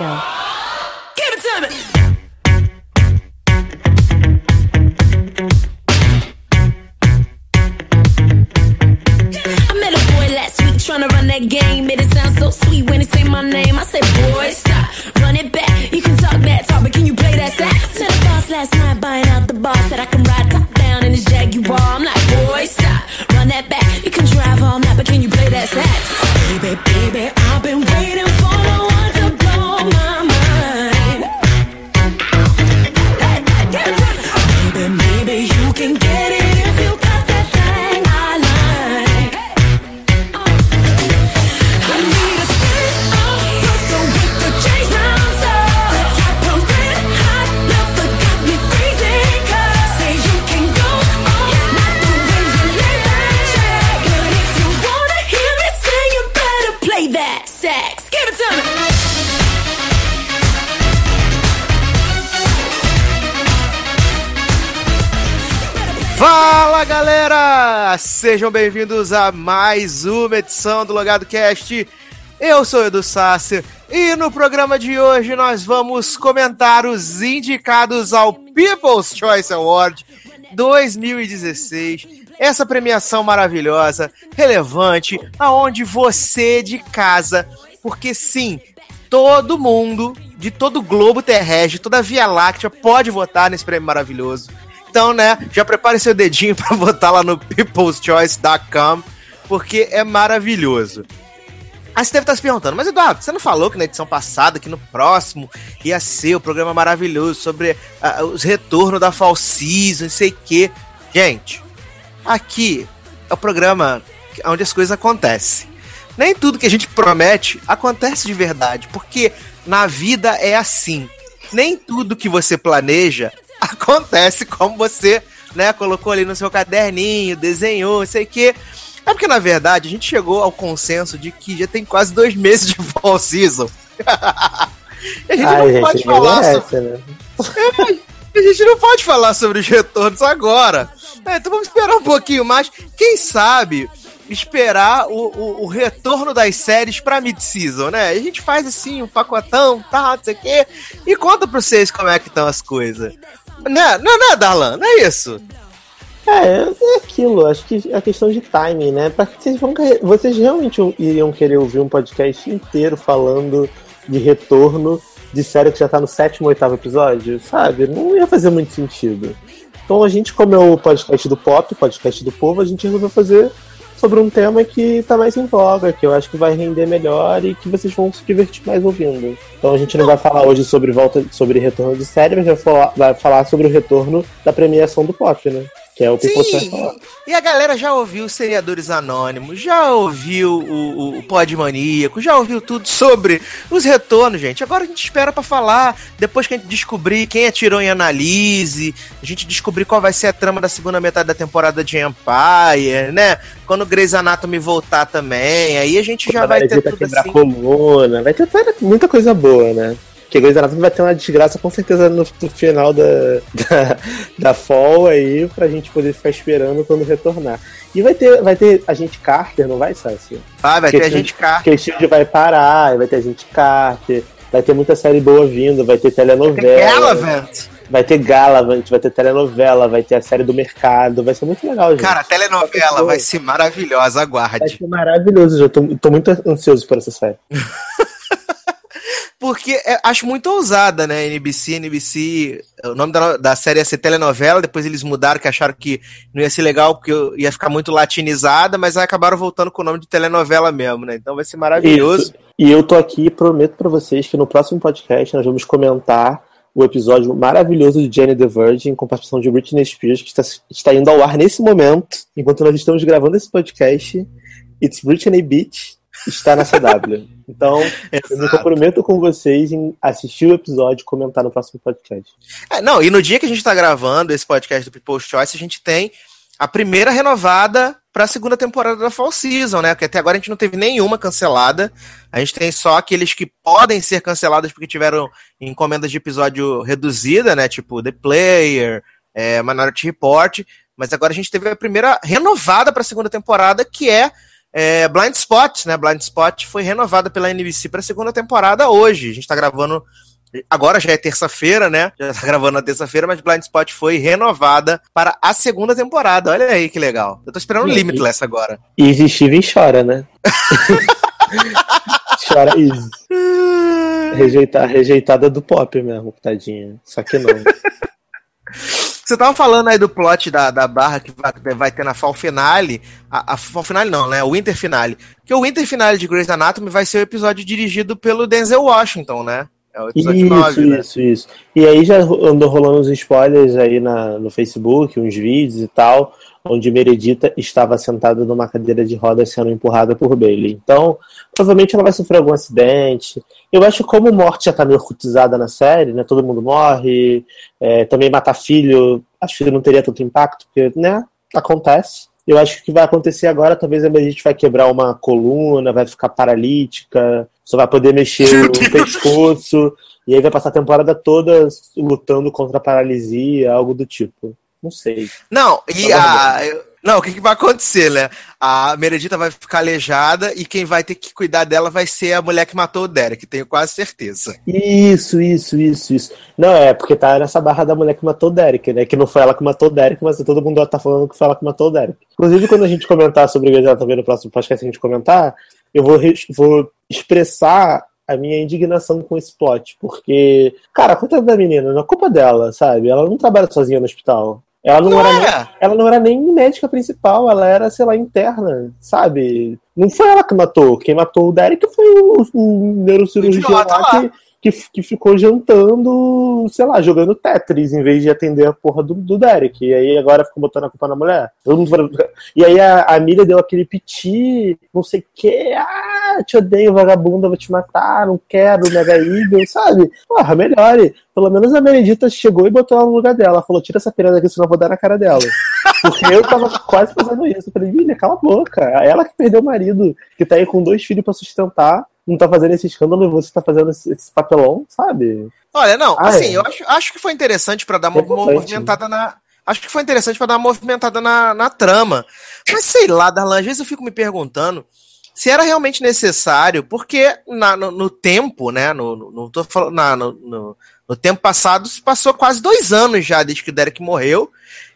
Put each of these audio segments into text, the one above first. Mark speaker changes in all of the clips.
Speaker 1: go.
Speaker 2: Give it to me. I met a boy last week trying to run that game. Made it sound so sweet when he say my name. I said, boy, stop, run it back. You can talk that talk, but can you play that sax? Met a boss last night buying out the bar. Said I can ride top down in his Jaguar. I'm like,
Speaker 3: Sejam bem-vindos a mais uma edição do Logado Cast. Eu sou Edu Sácer e no programa de hoje nós vamos comentar os indicados ao People's Choice Award 2016. Essa premiação maravilhosa, relevante, aonde você de casa, porque sim, todo mundo de todo o globo terrestre, toda a Via Láctea pode votar nesse prêmio maravilhoso. Então, né, já prepare seu dedinho para votar lá no peopleschoice.com, porque é maravilhoso. Aí você deve estar se perguntando, mas Eduardo, você não falou que na edição passada, que no próximo ia ser o programa maravilhoso sobre ah, os retornos da Fall Season, não sei o quê. Gente, aqui é o programa onde as coisas acontecem. Nem tudo que a gente promete acontece de verdade, porque na vida é assim. Nem tudo que você planeja acontece como você, né, colocou ali no seu caderninho, desenhou, não sei o quê. É porque, na verdade, a gente chegou ao consenso de que já tem quase dois meses de fall season. e a gente
Speaker 4: Ai,
Speaker 3: não
Speaker 4: gente,
Speaker 3: pode
Speaker 4: ninguém
Speaker 3: falar
Speaker 4: merece,
Speaker 3: sobre...
Speaker 4: né?
Speaker 3: É, a gente não pode falar sobre os retornos agora. É, então vamos esperar um pouquinho mais. Quem sabe esperar o, o, o retorno das séries pra mid-season, né? A gente faz assim, um pacotão, tá, não sei o quê, e conta pra vocês como é que estão as coisas. Não, não é, Darlan? Não é isso?
Speaker 4: É, é aquilo, acho que é questão de timing, né? Pra que vocês, vão, vocês realmente iriam querer ouvir um podcast inteiro falando de retorno de série que já tá no sétimo ou oitavo episódio, sabe? Não ia fazer muito sentido. Então a gente, como é o podcast do pop, podcast do povo, a gente resolveu fazer sobre um tema que tá mais em voga, que eu acho que vai render melhor e que vocês vão se divertir mais ouvindo. Então a gente não vai falar hoje sobre volta sobre retorno de série, mas vai falar, vai falar sobre o retorno da premiação do pop, né? Que é o Choice Award.
Speaker 3: E a galera já ouviu os Seriadores Anônimos, já ouviu o, o, o Pod Maníaco, já ouviu tudo sobre os retornos, gente. Agora a gente espera pra falar, depois que a gente descobrir quem atirou em Analise, a gente descobrir qual vai ser a trama da segunda metade da temporada de Empire, né? Quando o Grey's Anatomy voltar também, aí a gente já vai ter tudo
Speaker 4: quebrar
Speaker 3: assim.
Speaker 4: coluna, vai ter muita coisa boa, né? Porque Grey's Anatomy vai ter uma desgraça com certeza no, no final da, da, da fall aí, pra gente poder ficar esperando quando retornar. E vai ter, vai ter a gente Carter, não vai, Sassi?
Speaker 3: Ah, vai ter a
Speaker 4: Porque
Speaker 3: gente cá.
Speaker 4: Porque Shield vai parar, vai ter a gente Carter, vai ter muita série boa vindo, vai ter telenovela.
Speaker 3: Galavant.
Speaker 4: Vai ter Galavant, vai ter telenovela, vai ter a série do mercado, vai ser muito legal, gente.
Speaker 3: Cara, a telenovela vai ser maravilhosa,
Speaker 4: Vai
Speaker 3: aguarde.
Speaker 4: ser maravilhoso, já tô, tô muito ansioso por essa série.
Speaker 3: Porque é- acho muito ousada, né? NBC, NBC. O nome da, da série ia ser telenovela, depois eles mudaram, que acharam que não ia ser legal, porque ia ficar muito latinizada, mas aí acabaram voltando com o nome de telenovela mesmo, né? Então vai ser maravilhoso.
Speaker 4: Isso. E eu tô aqui prometo pra vocês que no próximo podcast nós vamos comentar o episódio maravilhoso de Jenny the Virgin com participação de Britney Spears, que está, está indo ao ar nesse momento, enquanto nós estamos gravando esse podcast. It's Britney Beach está na CW. Então, eu me
Speaker 3: Exato.
Speaker 4: comprometo com vocês em assistir o episódio e comentar no próximo podcast.
Speaker 3: É, não, e no dia que a gente tá gravando esse podcast do People's Choice, a gente tem a primeira renovada pra segunda temporada da Fall Season, né? Porque até agora a gente não teve nenhuma cancelada. A gente tem só aqueles que podem ser cancelados porque tiveram encomendas de episódio reduzida, né? Tipo The Player, é, Minority Report. Mas agora a gente teve a primeira renovada pra segunda temporada, que é É, Blind Spot, né? Blind Spot foi renovada pela NBC para a segunda temporada hoje. A gente está gravando. Agora já é terça-feira, né? Já tá gravando na terça-feira, mas Blind Spot foi renovada para a segunda temporada. Olha aí que legal. Eu tô esperando o Limitless agora.
Speaker 4: Easy Steven chora, né? chora Easy. Rejeita, rejeitada do pop mesmo, tadinha. Só que não.
Speaker 3: Você tava falando aí do plot da, da barra que vai, vai ter na Fall Finale. A, a Fall Finale não, né? O Winter Finale. Que o Winter Finale de Grey's Anatomy vai ser o episódio dirigido pelo Denzel Washington, né?
Speaker 4: É o episódio isso, 9, né? Isso, isso. E aí já andou rolando uns spoilers aí na, no Facebook, uns vídeos e tal, onde Meredita estava sentada numa cadeira de rodas sendo empurrada por Bailey. Então, provavelmente ela vai sofrer algum acidente. Eu acho que como morte já tá meio rotizada na série, né? Todo mundo morre, é, também matar filho, acho que não teria tanto impacto, porque, né? Acontece. Eu acho que o que vai acontecer agora, talvez a Meredith vai quebrar uma coluna, vai ficar paralítica, só vai poder mexer o pescoço, e aí vai passar a temporada toda lutando contra a paralisia, algo do tipo. Não sei.
Speaker 3: Não, e a. Não, o que, que, vai acontecer, né? A Meredita vai ficar aleijada e quem vai ter que cuidar dela vai ser a mulher que matou o Derek, tenho quase certeza.
Speaker 4: Isso, isso, isso, isso. Não, é, porque tá nessa barra da mulher que matou o Derek, né? Que não foi ela que matou o Derek, mas todo mundo tá falando que foi ela que matou o Derek. Inclusive, quando a gente comentar sobre o também no próximo podcast, a gente comentar, eu vou, vou expressar a minha indignação com esse plot, porque, cara, a conta da menina, não é culpa dela, sabe? Ela não trabalha sozinha no hospital. Ela não, não era, nem, ela não era nem médica principal, ela era, sei lá, interna, sabe? Não foi ela que matou. Quem matou o Derek foi o, o neurocirurgião lá, lá que que, que ficou jantando, sei lá, jogando Tetris em vez de atender a porra do, do Derek. E aí agora ficou botando a culpa na mulher. E aí a, a Milha deu aquele piti, não sei o que, ah, te odeio, vagabunda, vou te matar, não quero, Mega Eagle, sabe? Porra, melhore. Pelo menos a Meredita chegou e botou ela no lugar dela. Falou, tira essa piranha daqui, senão eu vou dar na cara dela. Porque eu tava quase fazendo isso. Eu falei, Milha, cala a boca. Ela que perdeu o marido, que tá aí com dois filhos para sustentar não tá fazendo esse escândalo e você tá fazendo esse, esse papelão, sabe?
Speaker 3: Olha, não, ah, assim, é. eu acho, acho que foi interessante para dar uma, uma movimentada na. Acho que foi interessante para dar uma movimentada na, na trama. Mas sei lá, Darlan, às vezes eu fico me perguntando se era realmente necessário, porque na, no, no, tempo, né? No, no, falando, na, no, no, tempo passado, se passou quase dois anos já desde que o Derek morreu.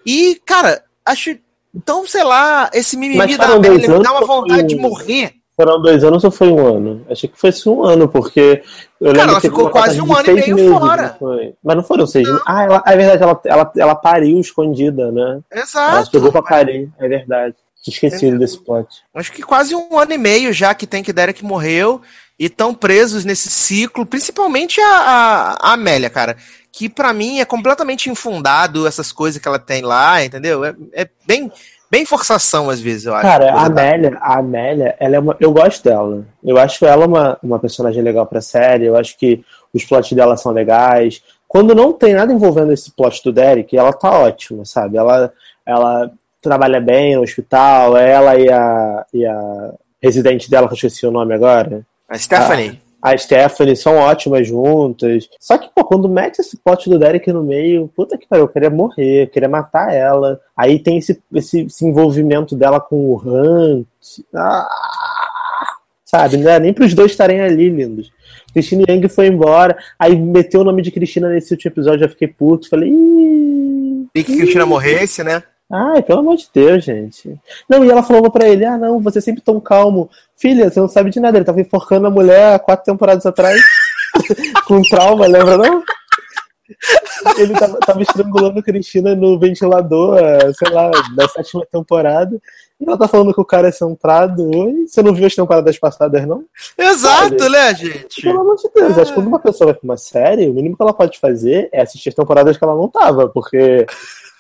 Speaker 3: E, cara, acho. Então, sei lá, esse mimimi da me dá uma vontade de morrer.
Speaker 4: Foram dois anos ou foi um ano? Achei que foi um ano, porque.
Speaker 3: Eu Cara, ela ficou quase um ano e meio meses, fora.
Speaker 4: Não Mas não foram seis meses. Ah, ela, é verdade, ela, ela, ela pariu escondida, né?
Speaker 3: Exato.
Speaker 4: Ela chegou pra parir, é verdade. Esquecido desse plot.
Speaker 3: Acho que quase um ano e meio já que tem que Derek morreu e estão presos nesse ciclo, principalmente a, a, a Amélia, cara. Que para mim é completamente infundado essas coisas que ela tem lá, entendeu? É, é bem bem forçação às vezes, eu acho.
Speaker 4: Cara, a Amélia, a Amélia, ela é uma, eu gosto dela. Eu acho ela uma, uma personagem legal pra série, eu acho que os plots dela são legais. Quando não tem nada envolvendo esse plot do Derek, ela tá ótima, sabe? Ela, ela trabalha bem no hospital, ela e a, e a residente dela, que eu esqueci o nome agora.
Speaker 3: A Stephanie
Speaker 4: a Stephanie são ótimas juntas. Só que, pô, quando mete esse pote do Derek no meio, puta que pariu, eu queria morrer, eu queria matar ela. Aí tem esse, esse, esse envolvimento dela com o Hunt. Ah, sabe, não é nem pros dois estarem ali, lindos. Cristina Yang foi embora, aí meteu o nome de Cristina nesse último episódio, eu fiquei puto, falei. Ih,
Speaker 3: e que Cristina morresse, né?
Speaker 4: Ai, pelo amor de Deus, gente. Não, e ela falou pra ele: ah, não, você é sempre tão calmo. Filha, você não sabe de nada. Ele tava enforcando a mulher há quatro temporadas atrás, com trauma, lembra não? Ele tava, tava estrangulando a Cristina no ventilador, sei lá, na sétima temporada. E ela tá falando que o cara é centrado. Oi? Você não viu as temporadas passadas, não?
Speaker 3: Exato, Sabe? né, gente?
Speaker 4: Pelo amor de Deus, é. acho que quando uma pessoa vai pra uma série, o mínimo que ela pode fazer é assistir as temporadas que ela não tava, porque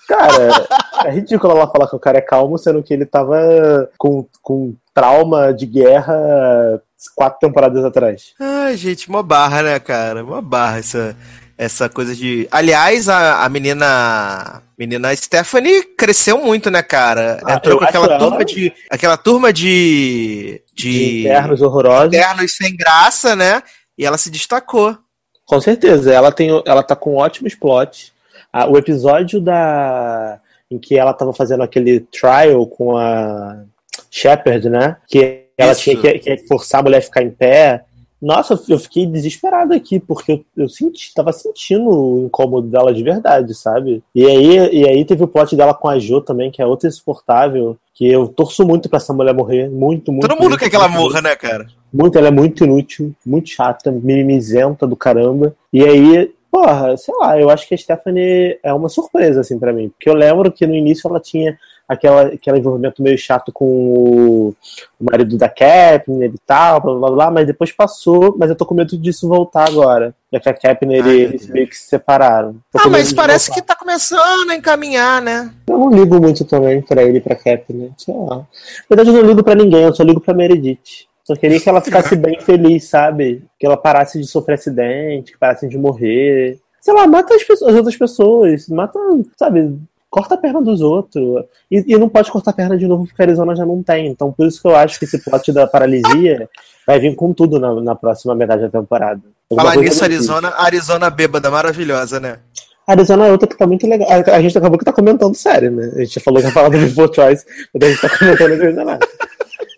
Speaker 4: Cara, é ridículo ela falar que o cara é calmo, sendo que ele tava com, com trauma de guerra quatro temporadas atrás.
Speaker 3: Ai, gente, uma barra, né, cara? Uma barra essa, essa coisa de. Aliás, a, a menina. Menina Stephanie cresceu muito, né, cara? Ah, Entrou com aquela turma ela... de. Aquela turma de. De,
Speaker 4: de internos horrorosos.
Speaker 3: Internos sem graça, né? E ela se destacou.
Speaker 4: Com certeza. Ela, tem, ela tá com ótimos plots ah, o episódio da em que ela estava fazendo aquele trial com a Shepard, né? Que ela Isso. tinha que, que, forçar a mulher a ficar em pé. Nossa, eu fiquei desesperado aqui, porque eu, eu senti, tava sentindo o incômodo dela de verdade, sabe? E aí, e aí teve o plot dela com a Jo também, que é outra insuportável, que eu torço muito pra essa mulher morrer. Muito, muito.
Speaker 3: Todo mundo muito, quer que ela morra, né, cara?
Speaker 4: Muito, ela é muito inútil, muito chata, mimizenta do caramba. E aí, porra, sei lá, eu acho que a Stephanie é uma surpresa, assim, para mim. Porque eu lembro que no início ela tinha aquela, aquele envolvimento meio chato com o, o marido da Capner e tal, blá blá blá, mas depois passou, mas eu tô com medo disso voltar agora. Já que a Capner e eles meio que se separaram.
Speaker 3: Tô ah, mas parece que tá começando a encaminhar, né?
Speaker 4: Eu não ligo muito também pra ele e pra Capner, sei lá. Na verdade, eu não ligo pra ninguém, eu só ligo pra Meredith. Só queria que ela ficasse bem feliz, sabe? Que ela parasse de sofrer acidente, que parasse de morrer. Sei lá, mata as, pessoas, as outras pessoas, mata, sabe? Corta a perna dos outros. E, e, não pode cortar a perna de novo porque a Arizona já não tem. Então por isso que eu acho que esse plot da paralisia vai vir com tudo na, na próxima metade da temporada.
Speaker 3: Falar nisso, Arizona, Arizona bêbada, maravilhosa, né?
Speaker 4: Arizona é outra que tá muito legal. A, a gente acabou que tá comentando sério, né? A gente já falou que ia falar do Before Choice, mas a gente tá comentando coisa nada.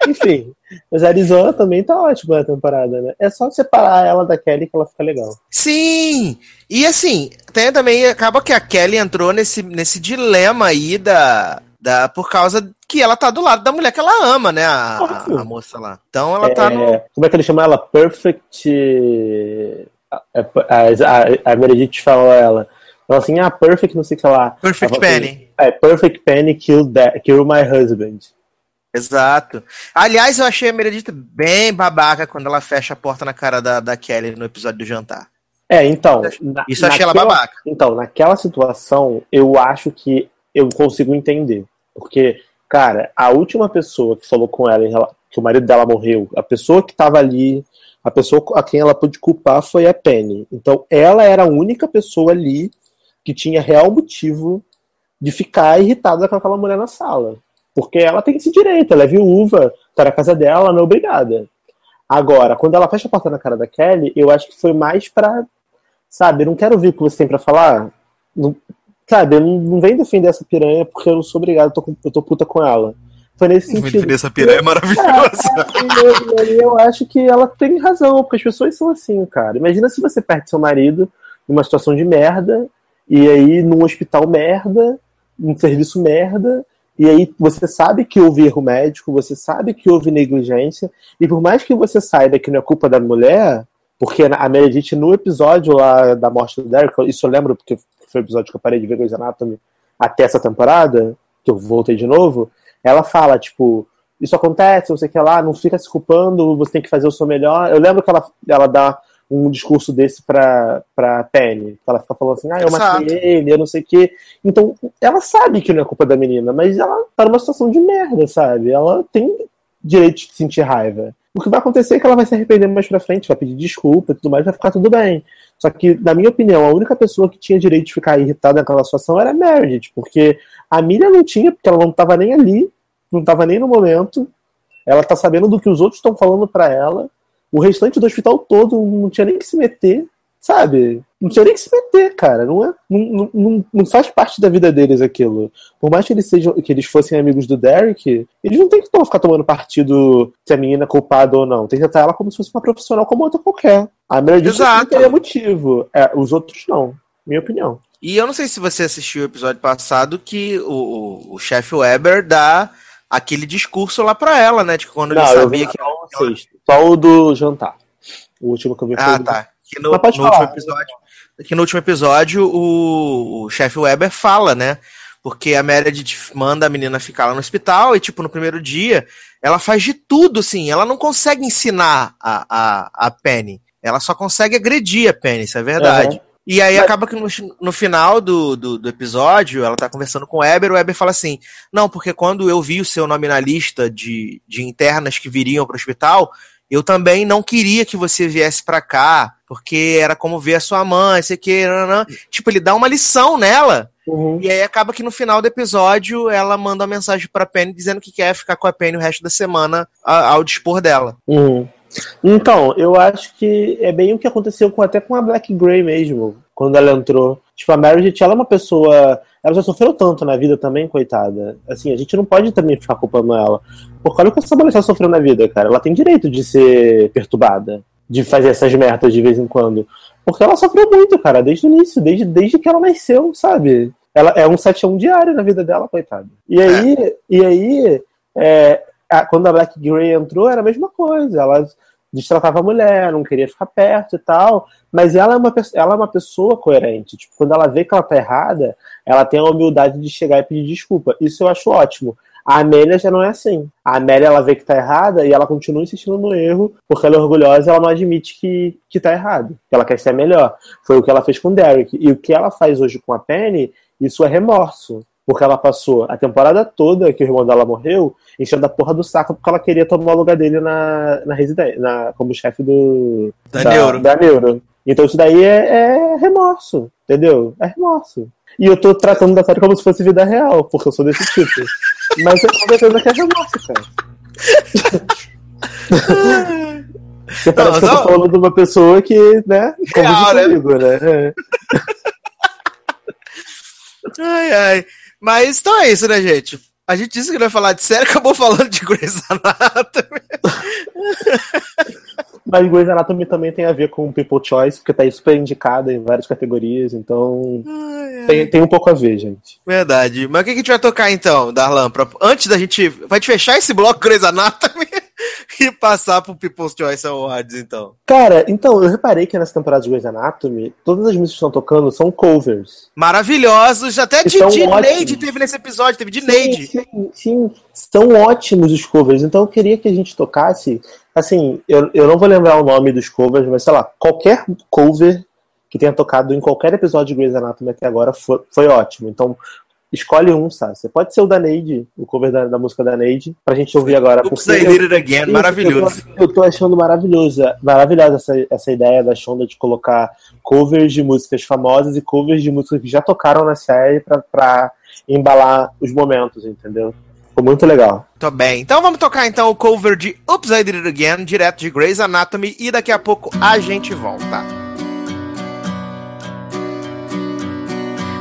Speaker 4: Enfim, mas a Arizona também tá ótima a temporada, né? É só separar ela da Kelly que ela fica legal.
Speaker 3: Sim! E assim, tem também, acaba que a Kelly entrou nesse, nesse dilema aí da, da. Por causa que ela tá do lado da mulher que ela ama, né? A, a, a moça lá. Então ela tá é, tá no.
Speaker 4: Como é que ele chama ela? Perfect. A, a, a Meredith falou ela. Ela assim, ah, perfect, não sei o que lá.
Speaker 3: Perfect Penny.
Speaker 4: é, perfect Penny kill, that, kill my husband.
Speaker 3: Exato. Aliás, eu achei a Meredith bem babaca quando ela fecha a porta na cara da, da Kelly no episódio do jantar.
Speaker 4: É, então.
Speaker 3: Isso eu achei ela babaca.
Speaker 4: Então, naquela situação, eu acho que eu consigo entender. Porque, cara, a última pessoa que falou com ela que o marido dela morreu, a pessoa que tava ali, a pessoa a quem ela pôde culpar foi a Penny. Então, ela era a única pessoa ali que tinha real motivo de ficar irritada com aquela mulher na sala. Porque ela tem esse direito, ela é viúva, tá na casa dela, não é obrigada. Agora, quando ela fecha a porta na cara da Kelly, eu acho que foi mais pra. Sabe, eu não quero ouvir o que você tem pra falar. Não, sabe, eu não, não vem defender essa piranha porque eu não sou obrigado, eu tô, eu tô puta com ela. Foi nesse sentido. Defender
Speaker 3: essa piranha é maravilhosa.
Speaker 4: É, e eu, eu acho que ela tem razão, porque as pessoas são assim, cara. Imagina se você perde seu marido numa situação de merda, e aí num hospital merda, num serviço merda, e aí você sabe que houve erro médico, você sabe que houve negligência, e por mais que você saiba que não é culpa da mulher, porque a Meredith no episódio lá da morte do Derek, isso eu lembro porque foi o episódio que eu parei de ver Grey's Anatomy até essa temporada, que eu voltei de novo, ela fala, tipo, isso acontece, você quer lá, não fica se culpando, você tem que fazer o seu melhor. Eu lembro que ela, ela dá um discurso desse pra, pra Penny. Ela fica falando assim, ah, eu Exato. matei ele, eu não sei o quê. Então, ela sabe que não é culpa da menina, mas ela tá numa situação de merda, sabe? Ela tem direito de sentir raiva. O que vai acontecer é que ela vai se arrepender mais pra frente, vai pedir desculpa e tudo mais, vai ficar tudo bem. Só que, na minha opinião, a única pessoa que tinha direito de ficar irritada naquela situação era a Meredith, porque a Miriam não tinha, porque ela não tava nem ali, não tava nem no momento. Ela tá sabendo do que os outros estão falando para ela. O restante do hospital todo não tinha nem que se meter, sabe? Não tinha nem que se meter, cara. Não, é, não, não, não faz parte da vida deles aquilo. Por mais que eles sejam, que eles fossem amigos do Derek, eles não tem que ficar tomando partido se a menina é culpada ou não. Tem que tratar ela como se fosse uma profissional como outra qualquer. A Meredith não teria motivo. É, os outros não. Minha opinião.
Speaker 3: E eu não sei se você assistiu o episódio passado que o, o, o chefe Weber dá aquele discurso lá pra ela, né? De quando não, ele sabia que. Ela...
Speaker 4: Só o do jantar. O último que eu vi
Speaker 3: foi. Ah, tá. Que no, no último episódio. Que no último episódio o, o chefe Weber fala, né? Porque a Meredith manda a menina ficar lá no hospital e, tipo, no primeiro dia, ela faz de tudo, assim. Ela não consegue ensinar a, a, a Penny. Ela só consegue agredir a Penny, isso é verdade. Uhum. E aí Mas... acaba que no, no final do, do, do, episódio, ela tá conversando com o Weber, o Weber fala assim: Não, porque quando eu vi o seu nome na lista de, de internas que viriam pro hospital, eu também não queria que você viesse para cá, porque era como ver a sua mãe, sei que, tipo, ele dá uma lição nela. Uhum. E aí acaba que no final do episódio ela manda uma mensagem pra Penny dizendo que quer ficar com a Penny o resto da semana ao dispor dela.
Speaker 4: Uhum. Então, eu acho que é bem o que aconteceu com, até com a Black Grey mesmo, quando ela entrou. Tipo, a Meredith, ela é uma pessoa. ela já sofreu tanto na vida também, coitada. Assim, a gente não pode também ficar culpando ela. Porque olha o que essa mulher sofreu na vida, cara. Ela tem direito de ser perturbada, de fazer essas merdas de vez em quando. Porque ela sofreu muito, cara, desde o início, desde, desde que ela nasceu, sabe? Ela é um 7 a 1 diário na vida dela, coitada. E aí, é. e aí é, a, quando a Black Grey entrou, era a mesma coisa. Ela destratava a mulher, não queria ficar perto e tal. Mas ela é uma, ela é uma pessoa coerente. Tipo, quando ela vê que ela tá errada, ela tem a humildade de chegar e pedir desculpa. Isso eu acho ótimo. A Amélia já não é assim. A Amélia, ela vê que tá errada e ela continua insistindo no erro, porque ela é orgulhosa e ela não admite que, que tá errado. Que ela quer ser melhor. Foi o que ela fez com o Derek. E o que ela faz hoje com a Penny, isso é remorso. Porque ela passou a temporada toda que o irmão dela morreu enchendo a porra do saco porque ela queria tomar o lugar dele na, na residência, na, como chefe do.
Speaker 3: Da, da Neuro.
Speaker 4: Da Neuro. Então isso daí é, é, remorso, entendeu? É remorso. E eu tô tratando da série como se fosse vida real, porque eu sou desse tipo. Mas eu com certeza que é remorso, cara. Você parece não, que eu tô falando de uma pessoa que, né,
Speaker 3: real, né? comigo, né? né? ai, ai. Mas então é isso, né, gente? A gente disse que não ia falar de série, acabou falando de Grey's Anatomy.
Speaker 4: Mas Grey's Anatomy também tem a ver com People Choice, porque tá super indicada em várias categorias, então ai, ai. Tem, tem um pouco a ver, gente.
Speaker 3: Verdade. Mas o que a gente vai tocar então, Darlan? Pra... Antes da gente. Vai te fechar esse bloco Grey's Anatomy? e passar pro People's Choice Awards, então.
Speaker 4: Cara, então, eu reparei que nessa temporada de Grey's Anatomy, todas as músicas que estão tocando são covers.
Speaker 3: Maravilhosos, até de, de Neide teve nesse episódio, teve de sim, Neide.
Speaker 4: Sim, sim, são ótimos os covers, então eu queria que a gente tocasse, assim, eu, eu não vou lembrar o nome dos covers, mas sei lá, qualquer cover que tenha tocado em qualquer episódio de Grey's Anatomy até agora foi, foi ótimo. Então, escolhe um, sabe? Você pode ser o da Neide, o cover da, da música da Neide, pra gente ouvir agora.
Speaker 3: Oops, I did it again, maravilhoso.
Speaker 4: Eu tô, eu tô, achando maravilhosa, maravilhosa essa, essa ideia da Shonda de colocar covers de músicas famosas e covers de músicas que já tocaram na série pra, pra embalar os momentos, entendeu? Ficou muito legal.
Speaker 3: Tô bem. Então vamos tocar então o cover de Oops, I Did It Again, direto de Grey's Anatomy, e daqui a pouco a gente volta.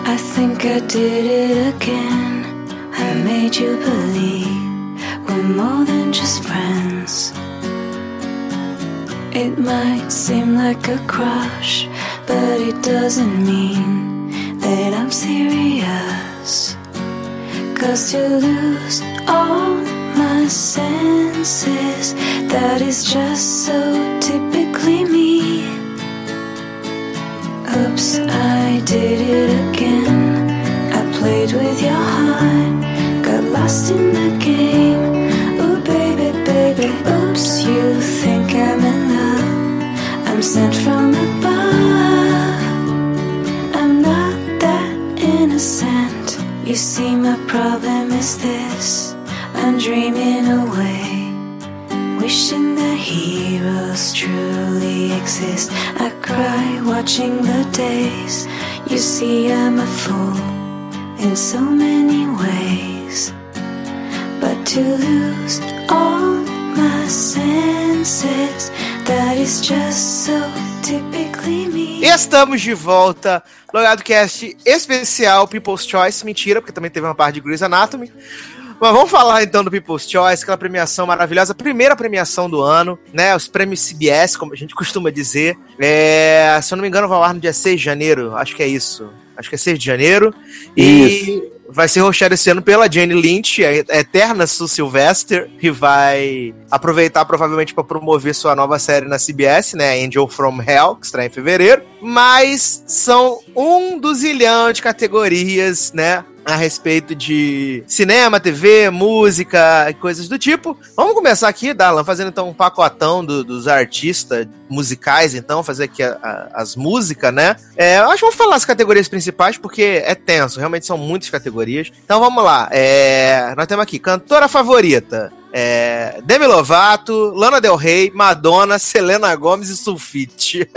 Speaker 5: I think I did it again. I made you believe we're more than just friends. It might seem like a crush, but it doesn't mean that I'm serious. Cause to lose all my senses, that is just so typically me. Oops, I did it again.
Speaker 3: Estamos de volta. Logado Cast especial People's Choice. Mentira, porque também teve uma parte de Grey's Anatomy. Mas vamos falar então do People's Choice, aquela premiação maravilhosa, primeira premiação do ano, né? Os prêmios CBS, como a gente costuma dizer. É, se eu não me engano, vai ao ar no dia 6 de janeiro, acho que é isso. Acho que é 6 de janeiro. Isso. E vai ser rosteado esse ano pela Jane Lynch, a eterna Sue Sylvester, que vai aproveitar provavelmente para promover sua nova série na CBS, né? Angel from Hell, que estreia em fevereiro. Mas são um dos zilhão de categorias, né? A respeito de cinema, TV, música e coisas do tipo. Vamos começar aqui, Darlan, fazendo então um pacotão do, dos artistas musicais, então, fazer aqui a, a, as músicas, né? É, acho que vamos falar as categorias principais, porque é tenso, realmente são muitas categorias. Então vamos lá. É, nós temos aqui, cantora favorita. É, Demi Lovato, Lana Del Rey, Madonna, Selena Gomes e Sulfite.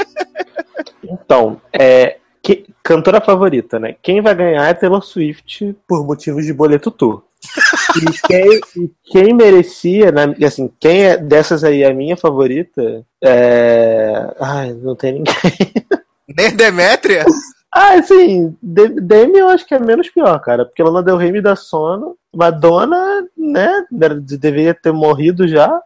Speaker 4: então, é, que, cantora favorita, né? Quem vai ganhar é Taylor Swift por motivos de boleto tour. e, quem, e quem merecia, né? Assim, quem é dessas aí a minha favorita é. Ai, não tem ninguém.
Speaker 3: Nem Demétria?
Speaker 4: Ah, De- Demi eu acho que é menos pior, cara. Porque Lana Del Rey me dá sono. Madonna, né, de- deveria ter morrido já.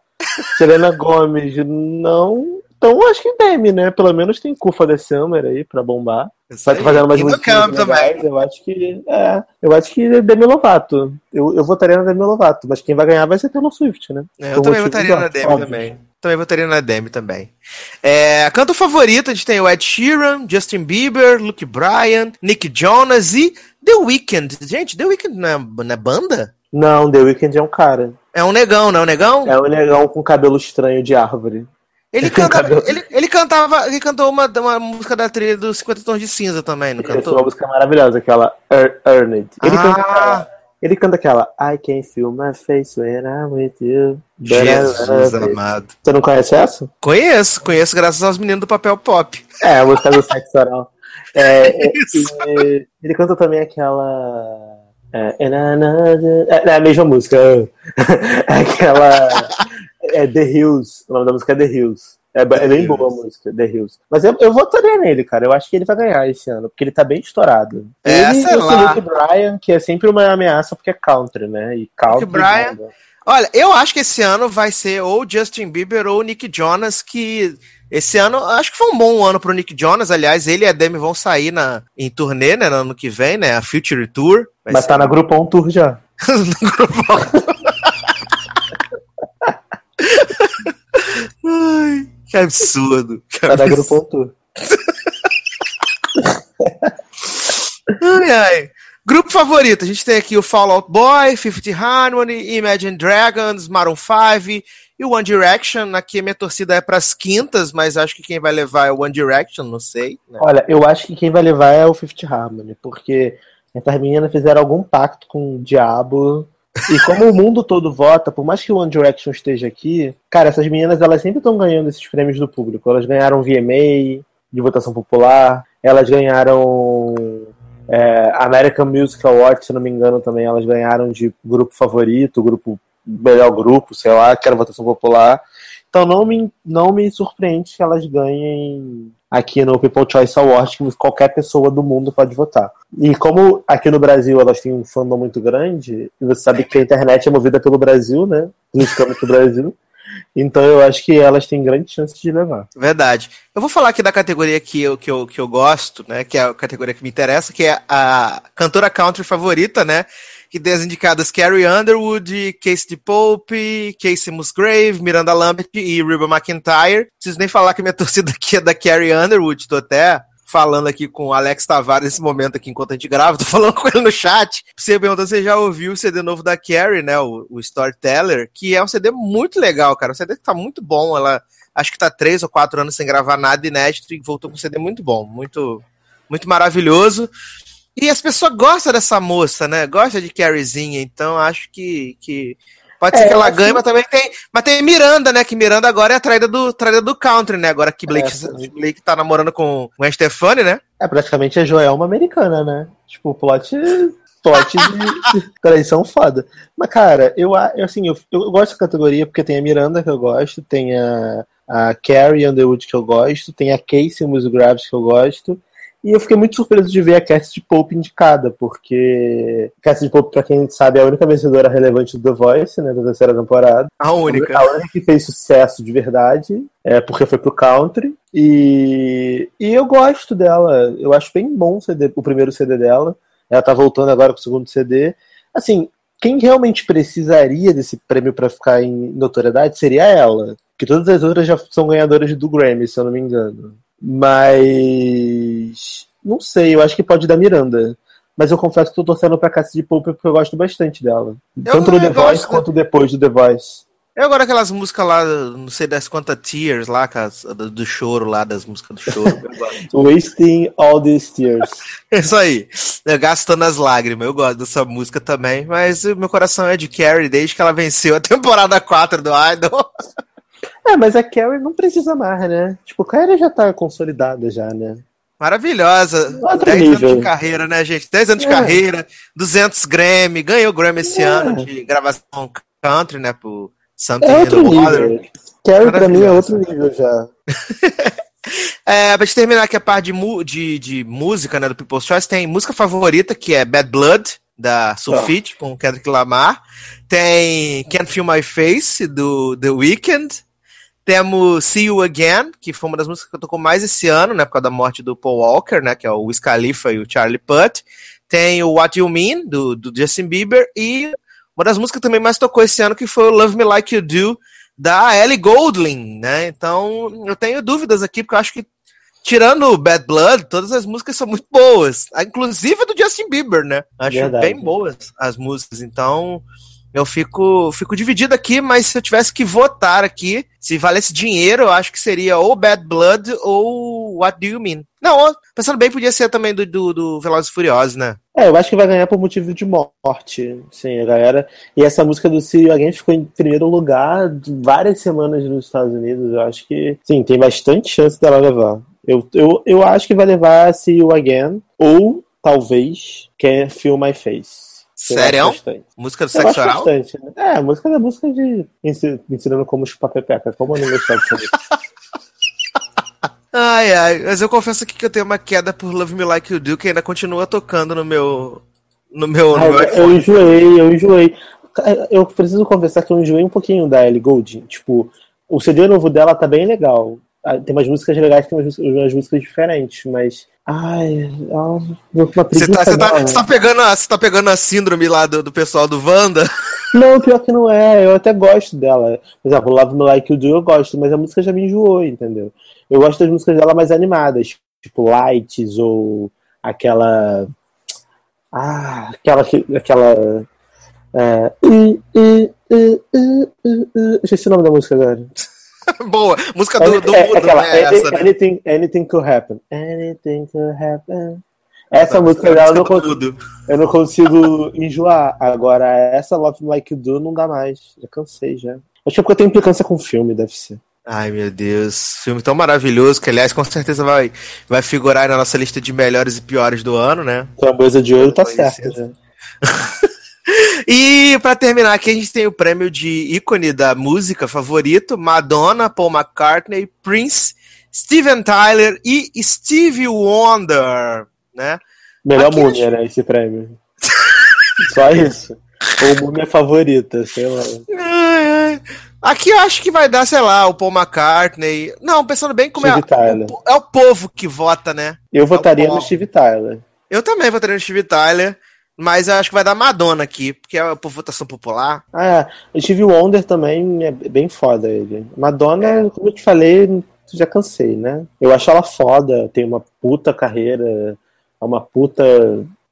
Speaker 4: Selena Gomes, não. Então eu acho que Demi, né? Pelo menos tem Cufa de Summer aí pra bombar. Vai fazendo umas
Speaker 3: no
Speaker 4: músicas
Speaker 3: campo
Speaker 4: legais,
Speaker 3: também.
Speaker 4: Eu acho que. É, eu acho que Demi Lovato. Eu, eu votaria na Demi Lovato, mas quem vai ganhar vai ser Taylor Swift, né?
Speaker 3: É, eu
Speaker 4: Por
Speaker 3: também votaria na Demi
Speaker 4: óbvios.
Speaker 3: também. Também votaria na Demi também. É, canto favorito, a gente tem o Ed Sheeran, Justin Bieber, Luke Bryan, Nick Jonas e The Weeknd. Gente, The Weeknd não é, não é banda?
Speaker 4: Não, The Weeknd é um cara.
Speaker 3: É um negão, não é um negão?
Speaker 4: É um negão com cabelo estranho de árvore.
Speaker 3: Ele, canta, ele, ele cantava, ele cantou uma, uma música da trilha dos 50 Tons de Cinza também, não
Speaker 4: Essa é uma
Speaker 3: cantou?
Speaker 4: música maravilhosa, aquela Ear- Earned. Ele,
Speaker 3: Ah.
Speaker 4: canta aquela, ele canta aquela I can feel my face when I'm with you.
Speaker 3: Jesus
Speaker 4: love it."
Speaker 3: amado.
Speaker 4: Você não conhece essa?
Speaker 3: Conheço, conheço graças aos meninos do papel pop.
Speaker 4: É, a música do sexo oral. É, é,
Speaker 3: Isso.
Speaker 4: e ele canta também aquela. É, another- é, é a mesma música. É aquela. É The Hills. O nome da música é The Hills. É, ba- é bem boa a música, The Hills. Mas eu, eu votaria nele, cara. Eu acho que ele vai ganhar esse ano, porque ele tá bem estourado.
Speaker 3: É,
Speaker 4: ele
Speaker 3: sei
Speaker 4: e o
Speaker 3: lá.
Speaker 4: Luke Bryan, que é sempre uma ameaça porque é country, né? E country.
Speaker 3: Bryan.
Speaker 4: nada.
Speaker 3: Olha, eu acho que esse ano vai ser ou Justin Bieber ou Nick Jonas, que esse ano, acho que foi um bom ano pro Nick Jonas, aliás, ele e a Demi vão sair na, em turnê, né, no ano que vem, né, a Future Tour. Vai
Speaker 4: Mas
Speaker 3: ser
Speaker 4: tá na Groupon Tour já.
Speaker 3: no grupo. Ai, que absurdo. Que
Speaker 4: na
Speaker 3: absurdo.
Speaker 4: Groupon Tour.
Speaker 3: Ai, ai. Grupo favorito, a gente tem aqui o Fall Out Boy, Fifth Harmony, Imagine Dragons, Maroon 5 e o One Direction. Aqui minha torcida é pras quintas, mas acho que quem vai levar é o One Direction, não sei. né?
Speaker 4: Olha, eu acho que quem vai levar é o Fifth Harmony, porque essas meninas fizeram algum pacto com o diabo. E como o mundo todo vota, por mais que o One Direction esteja aqui, cara, essas meninas elas sempre estão ganhando esses prêmios do público. Elas ganharam VMA de votação popular, elas ganharam é, American Music Awards, se não me engano, também elas ganharam de grupo favorito, grupo melhor grupo, sei lá, que era votação popular. Então não me, não me surpreende que elas ganhem aqui no People Choice Award, que qualquer pessoa do mundo pode votar. E como aqui no Brasil elas têm um fandom muito grande, e você sabe que a internet é movida pelo Brasil, né? Politicamente do Brasil. Então eu acho que elas têm grande chance de levar.
Speaker 3: Verdade. Eu vou falar aqui da categoria que eu, que, eu, que eu gosto, né? Que é a categoria que me interessa, que é a cantora country favorita, né? Que tem as indicadas Carrie Underwood, Casey DePope, Casey Musgrave, Miranda Lambert e Reba McIntyre. Preciso nem falar que minha torcida aqui é da Carrie Underwood, tô até falando aqui com o Alex Tavares nesse momento aqui enquanto a gente grava, tô falando com ele no chat. Você perguntou se já ouviu o CD novo da Carrie, né? O, o Storyteller, que é um CD muito legal, cara. Um CD que tá muito bom. Ela acho que tá três ou quatro anos sem gravar nada inédito e voltou com um CD muito bom, muito, muito maravilhoso. E as pessoas gostam dessa moça, né? Gosta de Carriezinha, então acho que, que pode ser
Speaker 4: É,
Speaker 3: que ela ganhe,
Speaker 4: que-
Speaker 3: mas também tem, mas tem Miranda, né? Que Miranda agora é a traída do, traída do country, né? Agora que Blake,
Speaker 4: É,
Speaker 3: Blake tá namorando com o Stefani, né?
Speaker 4: É praticamente a Joelma americana, né? Tipo, plot, plot de, traição foda. Mas, cara, eu, eu, assim, eu, eu gosto da categoria porque tem a Miranda que eu gosto, tem a, a Carrie Underwood que eu gosto, tem a Casey Musgraves que eu gosto. E eu fiquei muito surpreso de ver a Cassie de Pope indicada, porque Cassie de Pope, pra quem sabe, é a única vencedora relevante do The Voice, né, da terceira temporada.
Speaker 3: A única.
Speaker 4: A única que fez sucesso de verdade, é porque foi pro country. E, e eu gosto dela. Eu acho bem bom o, CD, o primeiro CD dela. Ela tá voltando agora com o segundo CD. Assim, quem realmente precisaria desse prêmio pra ficar em notoriedade seria ela. Porque todas as outras já são ganhadoras do Grammy, se eu não me engano. Mas. Não sei, eu acho que pode dar Miranda. Mas eu confesso que tô torcendo pra Cassie de Poupa porque eu gosto bastante dela. Tanto no
Speaker 3: eu
Speaker 4: The Voice quanto depois do The Voice.
Speaker 3: Eu agora aquelas músicas lá, não sei das quantas Tears lá, do, choro lá, das músicas do choro. Eu.
Speaker 4: Wasting all these tears.
Speaker 3: É Isso aí. Eu gastando as lágrimas. Eu gosto dessa música também. Mas o meu coração é de Carrie desde que ela venceu a temporada 4 do Idol.
Speaker 4: É, mas a Carrie não precisa mais, né? Tipo, a Carrie já tá consolidada já, né?
Speaker 3: Maravilhosa.
Speaker 4: Outro
Speaker 3: 10
Speaker 4: nível.
Speaker 3: anos de carreira, né, gente? 10 anos de
Speaker 4: É.
Speaker 3: carreira, 200 Grammy. Ganhou Grammy esse
Speaker 4: É.
Speaker 3: ano de gravação country, né? Por Something
Speaker 4: É outro nível. Carrie pra mim é outro nível já.
Speaker 3: É, pra gente terminar aqui a parte de, de, de música, né, do People's Choice, tem música favorita, que é Bad Blood, da Sulfite, com Kendrick Lamar. Tem Can't Feel My Face, do The Weeknd. Temos See You Again, que foi uma das músicas que eu tocou mais esse ano, né, por causa da morte do Paul Walker, né, que é o Wiz Khalifa e o Charlie Puth. Tem o What You Mean, do, do Justin Bieber. E uma das músicas que também mais tocou esse ano, que foi o Love Me Like You Do, da Ellie Goulding, né? Então, eu tenho dúvidas aqui, porque eu acho que, tirando o Bad Blood, todas as músicas são muito boas. Ah, Inclusive a do Justin Bieber, né? Acho
Speaker 4: Verdade.
Speaker 3: bem boas as músicas. Então, eu fico, fico dividido aqui, mas se eu tivesse que votar aqui, se valesse dinheiro, eu acho que seria ou Bad Blood ou What Do You Mean? Não, pensando bem, podia ser também do, do, do Velozes e Furiosos, né?
Speaker 4: É, eu acho que vai ganhar por motivo de morte, sim, a galera. E essa música do You Again ficou em primeiro lugar várias semanas nos Estados Unidos. Eu acho que, sim, tem bastante chance dela levar. Eu, eu, eu acho que vai levar See You Again, ou talvez Can't Feel My Face.
Speaker 3: Sério? Música do sexo oral?
Speaker 4: bastante, né? É, a música é a música de ensi- ensinando como chupar pepeca. Como eu não gostar disso aí?
Speaker 3: Ai, ai, mas eu confesso aqui que eu tenho uma queda por Love Me Like You Do, que ainda continua tocando no meu. No meu.
Speaker 4: Ai,
Speaker 3: no meu
Speaker 4: eu enjoei, eu enjoei. Eu preciso confessar que eu enjoei um pouquinho da Ellie Goulding. Tipo, o CD novo dela tá bem legal. Ah, Tem umas músicas legais, tem umas, umas músicas diferentes, mas. Ai, deu uma
Speaker 3: Você tá, você, tá, você tá pegando a, você tá pegando a síndrome lá do, do pessoal do Wanda?
Speaker 4: Não, pior que não é. Eu até gosto dela. Por exemplo, Love Me Like You Do eu gosto, mas a música já me enjoou, entendeu? Eu gosto das músicas dela mais animadas, tipo Lights ou aquela. Ah, aquela. que- aquela é... uh, uh, uh, uh, uh, uh. Esqueci o nome da música agora.
Speaker 3: Boa, música do, do
Speaker 4: é,
Speaker 3: mundo,
Speaker 4: aquela,
Speaker 3: né? Essa, né?
Speaker 4: anything, anything could happen. Anything could happen. Essa música
Speaker 3: é
Speaker 4: dela eu não,
Speaker 3: música do
Speaker 4: consigo, eu não consigo enjoar. Agora, essa Love Like You Do não dá mais. Já cansei já. Acho que é porque eu tenho implicância com o filme, deve ser.
Speaker 3: Ai, meu Deus. Filme tão maravilhoso, que aliás com certeza vai, vai figurar na nossa lista de melhores e piores do ano, né?
Speaker 4: Framboesa de ouro tá certo
Speaker 3: licença. E pra terminar aqui, a gente tem o prêmio de ícone da música favorito: Madonna, Paul McCartney, Prince, Steven Tyler e Stevie Wonder, né?
Speaker 4: Melhor
Speaker 3: Aqui
Speaker 4: múmia, né? Esse prêmio. Só isso. Ou múmia favorita, sei lá.
Speaker 3: Aqui eu acho que vai dar, sei lá, o Paul McCartney. Não, pensando bem como é,
Speaker 4: Steve Tyler.
Speaker 3: o- é o povo que vota, né?
Speaker 4: Eu votaria
Speaker 3: bom.
Speaker 4: no Steve Tyler.
Speaker 3: Eu também votaria no Steve Tyler, mas eu acho que vai dar Madonna aqui, porque é por votação popular.
Speaker 4: Ah, o Steve Wonder também é bem foda ele. Madonna,
Speaker 3: É.
Speaker 4: como eu te falei, já cansei, né? Eu acho ela foda, tem uma puta carreira, é uma puta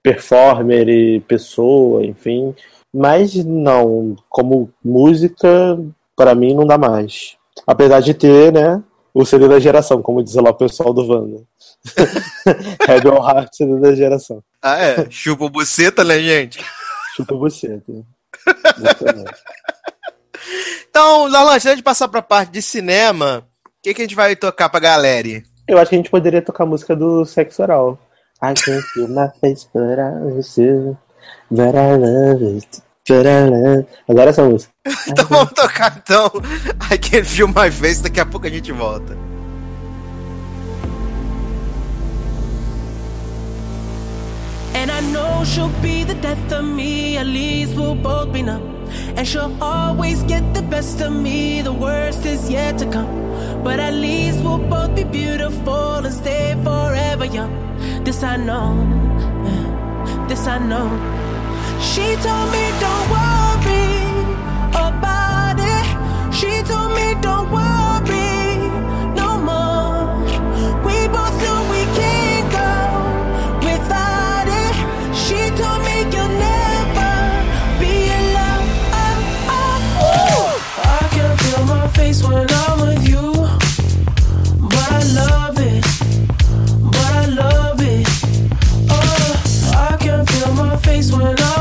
Speaker 4: performer e pessoa, enfim. Mas não, como música, pra mim não dá mais. Apesar de ter, né, o CD da geração, como diz lá o pessoal do Wanda. Rebel Heart, CD da geração.
Speaker 3: Ah, é? Chupa o buceta, né, gente?
Speaker 4: Chupa bom.
Speaker 3: Então, Darlan, antes de passar pra parte de cinema, o que, que a gente vai tocar pra galera?
Speaker 4: Eu acho que a gente poderia tocar a música do sexo oral. I can't feel my face, but I you. But I love it. Agora essa música.
Speaker 3: Então vamos tocar, então, I Can't Feel My Face, daqui a pouco a gente volta.
Speaker 2: And I know she'll be the death of me, at least we'll both be numb. And she'll always get the best of me, the worst is yet to come. But at least we'll both be beautiful and stay forever young. This I know, this I know. She told me don't worry about it. She told me don't worry no more. We both know we can't go without it. She told me you'll never be alone. I can feel my face when I'm with you, but I love it, but I love it. Oh, I can feel my face when I'm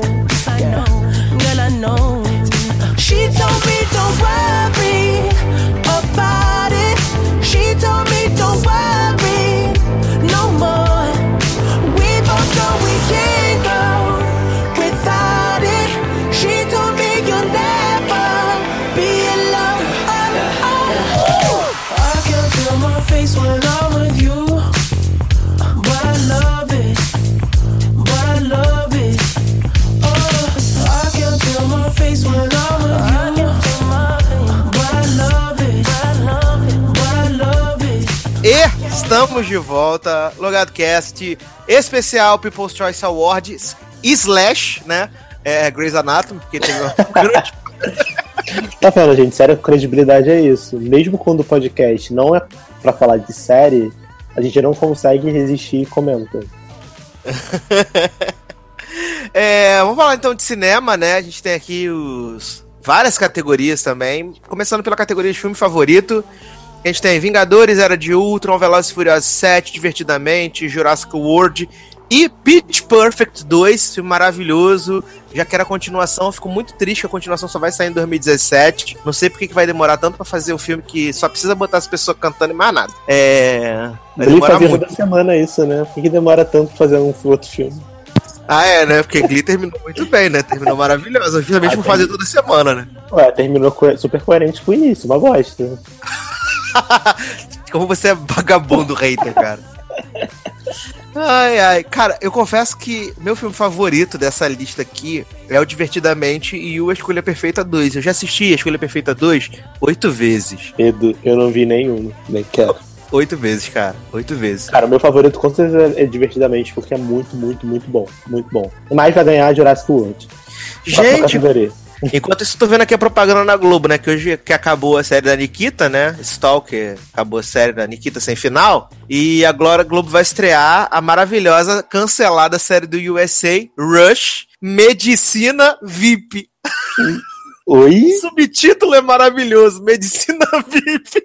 Speaker 3: De volta, Logado Cast, especial People's Choice Awards, slash, né? É, Grey's Anatomy, porque teve uma grande
Speaker 4: Tá vendo, gente? Sério, credibilidade é isso. Mesmo quando o podcast não é pra falar de série, a gente não consegue resistir e comenta.
Speaker 3: É, vamos falar então de cinema, né? A gente tem aqui os várias categorias também. Começando pela categoria de filme favorito. A gente tem Vingadores, Era de Ultron, Velozes e Furiosos 7, Divertidamente, Jurassic World e Pitch Perfect 2, filme maravilhoso. Já que era a continuação, fico muito triste que a continuação só vai sair em 2017. Não sei por que vai demorar tanto pra fazer um filme que só precisa botar as pessoas cantando e mais nada. É. Vai demorar muito.
Speaker 4: toda semana isso, né? Por que, demora tanto pra fazer um outro filme?
Speaker 3: Ah, é, né? Porque Glee terminou muito bem, né? Terminou maravilhosa. Justamente
Speaker 4: Ah,
Speaker 3: por fazer toda semana, né?
Speaker 4: Ué, terminou super coerente com o início, uma bosta.
Speaker 3: Como você é vagabundo hater, cara. Ai, ai. Cara, eu confesso que meu filme favorito dessa lista aqui é o Divertidamente e o A Escolha Perfeita 2. Eu já assisti A Escolha Perfeita 2 oito vezes.
Speaker 4: Edu, eu não vi nenhum, nem quero.
Speaker 3: Oito vezes, cara. Oito vezes.
Speaker 4: Cara, o meu favorito com certeza é Divertidamente, porque é muito, muito, muito bom. Muito bom. Mas vai ganhar Jurassic World.
Speaker 3: Gente. Enquanto isso, tô vendo aqui a propaganda na Globo, né? Que hoje que acabou a série da Nikita, né? Stalker, acabou a série da Nikita sem final. E agora a Globo vai estrear a maravilhosa, cancelada série do USA, Rush, Medicina VIP.
Speaker 4: Oi?
Speaker 3: Subtítulo é maravilhoso, Medicina VIP.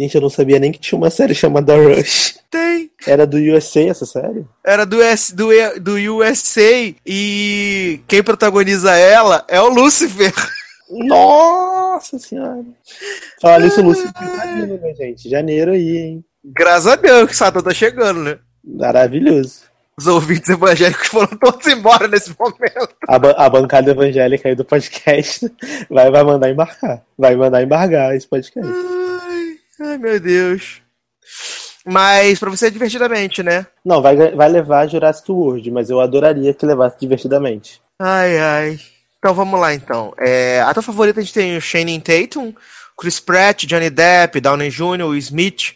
Speaker 4: Gente, eu não sabia nem que tinha uma série chamada Rush.
Speaker 3: Tem.
Speaker 4: Era do USA essa série?
Speaker 3: Era do, S, do, do USA e quem protagoniza ela é o Lucifer.
Speaker 4: Nossa senhora. Fala isso, Lúcio. Tá vindo, né, gente? Janeiro aí, hein?
Speaker 3: Graças a Deus que o Satan tá chegando, né?
Speaker 4: Maravilhoso.
Speaker 3: Os ouvintes evangélicos foram todos embora nesse momento.
Speaker 4: A, ba- a bancada evangélica aí do podcast vai, vai mandar embarcar. Vai mandar embargar esse podcast.
Speaker 3: Ai, meu Deus. Mas pra você é divertidamente, né?
Speaker 4: Não, vai, vai levar Jurassic World, mas eu adoraria que levasse divertidamente.
Speaker 3: Ai, ai. Então vamos lá, então. É, a tua favorita a gente tem o Channing Tatum, Chris Pratt, Johnny Depp, Downey Jr., Will Smith.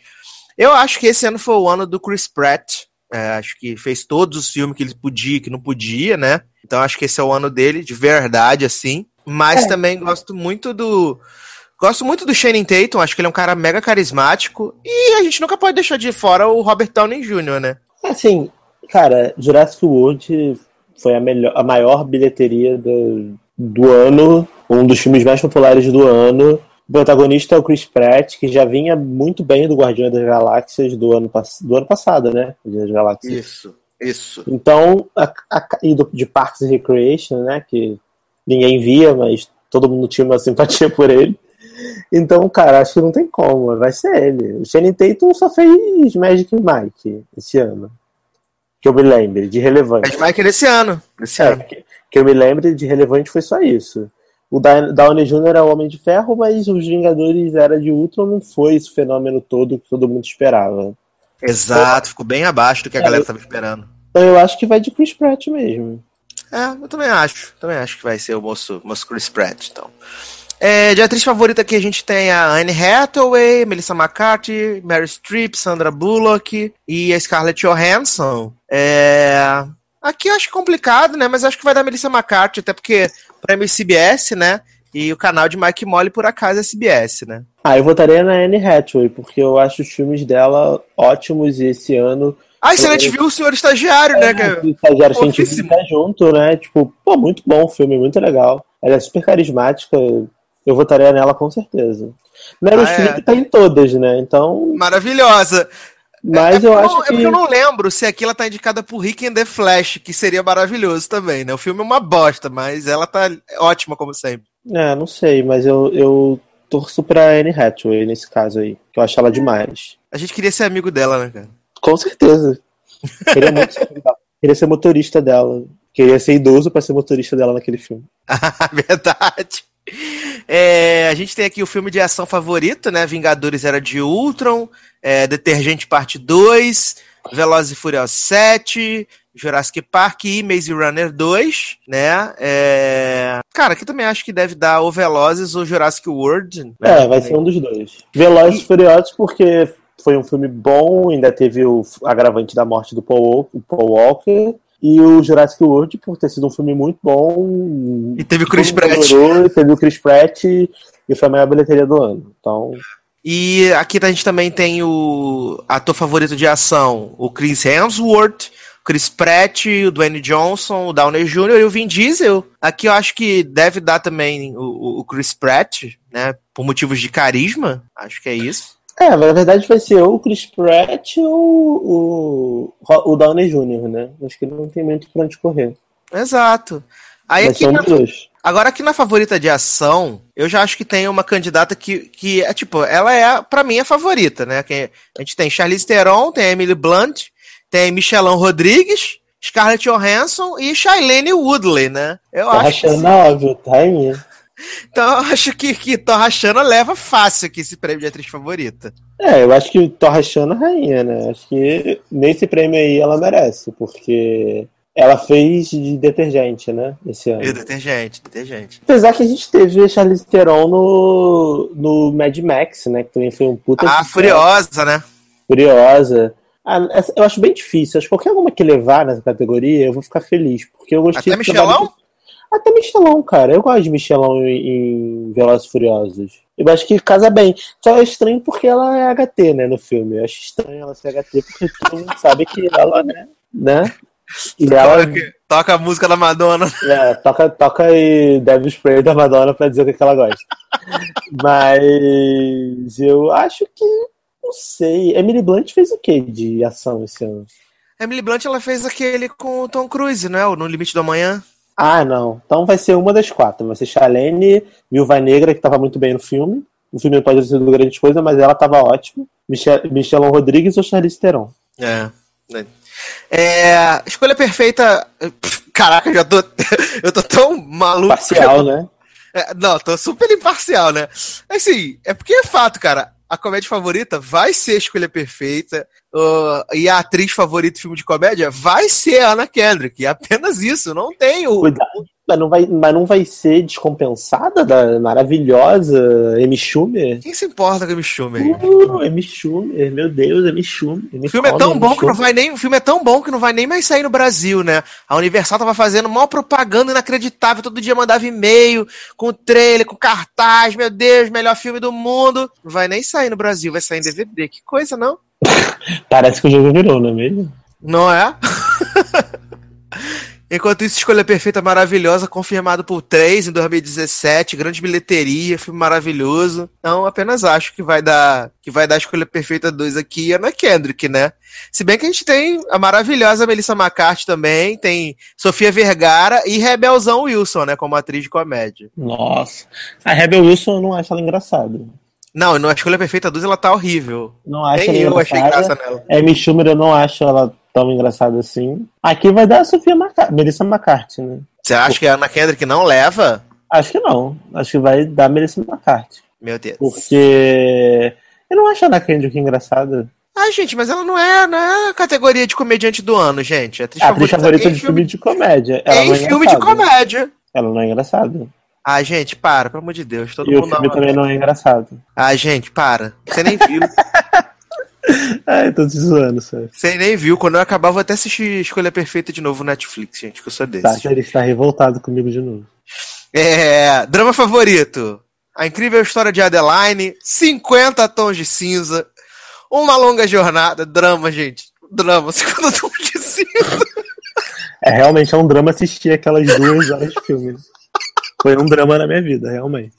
Speaker 3: Eu acho que esse ano foi o ano do Chris Pratt. É, acho que fez todos os filmes que ele podia e que não podia, né? Então acho que esse é o ano dele, de verdade, assim. Mas
Speaker 4: É.
Speaker 3: também gosto muito do. Gosto muito do Channing Tatum, acho que ele é um cara mega carismático. E a gente nunca pode deixar de fora o Robert Downey Jr., né?
Speaker 4: Assim, cara, Jurassic World foi a, melhor, a maior bilheteria do, do ano, um dos filmes mais populares do ano. O protagonista é o Chris Pratt, que já vinha muito bem do Guardião das Galáxias do ano, do ano passado, né? Das Galáxias.
Speaker 3: Isso, isso.
Speaker 4: Então, a, a, e do, de Parks and Recreation, né? Que ninguém via, mas todo mundo tinha uma simpatia por ele. Então, cara, acho que não tem como, vai ser ele. O Channing Tatum só fez Magic Mike esse ano. Que eu me lembre, de relevante.
Speaker 3: Mas Michael esse ano. Esse
Speaker 4: É,
Speaker 3: ano.
Speaker 4: que, que eu me lembre de relevante foi só isso. O Downey Jr. era o Homem de Ferro, mas os Vingadores Era de Ultron não foi esse fenômeno todo que todo mundo esperava.
Speaker 3: Exato, ficou bem abaixo do que a
Speaker 4: É,
Speaker 3: galera estava esperando.
Speaker 4: Então eu acho que vai de Chris Pratt mesmo.
Speaker 3: É, eu também acho. Também acho que vai ser o moço, moço Chris Pratt, então. É, de atriz favorita aqui a gente tem a Anne Hathaway, Melissa McCarthy, Mary Streep, Sandra Bullock e a Scarlett Johansson. É, Aqui eu acho complicado, né? Mas acho que vai dar Melissa McCarthy, até porque prêmio CBS, né? E o canal de Mike Molly, por acaso, é CBS, né?
Speaker 4: Ah, eu votaria na Anne Hathaway, porque eu acho os filmes dela ótimos e esse ano.
Speaker 3: Ah, e a gente viu o Senhor Estagiário, né? cara?
Speaker 4: O estagiário científico tá junto, né? Tipo, pô, muito bom o filme, muito legal. Ela é super carismática. Eu votaria nela com certeza. Meryl
Speaker 3: Ah, é.
Speaker 4: Streep tá em todas, né? Então.
Speaker 3: Maravilhosa.
Speaker 4: Mas
Speaker 3: é
Speaker 4: eu
Speaker 3: porque
Speaker 4: acho
Speaker 3: não- É
Speaker 4: que.
Speaker 3: porque eu não lembro se aqui ela tá indicada por Rick and the Flash, que seria maravilhoso também, né? O filme é uma bosta, mas ela tá ótima como sempre.
Speaker 4: É, não sei, mas eu, eu torço pra Anne Hathaway nesse caso aí. Que eu acho ela demais.
Speaker 3: A gente queria ser amigo dela, né, cara?
Speaker 4: Com certeza. Queria muito ser, queria ser motorista dela. Queria ser idoso pra ser motorista dela naquele filme.
Speaker 3: Verdade. É, a gente tem aqui o filme de ação favorito, né? Vingadores Era de Ultron, é, Detergente Parte 2, Velozes e Furiosos 7, Jurassic Park e Maze Runner 2, né? É... Cara, aqui também acho que deve dar ou Velozes ou Jurassic World. né?
Speaker 4: É, vai ser um dos dois. Velozes e Furiosos porque foi um filme bom, ainda teve o agravante da morte do Paul, Paul Walker. E o Jurassic World, por ter sido um filme muito bom.
Speaker 3: E teve o Chris Pratt.
Speaker 4: adorou, teve o Chris Pratt e foi a maior bilheteria do ano. Então,
Speaker 3: E aqui a gente também tem o ator favorito de ação, o Chris Hemsworth, o Chris Pratt, o Dwayne Johnson, o Downey Jr. e o Vin Diesel. Aqui eu acho que deve dar também o, o Chris Pratt, né? Por motivos de carisma. Acho que é isso.
Speaker 4: É, mas na verdade vai ser ou o Chris Pratt ou o, o Downey Jr., né? Acho que não tem muito pra onde correr.
Speaker 3: Exato. Aí
Speaker 4: Vai
Speaker 3: aqui na, agora aqui na favorita de ação, eu já acho que tem uma candidata que, que é tipo, ela é pra mim a favorita, né? Que a gente tem Charlize Theron, tem Emily Blunt, tem Michelão Rodrigues, Scarlett Johansson e Shailene Woodley, né? Eu
Speaker 4: Tá
Speaker 3: acho que
Speaker 4: rachando
Speaker 3: sim.
Speaker 4: na óbvio, tá aí.
Speaker 3: Então eu acho que, que Thor Rachana leva fácil aqui esse prêmio de atriz favorita.
Speaker 4: É, eu acho que tô rachando a rainha, né? Acho que nesse prêmio aí ela merece, porque ela fez de detergente, né? Esse ano.
Speaker 3: E detergente, detergente.
Speaker 4: Apesar que a gente teve a Charlize Theron no, no Mad Max, né? Que também foi um puta.
Speaker 3: Ah. Furiosa, né?
Speaker 4: Furiosa. Ah, eu acho bem difícil. Acho que qualquer uma que levar nessa categoria, eu vou ficar feliz. Porque eu gostei
Speaker 3: Até Michelão?
Speaker 4: Até Michelão, cara. Eu gosto de Michelão em, em Velozes e Furiosos. Eu acho que casa bem. Só é estranho porque ela é HT, né, no filme. Eu acho estranho ela ser HT porque todo mundo sabe que ela, né? né? E ela
Speaker 3: Toca, toca a música da Madonna.
Speaker 4: é, toca, toca e Devil Spray da Madonna pra dizer o que, que ela gosta. Mas eu acho que. Não sei. Emily Blunt fez o que de ação esse ano?
Speaker 3: Emily Blunt, ela fez aquele com o Tom Cruise, né? O No Limite do Amanhã.
Speaker 4: Ah, não. Então vai ser uma das quatro. Vai ser Charlene, Viúva Negra, que tava muito bem no filme. O filme não pode ter sido grande coisa, mas ela tava ótima. Michel, Michelão Rodrigues ou Charlize Theron?
Speaker 3: É. É, escolha perfeita. Caraca, já tô. Eu tô tão maluco.
Speaker 4: Parcial, né?
Speaker 3: É, não, tô super imparcial, né? Assim, é porque é fato, cara. A comédia favorita vai ser a escolha perfeita. uh, e a atriz favorita do filme de comédia vai ser a Anna Kendrick. É apenas isso. Não tem o.
Speaker 4: Cuidado. Mas não vai, mas não vai ser descompensada da maravilhosa Amy Schumer?
Speaker 3: Quem se importa com o Schumer?
Speaker 4: Uh, Amy Schumer, meu Deus, Amy Schumer.
Speaker 3: O filme é tão
Speaker 4: Amy
Speaker 3: bom que não vai nem, o filme é tão bom que não vai nem mais sair no Brasil, né? A Universal tava fazendo mal propaganda inacreditável, todo dia mandava e-mail com trailer, com cartaz, meu Deus, melhor filme do mundo. Não vai nem sair no Brasil, vai sair em DVD. Que coisa, não?
Speaker 4: Parece que o jogo virou, não é mesmo?
Speaker 3: Não é? Enquanto isso, Escolha Perfeita Maravilhosa, confirmado por 3 em 2017, grande bilheteria, filme maravilhoso. Então, apenas acho que vai dar que vai dar Escolha Perfeita 2 aqui e Ana Kendrick, né? Se bem que a gente tem a maravilhosa Melissa McCarthy também, tem Sofia Vergara e Rebelzão Wilson, né, como atriz de comédia.
Speaker 4: Nossa. A Rebel Wilson eu não acho ela engraçada.
Speaker 3: Não, no Escolha Perfeita 2 ela tá horrível.
Speaker 4: Não acho
Speaker 3: Nem eu achei
Speaker 4: engraçada.
Speaker 3: graça nela.
Speaker 4: Amy Schumer eu não acho ela tão engraçada assim. Aqui vai dar a Sofia Maca Melissa McCarthy, né?
Speaker 3: Você acha que a Ana Kendrick não leva?
Speaker 4: Acho que não. Acho que vai dar Melissa McCarthy.
Speaker 3: Meu Deus.
Speaker 4: Porque eu não acho a Ana Kendrick engraçada.
Speaker 3: Ah, gente, mas ela não é, não é a categoria de comediante do ano, gente. A atriz
Speaker 4: A atriz favorita
Speaker 3: em
Speaker 4: de filme de comédia. Ela
Speaker 3: em
Speaker 4: não é
Speaker 3: filme de
Speaker 4: engraçada.
Speaker 3: comédia.
Speaker 4: Ela não é engraçada.
Speaker 3: Ah, gente, para, pelo amor de Deus. Todo
Speaker 4: E o
Speaker 3: mundo dá
Speaker 4: filme também não é engraçado.
Speaker 3: Ah, gente, para. Você nem viu.
Speaker 4: Ai, tô te zoando, sério.
Speaker 3: Você nem viu. Quando eu acabar, vou até assistir Escolha Perfeita de novo no Netflix, gente, que eu sou desse.
Speaker 4: Tá, ele está revoltado comigo de novo.
Speaker 3: É. Drama favorito. A incrível história de Adeline. 50 tons de cinza. Uma longa jornada. Drama, gente. Drama. 50 tons de cinza.
Speaker 4: É realmente é um drama assistir aquelas duas horas de filme. Foi um drama na minha vida, realmente.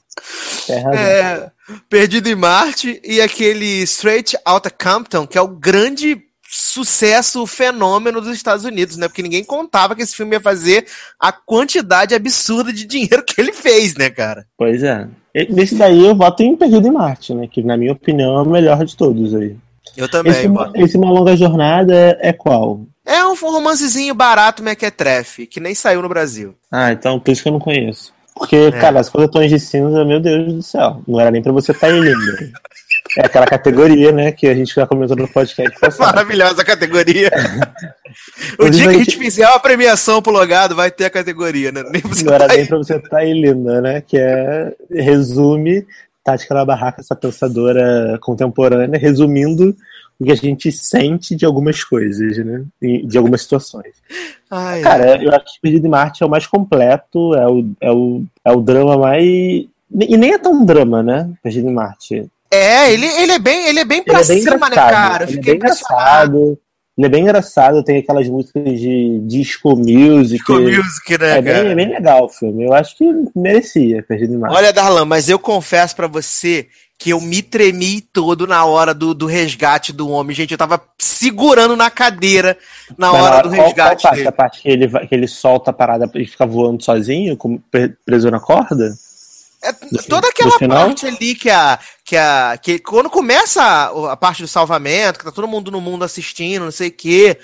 Speaker 3: É, Perdido em Marte e aquele Straight Outta Compton, que é o grande sucesso, o fenômeno dos Estados Unidos, né? Porque ninguém contava que esse filme ia fazer a quantidade absurda de dinheiro que ele fez, né, cara?
Speaker 4: Pois é. Nesse daí eu voto em Perdido em Marte, né? Que na minha opinião é o melhor de todos aí.
Speaker 3: Eu também,
Speaker 4: Esse,
Speaker 3: mano.
Speaker 4: esse Uma Longa Jornada é, é qual?
Speaker 3: É um romancezinho barato, mequetrefe, que nem saiu no Brasil.
Speaker 4: Ah, então por isso que eu não conheço. Porque, cara, as coisas tons de cinza, meu Deus do céu. Não era nem pra você estar tá aí linda. É aquela categoria, né, que a gente já comentou no podcast passado.
Speaker 3: Maravilhosa categoria. o dia que
Speaker 4: a
Speaker 3: gente fizer uma premiação pro logado, vai ter a categoria, né? Nem
Speaker 4: Não era
Speaker 3: tá aí.
Speaker 4: nem pra você estar tá aí linda, né? Que é resume Tática da Barraca, essa pensadora contemporânea, resumindo o que a gente sente de algumas coisas, né? De algumas situações.
Speaker 3: Ai,
Speaker 4: Cara, eu acho que Perdido em Marte é o mais completo, é o, é o, é o drama mais. E nem é tão drama, né? Perdido em Marte.
Speaker 3: É, ele, ele é bem, ele é bem pra
Speaker 4: Ele é bem
Speaker 3: cima, né, cara?
Speaker 4: Ele é
Speaker 3: fiquei
Speaker 4: bem
Speaker 3: impressionado.
Speaker 4: engraçado. Ele é bem engraçado, tem aquelas músicas de disco music.
Speaker 3: Com music, né,
Speaker 4: é, bem,
Speaker 3: cara?
Speaker 4: é bem legal o filme. Eu acho que merecia Perdido em Marte.
Speaker 3: Olha, Darlan, mas eu confesso pra você que eu me tremi todo na hora do, do resgate do homem. Gente, eu tava segurando na cadeira na
Speaker 4: Mas
Speaker 3: hora do
Speaker 4: qual-
Speaker 3: resgate
Speaker 4: qual parte?
Speaker 3: dele.
Speaker 4: A parte que ele, que ele solta a parada e fica voando sozinho, com- pre- preso na corda?
Speaker 3: É, toda aquela parte ali que a. Que a que quando começa a, a parte do salvamento, que tá todo mundo no mundo assistindo, não sei o quê.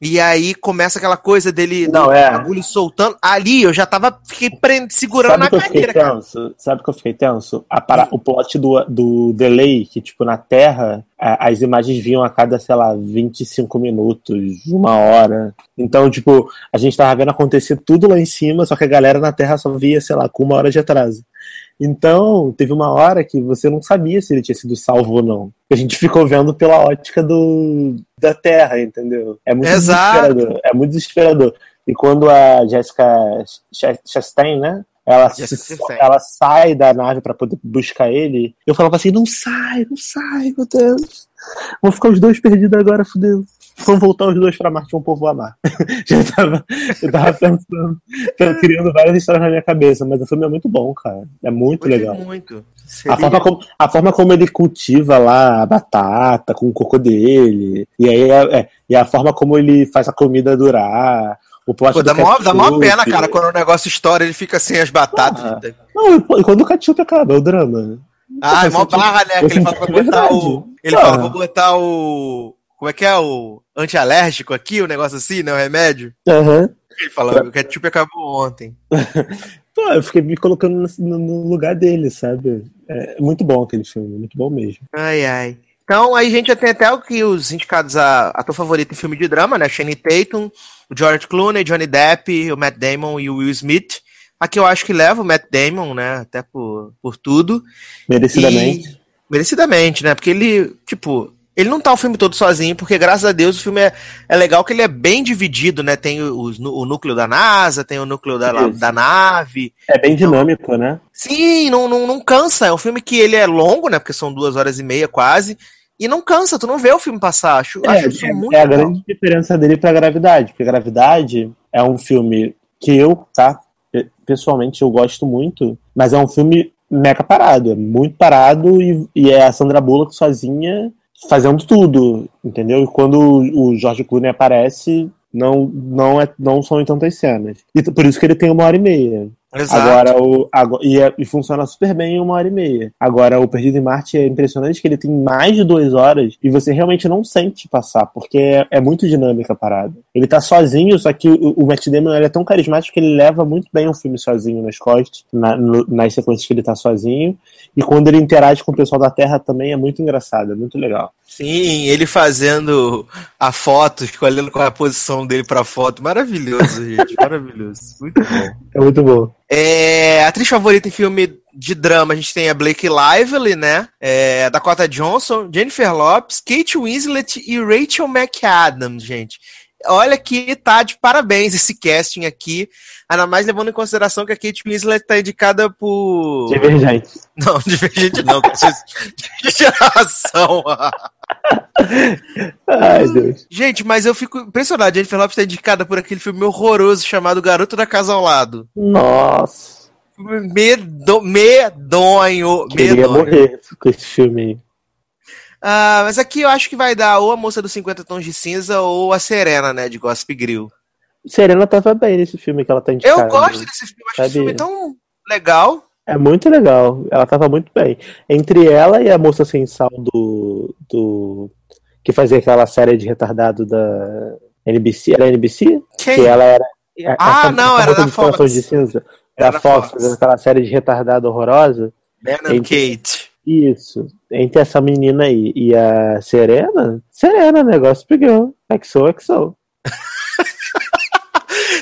Speaker 3: E aí começa aquela coisa dele
Speaker 4: Não, é.
Speaker 3: bagulho soltando. Ali eu já tava fiquei prend- segurando
Speaker 4: Sabe
Speaker 3: na
Speaker 4: que eu
Speaker 3: cadeira, cara.
Speaker 4: tenso? Sabe que eu fiquei tenso? Para... O plot do, do delay, que tipo, na Terra, as imagens vinham a cada, sei lá, 25 minutos, uma hora. Então, tipo, a gente tava vendo acontecer tudo lá em cima, só que a galera na Terra só via, sei lá, com uma hora de atraso. Então, teve uma hora que você não sabia se ele tinha sido salvo ou não. A gente ficou vendo pela ótica do, da Terra, entendeu? É muito
Speaker 3: Exato.
Speaker 4: desesperador. É muito desesperador. E quando a Jessica Ch- Chastain, né? Ela, se- ela sai da nave pra poder buscar ele. Eu falava assim: não sai, não sai, meu Deus. Vão ficar os dois perdidos agora, fudeu. Vão voltar os dois pra Marte, um povo amar. Já tava, eu tava pensando, tava criando várias histórias na minha cabeça, mas o filme é muito bom, cara. É muito legal.
Speaker 3: Muito.
Speaker 4: A forma, como, a forma como ele cultiva lá a batata com o cocô dele, e aí é, é- e a forma como ele faz a comida durar, o plot
Speaker 3: Pô, dá mó, dá mó pena, cara, quando o negócio estoura, ele fica sem as batatas.
Speaker 4: Ah, Não, e, e quando o ketchup acaba, é o drama.
Speaker 3: Ah, é mó barra, né? Que ele fala pra botar
Speaker 4: verdade.
Speaker 3: o. Ele
Speaker 4: Ah.
Speaker 3: fala, vou botar o. Como é que é? O antialérgico aqui, o negócio assim, né? O remédio.
Speaker 4: Aham.
Speaker 3: Ele fala, o ketchup acabou ontem.
Speaker 4: Pô, eu fiquei me colocando no, no lugar dele, sabe? É muito bom aquele filme, muito bom mesmo.
Speaker 3: Ai, ai. Então, aí a gente já tem até o que os indicados a ator favorito em filme de drama, né? Shane Tatum, o George Clooney, Johnny Depp, o Matt Damon e o Will Smith. Aqui eu acho que leva o Matt Damon, né? Até por, por tudo.
Speaker 4: Merecidamente.
Speaker 3: E- merecidamente, né? Porque ele, tipo, ele não tá o filme todo sozinho, porque graças a Deus o filme é, é legal que ele é bem dividido, né? Tem nu- o, núcleo da NASA, tem o núcleo da,
Speaker 4: Isso.
Speaker 3: da nave.
Speaker 4: É bem dinâmico, né?
Speaker 3: Sim, não, não, não cansa. É um filme que ele é longo, né? Porque são duas horas e meia quase. E não cansa, tu não vê o filme passar. Acho,
Speaker 4: É,
Speaker 3: acho isso
Speaker 4: é-
Speaker 3: muito
Speaker 4: é a
Speaker 3: legal.
Speaker 4: grande diferença dele pra Gravidade, porque Gravidade é um filme que eu, tá? pe- Pessoalmente eu gosto muito, mas é um filme mega parado, é muito parado e, e é a Sandra Bullock sozinha fazendo tudo, entendeu? E quando o George Clooney aparece, não, não, é, não são em tantas cenas. E por isso que ele tem uma hora e meia.
Speaker 3: Exato.
Speaker 4: Agora, o, agora e, é- e funciona super bem em uma hora e meia. Agora, o Perdido em Marte é impressionante que ele tem mais de duas horas e você realmente não sente passar, porque é, é muito dinâmica a parada. Ele tá sozinho, só que o, o Matt Damon é tão carismático que ele leva muito bem o filme sozinho nas costas, na- no- nas sequências que ele tá sozinho. E quando ele interage com o pessoal da Terra também é muito engraçado, é muito legal.
Speaker 3: Sim, ele fazendo a foto, escolhendo qual é a posição dele pra foto. Maravilhoso, gente. Maravilhoso. Muito bom.
Speaker 4: É muito bom.
Speaker 3: É, atriz favorita em filme de drama, a gente tem a Blake Lively, né? É, Dakota Johnson, Jennifer Lopes, Kate Winslet e Rachel McAdams, gente. Olha que tá de parabéns esse casting aqui. Ainda mais levando em consideração que a Kate Winslet tá indicada por.
Speaker 4: Divergente.
Speaker 3: Não, Divergente não. De geração.
Speaker 4: Ai, Deus.
Speaker 3: Gente, mas eu fico impressionado. Jennifer Lopes tá indicada por aquele filme horroroso chamado Garoto da Casa ao Lado.
Speaker 4: Nossa.
Speaker 3: Medo, medonho.
Speaker 4: Queria
Speaker 3: medonho.
Speaker 4: morrer com esse filme
Speaker 3: Ah, mas aqui eu acho que vai dar ou a moça dos 50 tons de cinza ou a Serena, né, de Gossip Grill.
Speaker 4: Serena tava bem nesse filme que ela tá indicada.
Speaker 3: Eu gosto desse filme, acho esse
Speaker 4: Sabia.
Speaker 3: filme tão legal.
Speaker 4: É muito legal. Ela tava muito bem. Entre ela e a moça sem sal do. do que fazia aquela série de retardado da NBC. Era NBC?
Speaker 3: Quem?
Speaker 4: Que ela era.
Speaker 3: Ah, não, era
Speaker 4: moça
Speaker 3: da Fox.
Speaker 4: De cinza.
Speaker 3: Era
Speaker 4: da Fox,
Speaker 3: Fox.
Speaker 4: fazendo aquela série de retardado horrorosa. Entre-
Speaker 3: Kate.
Speaker 4: Isso. Entre essa menina aí e a Serena, Serena, negócio pegou. XO, XO.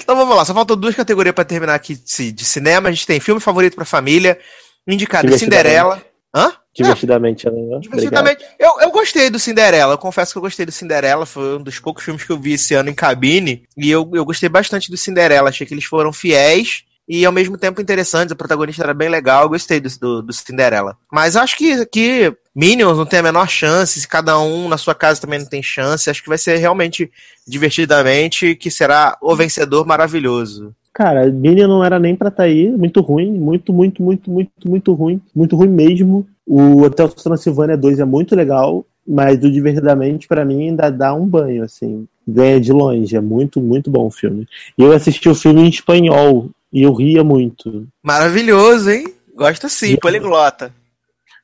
Speaker 3: Então vamos lá, só faltam duas categorias pra terminar aqui de ci- de cinema. A gente tem filme favorito pra família, indicado. Cinderela. Hã?
Speaker 4: Divertidamente? Obrigado.
Speaker 3: Divertidamente. Eu, eu gostei do Cinderela, eu confesso que eu gostei do Cinderela, foi um dos poucos filmes que eu vi esse ano em cabine, e eu, eu gostei bastante do Cinderela, achei que eles foram fiéis e ao mesmo tempo interessantes, a protagonista era bem legal, eu gostei do, do, do Cinderela. Mas acho que, que Minions não tem a menor chance, se cada um na sua casa também não tem chance, acho que vai ser realmente divertidamente, que será o vencedor maravilhoso.
Speaker 4: Cara, Minion não era nem pra estar aí, muito ruim, muito, muito, muito, muito, muito ruim, muito ruim mesmo. O Hotel Transilvânia 2 é muito legal, mas do Divertidamente, pra mim, ainda dá um banho, assim. Ganha de longe, é muito, muito bom o filme. E eu assisti o filme em espanhol, e eu ria muito.
Speaker 3: Maravilhoso, hein? Gosto sim, poliglota.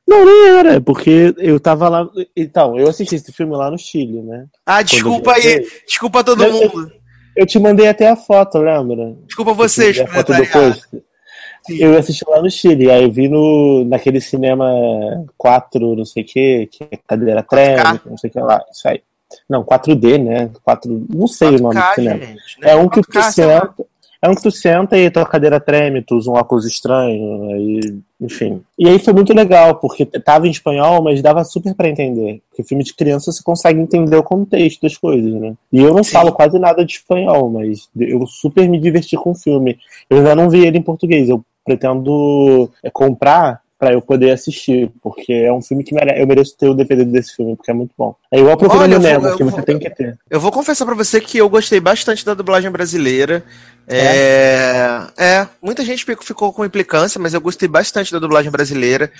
Speaker 4: Não, nem era, porque eu tava lá. Então, eu assisti esse filme lá no Chile, né?
Speaker 3: Ah, desculpa aí, desculpa todo
Speaker 4: Eu-
Speaker 3: mundo.
Speaker 4: Eu te mandei até a foto, lembra?
Speaker 3: Desculpa vocês,
Speaker 4: a foto do post. Eu assisti lá no Chile, aí eu vi no, naquele cinema 4, não sei o que, que é cadeira treme, não sei o que lá, isso aí. Não, 4D, né? 4, não sei o nome do
Speaker 3: 4K,
Speaker 4: cinema.
Speaker 3: gente, né?
Speaker 4: É um que tu
Speaker 3: 4K, lá.
Speaker 4: senta, é um que tu senta e tua cadeira treme, tu usa um óculos estranho, aí, enfim. E aí foi muito legal, porque tava em espanhol, mas dava super pra entender. Porque filme de criança você consegue entender o contexto das coisas, né? E eu não
Speaker 3: Sim.
Speaker 4: falo quase nada de espanhol, mas eu super me diverti com o filme. Eu ainda não vi ele em português, eu pretendo é, comprar pra eu poder assistir, porque é um filme que mere- eu mereço ter o DVD desse filme, porque é muito bom. É igual Procurando
Speaker 3: Olha, eu vou-
Speaker 4: Nemo,
Speaker 3: eu
Speaker 4: que você
Speaker 3: vou-
Speaker 4: tem que ter.
Speaker 3: Eu vou confessar pra você que eu gostei bastante da dublagem brasileira. É, é, muita gente ficou- ficou com implicância, mas eu gostei bastante da dublagem brasileira.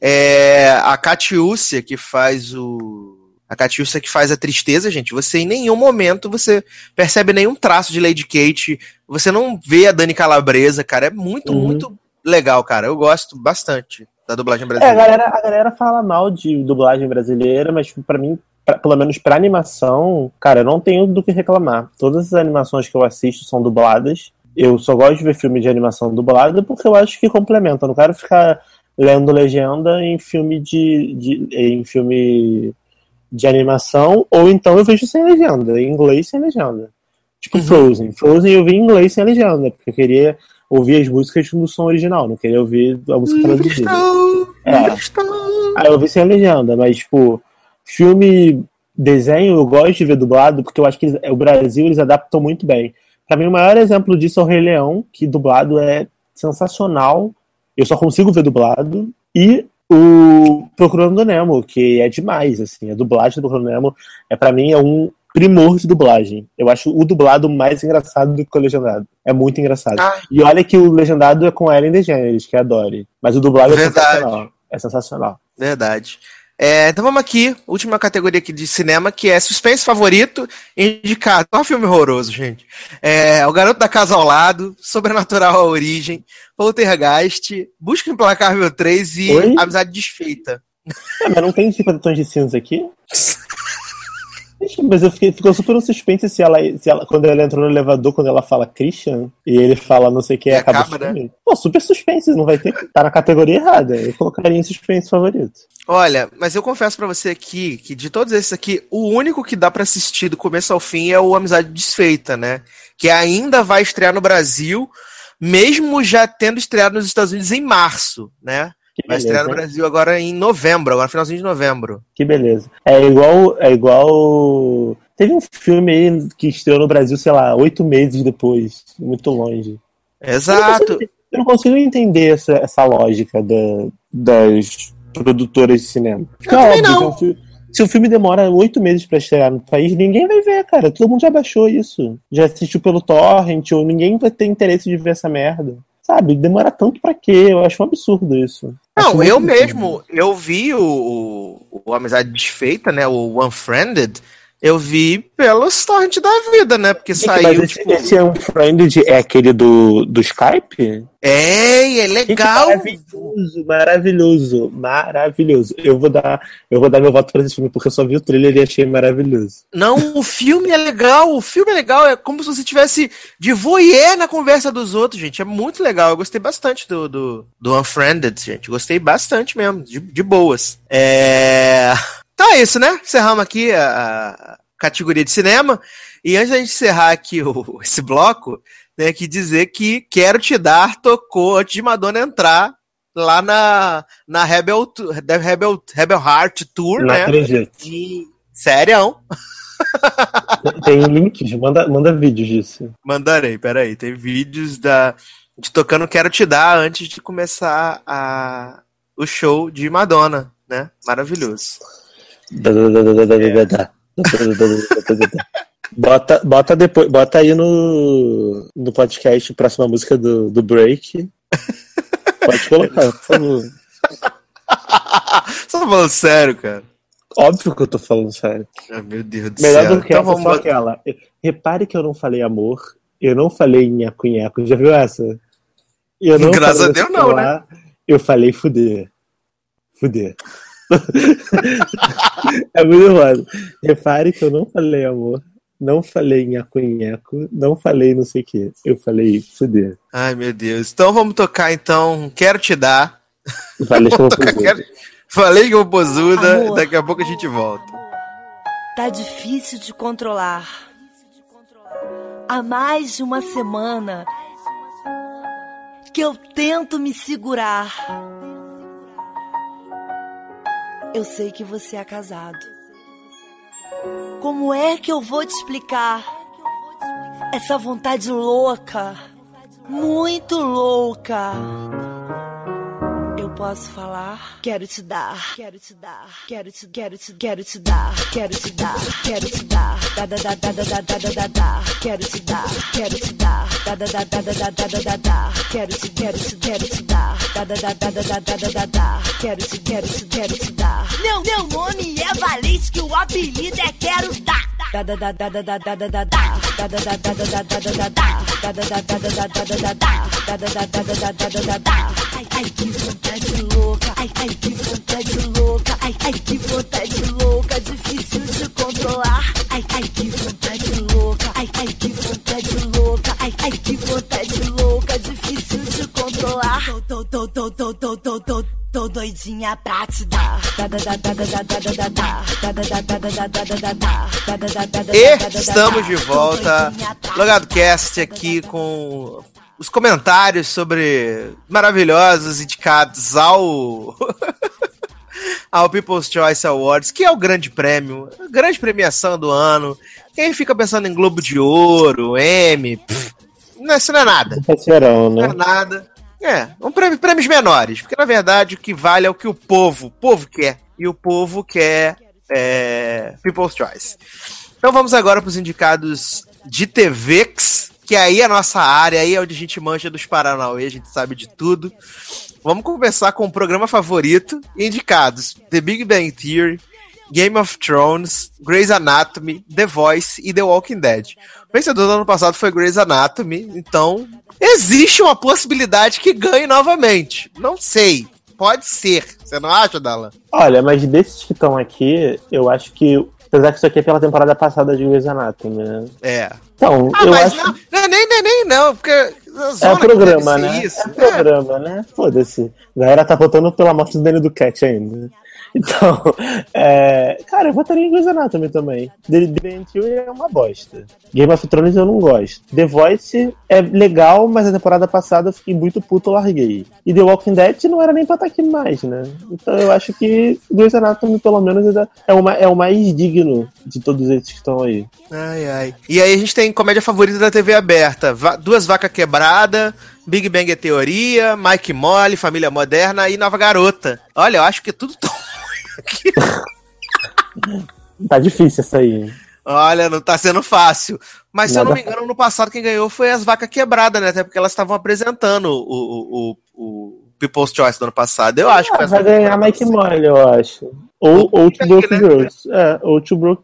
Speaker 3: É, a Catiúcia, que faz o. A Catiúcia que faz a tristeza, gente. Você em nenhum momento você percebe nenhum traço de Lady Kate. Você não vê a Dani Calabresa, cara. É muito,
Speaker 4: Uhum.
Speaker 3: muito legal, cara. Eu gosto bastante da dublagem
Speaker 4: É, a
Speaker 3: brasileira.
Speaker 4: galera, a galera fala mal de dublagem brasileira, mas tipo, pra mim, pra- pelo menos pra animação, cara, eu não tenho do que reclamar. Todas as animações que eu assisto são dubladas. Eu só gosto de ver filme de animação dublada porque eu acho que complementa. Eu não quero ficar lendo legenda em filme de, de- em filme de animação, ou então eu vejo sem legenda, em inglês sem legenda. Tipo
Speaker 3: Uhum.
Speaker 4: Frozen. Frozen eu vi em inglês sem legenda, porque eu queria ouvir as músicas no som original, não queria ouvir a música traduzida. É. Ah, eu vi sem legenda, mas, tipo, filme, desenho, eu gosto de ver dublado, porque eu acho que eles- o Brasil eles adaptam muito bem. Pra mim, o maior exemplo disso é o Rei Leão, que dublado é sensacional. Eu só consigo ver dublado. E o Procurando Nemo, que é demais, assim. A dublagem do Procurando Nemo, é, pra mim, é um primor de dublagem. Eu acho o dublado mais engraçado do que o legendado. É muito engraçado.
Speaker 3: Ah.
Speaker 4: E olha que o legendado é com Ellen DeGeneres, que é a Dory. Mas o dublado é
Speaker 3: Verdade.
Speaker 4: sensacional. É sensacional.
Speaker 3: Verdade. É, então vamos aqui, última categoria aqui de cinema, que é suspense favorito, indicado. Olha um filme horroroso, gente. É, O Garoto da Casa ao Lado, Sobrenatural à Origem, Poltergeist, Busca Implacável 3 e
Speaker 4: Oi?
Speaker 3: Amizade Desfeita.
Speaker 4: É, mas não tem 50 tons de cinza aqui? Mas eu fiquei, ficou super um suspense se ela, se ela, quando ela entrou no elevador, quando ela fala Christian, e ele fala não sei o que,
Speaker 3: E
Speaker 4: acaba,
Speaker 3: acaba,
Speaker 4: o filme. Pô, super suspense, não vai ter. Tá na categoria errada. Eu colocaria em suspense favorito.
Speaker 3: Olha, mas eu confesso pra você aqui que de todos esses aqui, o único que dá pra assistir do começo ao fim é o Amizade Desfeita, né? Que ainda vai estrear no Brasil, mesmo já tendo estreado nos Estados Unidos em março, né?
Speaker 4: Que
Speaker 3: Vai
Speaker 4: beleza,
Speaker 3: estrear no? Brasil agora em novembro, agora finalzinho de novembro.
Speaker 4: Que beleza. É igual. É igual. Teve um filme aí que estreou no Brasil, sei lá, oito meses depois. Muito longe.
Speaker 3: Exato.
Speaker 4: Eu não consigo entender essa, essa lógica da- das produtoras de cinema.
Speaker 3: Eu
Speaker 4: é óbvio
Speaker 3: não.
Speaker 4: que fi- se o filme demora oito meses pra estrear no país, ninguém vai ver, cara. Todo mundo já baixou isso. Já assistiu pelo torrent, ou ninguém vai ter interesse de ver essa merda. Sabe? Demora tanto pra quê? Eu acho um absurdo isso.
Speaker 3: Não, eu
Speaker 4: absurdo.
Speaker 3: mesmo, eu vi o, o, o Amizade Desfeita, né? O Unfriended, eu vi pelos torrent da vida, né? Porque
Speaker 4: Gente, mas
Speaker 3: saiu,
Speaker 4: esse,
Speaker 3: tipo...
Speaker 4: esse Unfriended é aquele do, do Skype?
Speaker 3: É, é
Speaker 4: Gente,
Speaker 3: legal.
Speaker 4: maravilhoso, maravilhoso, maravilhoso. Eu vou dar, eu vou dar meu voto pra esse filme porque eu só vi o trailer e achei maravilhoso.
Speaker 3: Não, o filme é legal, o filme é legal, é como se você tivesse de voyeur na conversa dos outros, gente. É muito legal. Eu gostei bastante do, do, do Unfriended, gente. Gostei bastante mesmo, de, de boas. É... Então é isso, né? Encerramos aqui a, a categoria de cinema. E antes da gente encerrar aqui o, esse bloco, tem que dizer que Quero Te Dar tocou antes de Madonna entrar lá na, na Rebel, Rebel, Rebel Heart Tour, né?
Speaker 4: acredito.
Speaker 3: E, sério?
Speaker 4: Tem links, manda, manda vídeos disso.
Speaker 3: Mandarei, peraí. Tem vídeos da, de tocando Quero Te Dar antes de começar a, o show de Madonna, né? Maravilhoso.
Speaker 4: Bota, bota depois, bota aí no, no podcast próxima música do, do Break. Pode colocar, por favor.
Speaker 3: Você tá falando sério, cara?
Speaker 4: Óbvio que eu tô falando sério.
Speaker 3: Ah, meu Deus do
Speaker 4: Melhor
Speaker 3: céu.
Speaker 4: do que
Speaker 3: Então
Speaker 4: essa,
Speaker 3: vamos
Speaker 4: só aquela. Repare que eu não falei amor, eu não falei nhaco-nhaco. Já viu essa? Eu não
Speaker 3: Graças a Deus não, né?
Speaker 4: Eu falei fuder. Fuder. É muito bom. Repare que eu não falei amor, não falei nhaco-nhaco, não falei não sei o que. Eu falei fuder.
Speaker 3: Ai, meu Deus. Então vamos tocar, então. Quero Te Dar.
Speaker 4: Falei vou
Speaker 3: tocar. Quero... Falei vou posuda.
Speaker 2: Amor.
Speaker 3: Daqui a pouco a gente volta.
Speaker 2: Tá difícil de controlar. Há mais de uma semana que eu tento me segurar. Eu sei que você é casado. Como é que eu vou te explicar essa vontade louca, muito louca? Posso falar? Quero te dar, quero te dar, quero te, quero te, quero te dar, quero te dar, quero te dar, da da da da da da da da da da, quero te dar, quero te dar, da da da da da da da da da da, quero te, quero te, quero te dar, da da da da da da da da da da, quero te, quero te, quero te dar. Meu meu nome é Valente, que o apelido é Quero Dar. Ai, ai, que vontade louca, ai, ai, que vontade louca, ai, ai, que vontade louca, difícil de controlar. Ai, ai, que vontade louca, ai, ai, que vontade louca, ai, ai, que vontade louca, difícil de controlar. Tô, tô, tô, tô, tô, tô, tô, tô doidinha pra te dar.
Speaker 3: E estamos de volta. Logado Cast aqui com os comentários sobre maravilhosos indicados ao ao People's Choice Awards, que é o grande prêmio, a grande premiação do ano. Quem fica pensando em Globo de Ouro, M, pff, não, é- isso não é nada.
Speaker 4: Serão, né?
Speaker 3: Não é, é
Speaker 4: né?
Speaker 3: nada. É, um prêmio, prêmios menores, porque na verdade o que vale é o que o povo, o povo quer. E o povo quer é, People's Choice. Então vamos agora para os indicados de TVX, que aí é a nossa área, aí é onde a gente manja dos Paranauê, a gente sabe de tudo. Vamos começar com o programa favorito, indicados The Big Bang Theory, Game of Thrones, Grey's Anatomy, The Voice e The Walking Dead. O vencedor do ano passado foi Grey's Anatomy, então existe uma possibilidade que ganhe novamente. Não sei, pode ser. Você não acha, Dala?
Speaker 4: Olha, mas desses que estão aqui, eu acho que. Apesar que isso aqui é pela temporada passada de Grey's Anatomy, né?
Speaker 3: É.
Speaker 4: Então,
Speaker 3: Ah,
Speaker 4: eu
Speaker 3: mas
Speaker 4: acho
Speaker 3: não, não é nem, nem, nem não, porque
Speaker 4: É programa, né?
Speaker 3: Isso.
Speaker 4: É programa, né? Foda-se. A galera tá votando pela morte do Danny Duquette ainda. Então, é... cara, eu votaria em Grey's Anatomy também. The Theory é uma bosta. Game of Thrones eu não gosto. The Voice é legal, mas a temporada passada eu fiquei muito puto, larguei. E The Walking Dead não era nem pra estar aqui mais, né? Então eu acho que Grey's Anatomy, pelo menos, é o, ma- é o mais digno de todos esses que estão aí.
Speaker 3: Ai, ai. E aí a gente tem comédia favorita da TV aberta: Va- Duas Vacas Quebrada, Big Bang é Teoria, Mike Molly, Família Moderna e Nova Garota. Olha, eu acho que tudo tão.
Speaker 4: Tá difícil essa aí.
Speaker 3: Olha, não tá sendo fácil. Mas se eu não
Speaker 4: Nada
Speaker 3: me engano, no passado quem ganhou foi as Vacas Quebradas, né? Até porque elas estavam apresentando o, o, o, People's Choice do ano passado. Eu acho que
Speaker 4: Ah,
Speaker 3: as
Speaker 4: vai ganhar. Mike Molly, eu acho. Ou, Two Broke
Speaker 3: né?
Speaker 4: Girls. É,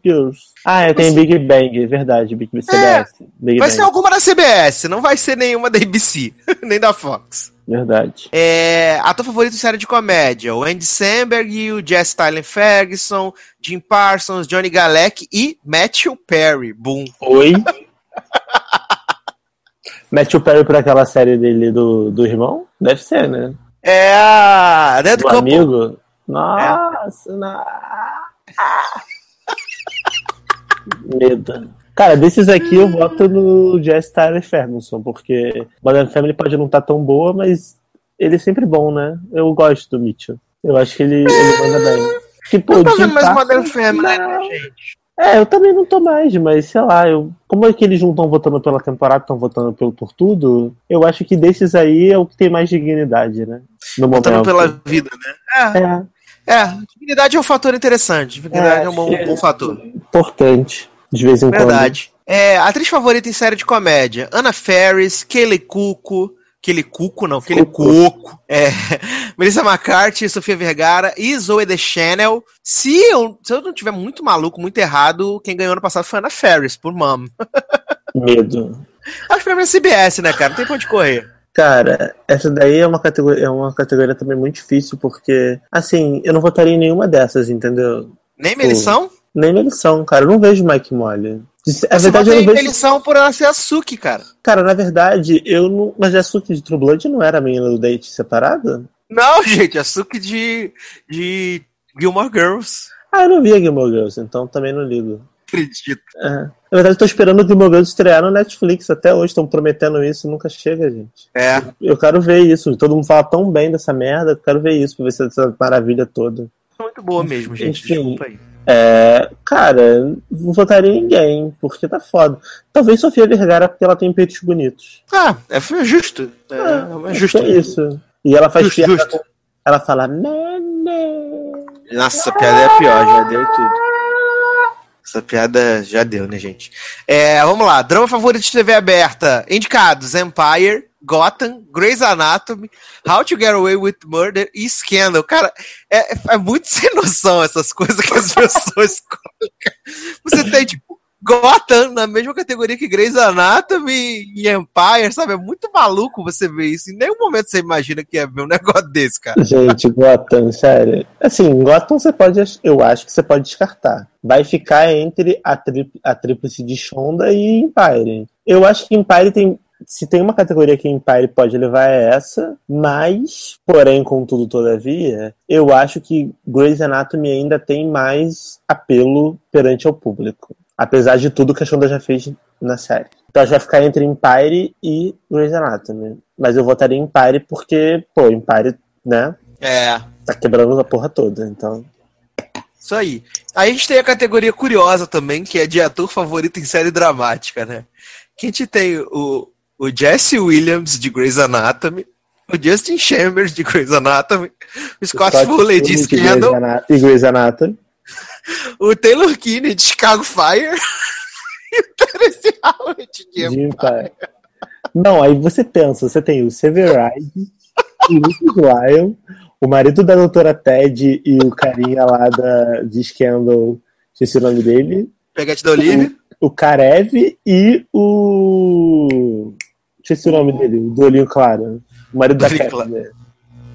Speaker 4: Girls. Ah, é, tem Big Bang, é verdade. Big CBS. Big
Speaker 3: Vai
Speaker 4: Bang,
Speaker 3: ser alguma da CBS, não vai ser nenhuma da ABC, nem da Fox.
Speaker 4: Verdade.
Speaker 3: É, ator favorito em série de comédia: o Andy Samberg, o Jess Tyler Ferguson, Jim Parsons, Johnny Galec e Matthew Perry. Boom.
Speaker 4: Oi? Matthew Perry por aquela série dele do, do irmão? Deve ser, né?
Speaker 3: É a Dead
Speaker 4: Do
Speaker 3: Couple.
Speaker 4: amigo? Nossa, na... Medo. Cara, desses aqui eu voto no Jess Tyler Ferguson, porque Modern Family pode não estar tão boa, mas ele é sempre bom, né? Eu gosto do Mitchell. Eu acho que ele, ele manda bem. Tipo,
Speaker 3: Não tô vendo mais Modern Family, né, gente?
Speaker 4: É, eu também não tô mais, mas sei lá, eu, como é que eles não estão votando pela temporada, estão votando pelo, por tudo, eu acho que desses aí é o que tem mais dignidade, né? No momento.
Speaker 3: Lutando pela vida, né?
Speaker 4: É,
Speaker 3: É, é. Dignidade é um fator interessante. Dignidade é,
Speaker 4: É,
Speaker 3: um bom, bom fator.
Speaker 4: importante, de vez em
Speaker 3: Verdade. É, atriz favorita em série de comédia: Anna Ferris, Kelly Cuco. Kelly Cuco, não, Kelly Coco. É, Melissa McCarthy, Sofia Vergara e Zoe Deschanel. Se eu, se eu não tiver muito maluco, muito errado, quem ganhou ano passado foi Anna Ferris, por
Speaker 4: quando. Medo.
Speaker 3: Acho que pra CBS, né, cara? Não tem pra onde correr.
Speaker 4: Cara, essa daí é uma categoria, é uma categoria também muito difícil, porque, assim, eu não votaria em nenhuma dessas, entendeu?
Speaker 3: Nem Melissão?
Speaker 4: Nem na edição, cara. Eu não vejo Mike Molly.
Speaker 3: Você
Speaker 4: verdade, eu não vejo.
Speaker 3: Melissão por ela ser a Suki, cara.
Speaker 4: Cara, na verdade, eu não. Mas a Suki de True Blood não era a menina do date separada?
Speaker 3: Não, gente, a Suki de, de Gilmore Girls.
Speaker 4: Ah, eu não vi a Gilmore Girls, então também não ligo.
Speaker 3: Acredito.
Speaker 4: É. Na verdade, eu tô esperando o Gilmore Girls estrear no Netflix até hoje. Estão prometendo isso e nunca chega, gente.
Speaker 3: É.
Speaker 4: Eu quero ver isso. Todo mundo fala tão bem dessa merda. Eu quero ver isso, pra ver se essa maravilha toda.
Speaker 3: Muito boa mesmo, gente.
Speaker 4: Enfim.
Speaker 3: Desculpa aí.
Speaker 4: É, cara, não votaria em ninguém, porque tá foda. Talvez Sofia Vergara, porque ela tem peitos bonitos.
Speaker 3: Ah, é justo. É, é
Speaker 4: Acho
Speaker 3: justo.
Speaker 4: É isso. E ela faz
Speaker 3: Justo,
Speaker 4: piada
Speaker 3: justo.
Speaker 4: com- Ela fala, Nene.
Speaker 3: Nossa, essa piada é a pior, já deu tudo. Essa piada já deu, né, gente? É, vamos lá. Drama favorito de TV aberta. Indicados: Empire, Gotham, Grey's Anatomy, How to Get Away with Murder e Scandal. Cara, é, é muito sem noção essas coisas que as pessoas colocam. Você tem, tipo, Gotham na mesma categoria que Grey's Anatomy e Empire, sabe? É muito maluco você ver isso. Em nenhum momento você imagina que ia ver um negócio desse, cara.
Speaker 4: Gente, Gotham, sério. Assim, Gotham você pode, eu acho que você pode descartar. Vai ficar entre a, a tríplice de Shonda e Empire. Eu acho que Empire tem. Se tem uma categoria que Empire pode levar é essa, mas, porém, contudo, todavia, eu acho que Grey's Anatomy ainda tem mais apelo perante ao público. Apesar de tudo que a Shonda já fez na série. Então acho que vai ficar entre Empire e Grey's Anatomy. Mas eu votaria em Empire porque, pô, Empire, né?
Speaker 3: É.
Speaker 4: Tá quebrando a porra toda, então.
Speaker 3: Isso aí. Aí a gente tem a categoria curiosa também, que é de ator favorito em série dramática, né? Que a gente tem o, o Jesse Williams de Grey's Anatomy, o Justin Chambers de Grey's Anatomy, o Scott, Foley de Scandal,
Speaker 4: E Grey's Anatomy.
Speaker 3: o Taylor Kinney de Chicago Fire e o Terence Howard de Empire.
Speaker 4: Empire. Não, aí você pensa, você tem o Severide, o Lucas Lyon, o marido da doutora Ted e o carinha lá da, de Scandal, esqueci o nome dele,
Speaker 3: Peguete da Olivia.
Speaker 4: o Karev e o. Esqueci o nome dele, o do olhinho claro. O marido da
Speaker 3: Do olhinho
Speaker 4: Cat.
Speaker 3: claro.
Speaker 4: né?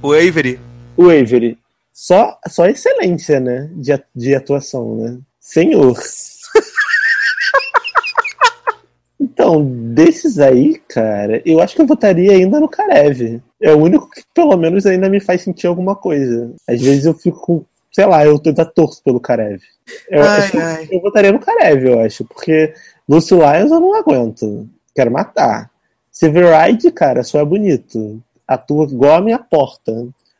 Speaker 3: O Avery.
Speaker 4: O Avery. Só, só excelência, né? De, de atuação, né? Senhor. Então, desses aí, cara, eu acho que eu votaria ainda no Karev. É o único que pelo menos ainda me faz sentir alguma coisa. Às vezes eu fico sei lá, eu ainda torço pelo Karev. Eu,
Speaker 3: Ai,
Speaker 4: acho que
Speaker 3: ai.
Speaker 4: eu votaria no Karev, eu acho, porque Lúcio Lyons eu não aguento. Quero matar. Severide, cara, só é bonito. Atua igual a minha porta.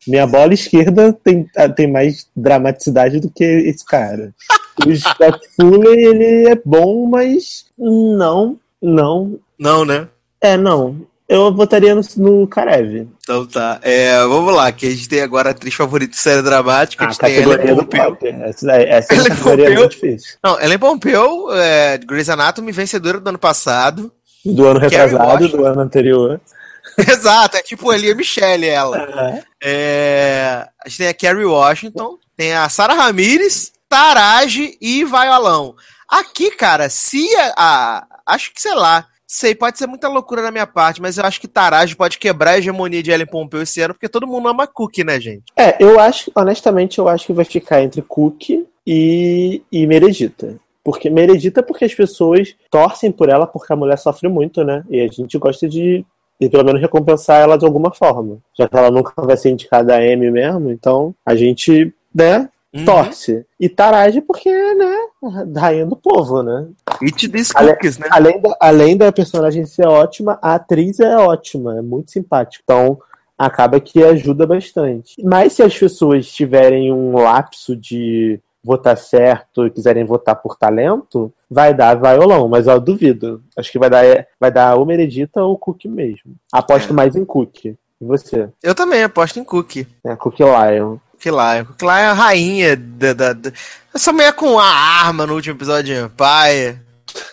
Speaker 4: Minha bola esquerda tem, tem mais dramaticidade do que esse cara. O Scott Fuller, ele é bom, mas não, não.
Speaker 3: Não, né?
Speaker 4: É, não. Eu votaria no, no Karev.
Speaker 3: Então tá. É, vamos lá, que a gente tem agora a atriz favorita de série dramática. a
Speaker 4: A
Speaker 3: gente tem Ellen
Speaker 4: pop. Essa, essa é
Speaker 3: Ellen Pompeo.
Speaker 4: muito difícil.
Speaker 3: Não, Ellen Pompeu, é, Grey's Anatomy, vencedora do ano passado.
Speaker 4: Do ano retrasado, do ano anterior.
Speaker 3: Exato, é tipo Elia Michelle, ela. É, a gente tem a Kerry Washington, tem a Sarah Ramirez, Taraji e Vaiolão. Aqui, cara, se a, a- Acho que, sei lá. Sei, pode ser muita loucura da minha parte, mas eu acho que Taraji pode quebrar a hegemonia de Ellen Pompeu esse ano, porque todo mundo ama Cookie, né, gente?
Speaker 4: É, eu acho, honestamente, eu acho que vai ficar entre Cook e, e Meredita. Porque Meredita, porque as pessoas torcem por ela, porque a mulher sofre muito, né? E a gente gosta de, de pelo menos recompensar ela de alguma forma. Já que ela nunca vai ser indicada a M mesmo, então a gente, né,
Speaker 3: Uhum.
Speaker 4: torce. E Taraji, porque, né, rainha do povo, né?
Speaker 3: These
Speaker 4: Ale-
Speaker 3: cookies, né?
Speaker 4: Além da, além da personagem ser ótima, a atriz é ótima, é muito simpática. Então, acaba que ajuda bastante. Mas se as pessoas tiverem um lapso de votar certo e quiserem votar por talento, vai dar violão, mas eu duvido. Acho que vai dar, vai dar ou Meredita ou Cook mesmo. Aposto
Speaker 3: É.
Speaker 4: mais em Cook. E você?
Speaker 3: Eu também aposto em Cookie.
Speaker 4: É, Cook Lion.
Speaker 3: Que lá, que lá é a rainha da, da, da- Essa mulher com a arma no último episódio de Empire.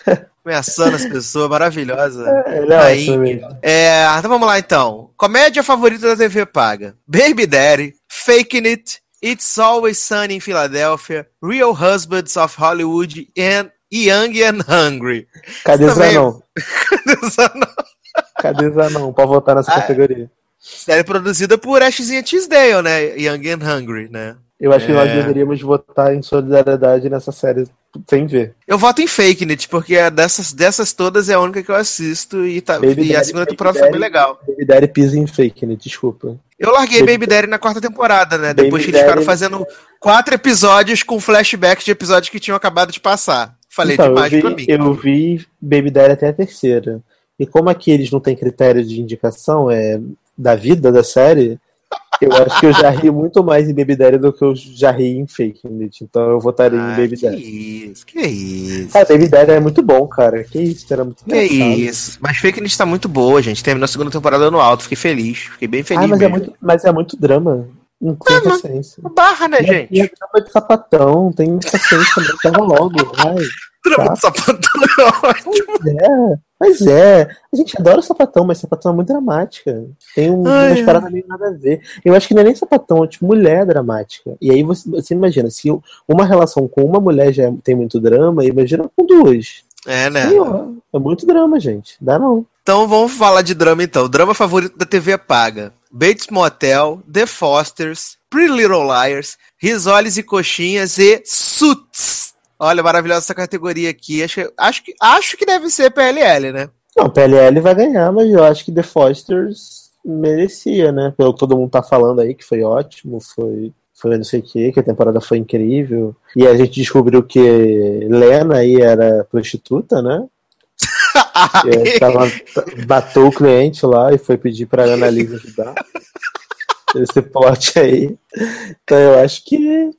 Speaker 3: Ameaçando as pessoas, maravilhosa.
Speaker 4: É
Speaker 3: Rainha.
Speaker 4: ótimo mesmo.
Speaker 3: É, então vamos lá então. Comédia favorita da TV paga: Baby Daddy, Faking It, It's Always Sunny in Philadelphia, Real Husbands of Hollywood and Young and Hungry.
Speaker 4: Cadê
Speaker 3: Também-
Speaker 4: Zanão? Cadê Zanão pra votar nessa
Speaker 3: Ah,
Speaker 4: categoria?
Speaker 3: Série produzida por Ashzinha Tisdale, né? Young and Hungry, né?
Speaker 4: Eu acho que nós
Speaker 3: É.
Speaker 4: deveríamos votar em solidariedade nessa série sem ver.
Speaker 3: Eu voto em Fake It, porque é dessas, dessas todas é a única que eu assisto e, tá,
Speaker 4: Baby
Speaker 3: e a
Speaker 4: Daddy,
Speaker 3: segunda
Speaker 4: Baby
Speaker 3: temporada foi bem legal.
Speaker 4: Baby Daddy pisa em fake, né? Desculpa.
Speaker 3: Eu larguei
Speaker 4: Baby
Speaker 3: Daddy na quarta temporada, né?
Speaker 4: Baby
Speaker 3: Depois que eles ficaram
Speaker 4: Daddy-
Speaker 3: fazendo quatro episódios com flashbacks de episódios que tinham acabado de passar. Falei
Speaker 4: então,
Speaker 3: demais
Speaker 4: eu
Speaker 3: pra
Speaker 4: vi,
Speaker 3: mim.
Speaker 4: eu vi Baby Daddy até a terceira. E como aqui eles não têm critério de indicação é, da vida da série, eu acho que eu já ri muito mais em Baby Daddy do que eu já ri em Fake It. Então eu votaria
Speaker 3: Ah,
Speaker 4: em Baby
Speaker 3: que
Speaker 4: Daddy.
Speaker 3: isso, que isso.
Speaker 4: Cara, Baby Daddy é muito bom, cara. Que isso, era muito
Speaker 3: Que
Speaker 4: engraçado.
Speaker 3: isso. Mas Fake It tá muito boa, gente. Terminou a segunda temporada no alto. Fiquei feliz. Fiquei bem feliz
Speaker 4: Ah, mas é,
Speaker 3: mesmo.
Speaker 4: muito, mas é muito drama. Não tem paciência.
Speaker 3: Barra, né,
Speaker 4: E é
Speaker 3: gente?
Speaker 4: drama de sapatão, tem paciência também, pega logo. Ai,
Speaker 3: Drama
Speaker 4: tá.
Speaker 3: de sapatão é ótimo.
Speaker 4: é, mas é. A gente adora sapatão, mas sapatão é muito dramática. Tem um,
Speaker 3: Ai,
Speaker 4: umas paradas meio nada a ver. Eu acho que não é nem sapatão, é tipo mulher dramática. E aí você, você imagina, se uma relação com uma mulher já tem muito drama, imagina com duas.
Speaker 3: É, né?
Speaker 4: Senhor, é muito drama, gente. Dá não.
Speaker 3: Então vamos falar de drama então. Drama favorito da TV paga. Bates Motel, The Fosters, Pretty Little Liars, Risoles e Coxinhas e Suits. Olha, maravilhosa essa categoria aqui. Acho, acho, que, acho que deve ser PLL, né?
Speaker 4: Não, PLL vai ganhar, mas eu acho que The Fosters merecia, né? Pelo que todo mundo tá falando aí, que foi ótimo, foi, foi não sei o que, que a temporada foi incrível. E a gente descobriu que Lena aí era prostituta, né? E tava, bateu o cliente lá e foi pedir pra Ana Lisa ajudar. Esse plot aí. Então eu acho que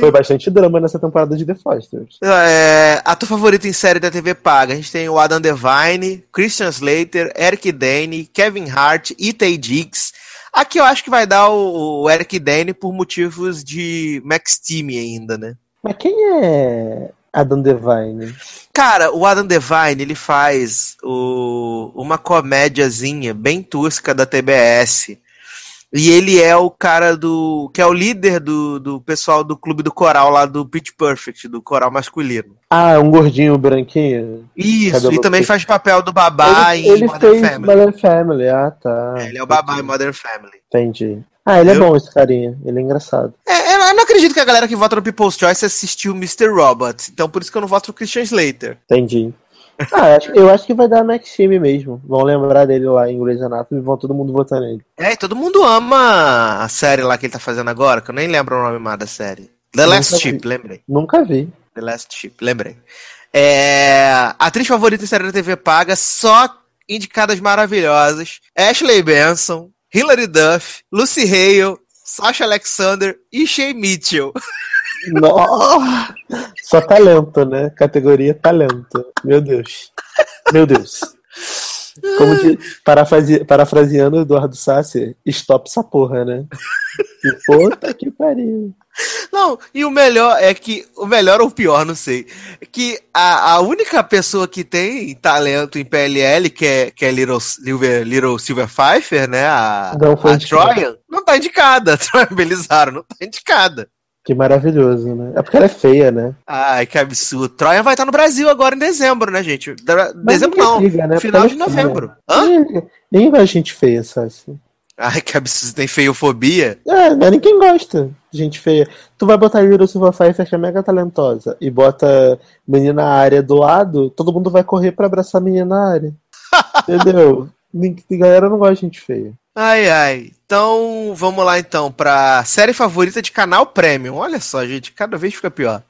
Speaker 4: foi bastante drama nessa temporada de The Fosters.
Speaker 3: É, ator favorito em série da TV paga. A gente tem o Adam Devine, Christian Slater, Eric Dane, Kevin Hart e Tay Diggs. Aqui eu acho que vai dar o, o Eric Dane por motivos de Max Team ainda, né?
Speaker 4: Mas quem é Adam Devine?
Speaker 3: Cara, o Adam Devine, ele faz o, uma comédiazinha bem tosca da TBS. E ele é o cara do. que é o líder do, do pessoal do clube do coral lá do Pitch Perfect, do coral masculino.
Speaker 4: Ah, um gordinho branquinho?
Speaker 3: Isso,
Speaker 4: Cabelo
Speaker 3: e também faz papel do babá
Speaker 4: ele
Speaker 3: em
Speaker 4: ele
Speaker 3: Modern
Speaker 4: fez
Speaker 3: Family.
Speaker 4: Modern Family. Ah, tá.
Speaker 3: É, ele é o babá em Modern Family.
Speaker 4: Entendi. Ah, ele é bom esse carinha. Ele é engraçado.
Speaker 3: É, eu não acredito que a galera que vota no People's Choice assistiu Mr. Robot. Então por isso que eu não voto no Christian Slater.
Speaker 4: Entendi. Ah, eu acho, que vai dar Max Time mesmo. Vão lembrar dele lá em Grey's Anatomy e vão todo mundo votar nele.
Speaker 3: É, e todo mundo ama a série lá que ele tá fazendo agora, que eu nem lembro o nome mais da série. The Last
Speaker 4: Nunca vi.
Speaker 3: Ship, lembrei.
Speaker 4: Nunca vi.
Speaker 3: The Last Ship, lembrei. É, atriz favorita em série da TV paga, só indicadas maravilhosas: Ashley Benson, Hilary Duff, Lucy Hale, Sasha Alexander e Shay Mitchell.
Speaker 4: Nossa! Só talento, né? Categoria talento. Meu Deus. Meu Deus. Como de, parafrase, parafraseando o Eduardo Sassi, stop essa porra, né? E puta que pariu.
Speaker 3: Não, e o melhor é que. O melhor ou o pior, não sei. É que a, a única pessoa que tem talento em PLL, que é, que é Little, Silver, Little Silver Pfeiffer, né? A,
Speaker 4: Não foi
Speaker 3: a. Troyan, não tá indicada. A Troyan Belizaro não tá indicada.
Speaker 4: Que maravilhoso, né? É porque ela é feia, né?
Speaker 3: Ai, que absurdo. Troia vai estar no Brasil agora em dezembro, né, gente? De- Dezembro não,
Speaker 4: né?
Speaker 3: final de
Speaker 4: é
Speaker 3: novembro. Hã?
Speaker 4: Gosta de gente feia, Sassi.
Speaker 3: Ai, que absurdo, tem feiofobia.
Speaker 4: É, mas ninguém gosta de gente feia. Tu vai botar Little Silver Pfeiffer, que é mega talentosa, e bota menina área do lado, todo mundo vai correr pra abraçar a menina área. Entendeu? A galera não gosta de gente feia.
Speaker 3: Ai, ai. Então, vamos lá então pra série favorita de canal Premium. Olha só, gente, cada vez fica pior.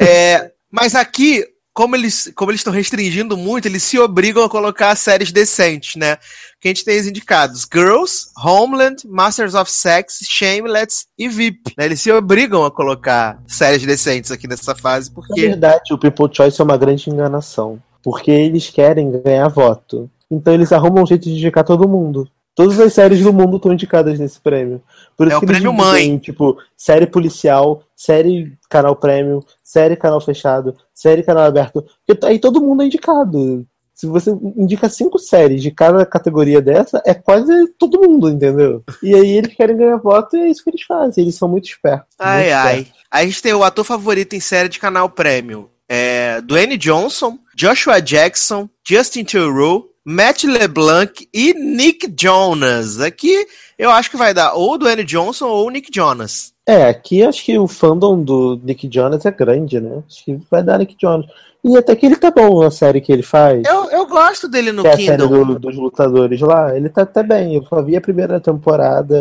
Speaker 3: É, mas aqui como eles como eles estão restringindo muito, eles se obrigam a colocar séries decentes, né? Que a gente tem os indicados: Girls, Homeland, Masters of Sex, Shameless e VIP. Né? Eles se obrigam a colocar séries decentes aqui nessa fase,
Speaker 4: Na
Speaker 3: porque
Speaker 4: verdade, o People Choice é uma grande enganação. Porque eles querem ganhar voto. Então eles arrumam um jeito de indicar todo mundo. Todas as séries do mundo estão indicadas nesse prêmio. Por isso
Speaker 3: É o
Speaker 4: que eles
Speaker 3: prêmio
Speaker 4: dividem em, tipo, série policial, série canal premium, série canal fechado, série canal aberto. Porque aí todo mundo é indicado. Se você indica cinco séries de cada categoria dessa, é quase todo mundo, entendeu? E aí eles querem ganhar voto e é isso que eles fazem. Eles são muito espertos.
Speaker 3: Ai,
Speaker 4: muito
Speaker 3: ai.
Speaker 4: espertos.
Speaker 3: Aí a gente tem o ator favorito em série de canal Premium. É Dwayne Johnson, Joshua Jackson, Justin Theroux, Matt LeBlanc e Nick Jonas. Aqui eu acho que vai dar ou o Dwayne Johnson ou Nick Jonas.
Speaker 4: É, aqui acho que o fandom do Nick Jonas é grande, né? Acho que vai dar Nick Jonas. E até que ele tá bom na série que ele faz.
Speaker 3: Eu, eu gosto dele no
Speaker 4: que é a série do- dos lutadores lá, ele tá até bem. Eu só vi a primeira temporada.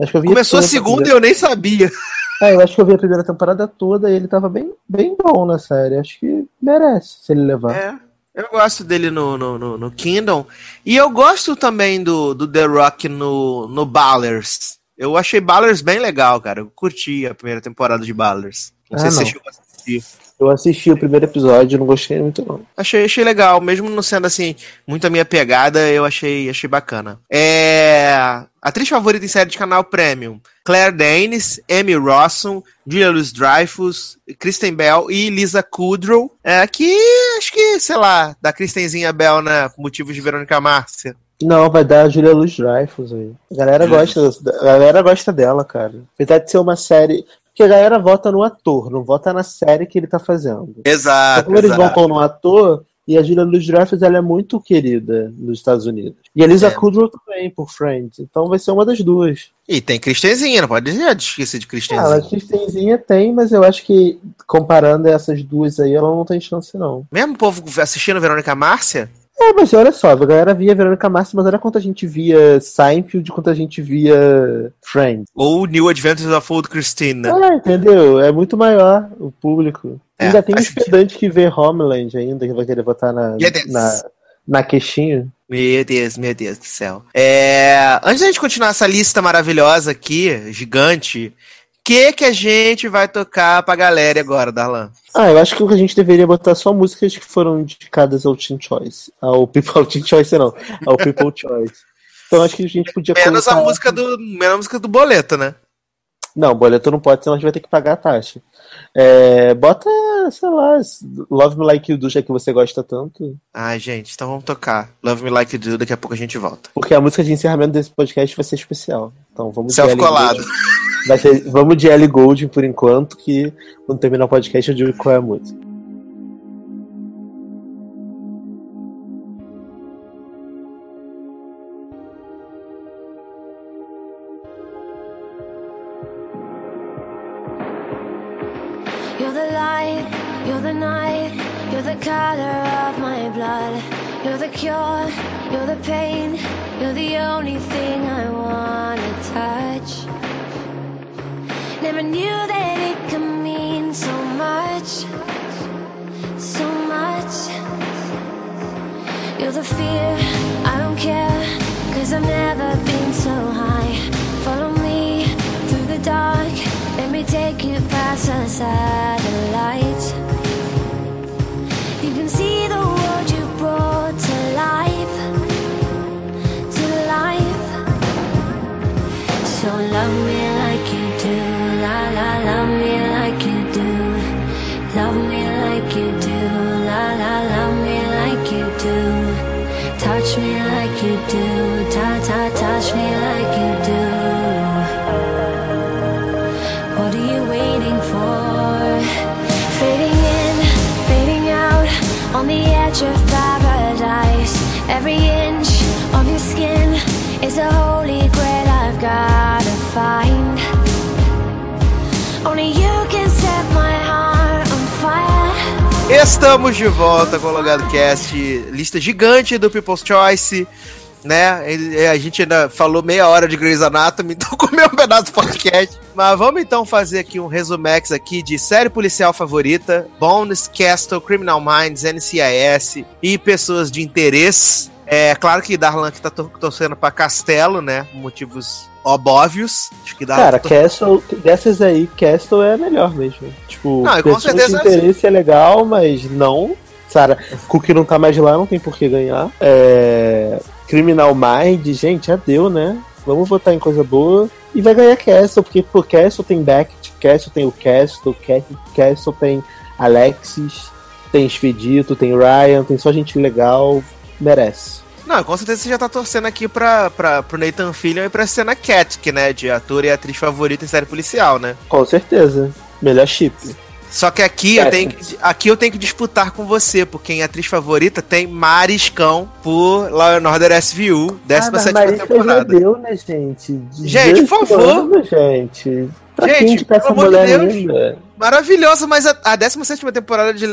Speaker 4: Acho que eu vi
Speaker 3: Começou a
Speaker 4: toda
Speaker 3: segunda e eu nem sabia.
Speaker 4: É, eu acho que eu vi a primeira temporada toda e ele tava bem, bem bom na série. Acho que merece se ele levar.
Speaker 3: É. Eu gosto dele no, no, no, no Kingdom. E eu gosto também do, do The Rock no, no Ballers. Eu achei Ballers bem legal, cara. Eu curti a primeira temporada de Ballers. Não
Speaker 4: Ah,
Speaker 3: sei se
Speaker 4: não.
Speaker 3: você chegou a assistir.
Speaker 4: Eu assisti o primeiro episódio, não gostei muito não.
Speaker 3: Achei, achei legal, mesmo não sendo assim, muito a minha pegada, eu achei, achei bacana. É. Atriz favorita em série de canal Premium: Claire Danes, Amy Rossum, Julia Louis Dreyfus, Kristen Bell e Lisa Kudrow. É, aqui, acho que, sei lá, da Kristenzinha Bell, né? por Motivos de Verônica Márcia.
Speaker 4: Não, vai dar a Julia Luz Dreyfus aí. A galera gosta, a galera gosta dela, cara. Apesar de ser uma série. Porque a galera vota no ator, não vota na série que ele tá fazendo. Então,
Speaker 3: Exato.
Speaker 4: como eles
Speaker 3: exato.
Speaker 4: votam no ator, e a Julia Louis Dreyfus ela é muito querida nos Estados Unidos. E a Lisa
Speaker 3: É.
Speaker 4: Kudrow também, por Friends. Então vai ser uma das duas.
Speaker 3: E tem Kristenzinha, não pode dizer, esquecer de
Speaker 4: Ah, a.
Speaker 3: Kristenzinha
Speaker 4: tem, mas eu acho que comparando essas duas aí, ela não tem chance, não.
Speaker 3: Mesmo o povo assistindo Verônica Márcia,
Speaker 4: É, mas olha só, a galera via Verônica Márcia, mas olha quanto a gente via Seinfeld, quanto a gente via Friends.
Speaker 3: ou New Adventures of Old Christina.
Speaker 4: É, entendeu? É muito maior o público.
Speaker 3: É,
Speaker 4: ainda tem uns pedantes que vê Homeland ainda, que vai querer votar na, na, na queixinha.
Speaker 3: Meu Deus, meu Deus do céu. É, antes da gente continuar essa lista maravilhosa aqui, gigante, que que a gente vai tocar pra galera agora, Darlan?
Speaker 4: Ah, eu acho que a gente deveria botar só músicas que foram indicadas ao Teen Choice. Ao People ao Teen Choice, não. Ao People Choice. Então acho que a gente podia
Speaker 3: Menos a
Speaker 4: colocar-
Speaker 3: música do, menos a música do boleto, né?
Speaker 4: Não, boleto não pode, senão a gente vai ter que pagar a taxa. É, bota, sei lá, Love Me Like You Do, já que você gosta tanto.
Speaker 3: Ai, gente, então vamos tocar Love Me Like You Do, daqui a pouco a gente volta.
Speaker 4: Porque a música de encerramento desse podcast vai ser especial. Então vamos
Speaker 3: Self-colado.
Speaker 4: Goulding. Vai ser, vamos de Ellie Golding por enquanto, que quando terminar o podcast eu digo qual é a música.
Speaker 3: Estamos de volta com o Logado Cast, lista gigante do People's Choice, né? E- A gente ainda falou meia hora de Grey's Anatomy, então comeu um pedaço do podcast. Mas vamos então fazer aqui um resumex aqui de série policial favorita, Bones, Castle, Criminal Minds, NCIS e pessoas de interesse. É claro que Darlan que tá tor- torcendo pra Castelo, né? Motivos óbvios. Acho que Darlan
Speaker 4: Cara,
Speaker 3: tá
Speaker 4: Castle, dessas aí, Castle é melhor mesmo. Tipo,
Speaker 3: Não, com certeza
Speaker 4: de interesse é legal, mas não. Sarah, Cook não tá mais lá, não tem por que ganhar. É... Criminal Mind, gente, já deu, né? Vamos votar em coisa boa. E vai ganhar Castle, porque pô, Castle tem Beckett, Castle tem o Castle, Castle tem Alexis, tem Expedito, tem Ryan, tem só gente legal. Merece.
Speaker 3: Não, com certeza você já tá torcendo aqui pra, pra, pro Nathan Fillion e pra cena Cat, que, né, de ator e atriz favorita em série policial, né?
Speaker 4: Com certeza. Melhor chip.
Speaker 3: Só que aqui eu, tenho que, aqui eu tenho que disputar com você, porque em atriz favorita tem Mariscão por Law and Order SVU, 17
Speaker 4: Marisca
Speaker 3: temporada.
Speaker 4: já deu, né, gente?
Speaker 3: Gente, por
Speaker 4: 18
Speaker 3: favor.
Speaker 4: anos, gente. Pra
Speaker 3: Gente,
Speaker 4: essa
Speaker 3: pelo amor de Deus.
Speaker 4: linda?
Speaker 3: Maravilhosa, mas a, a 17 temporada de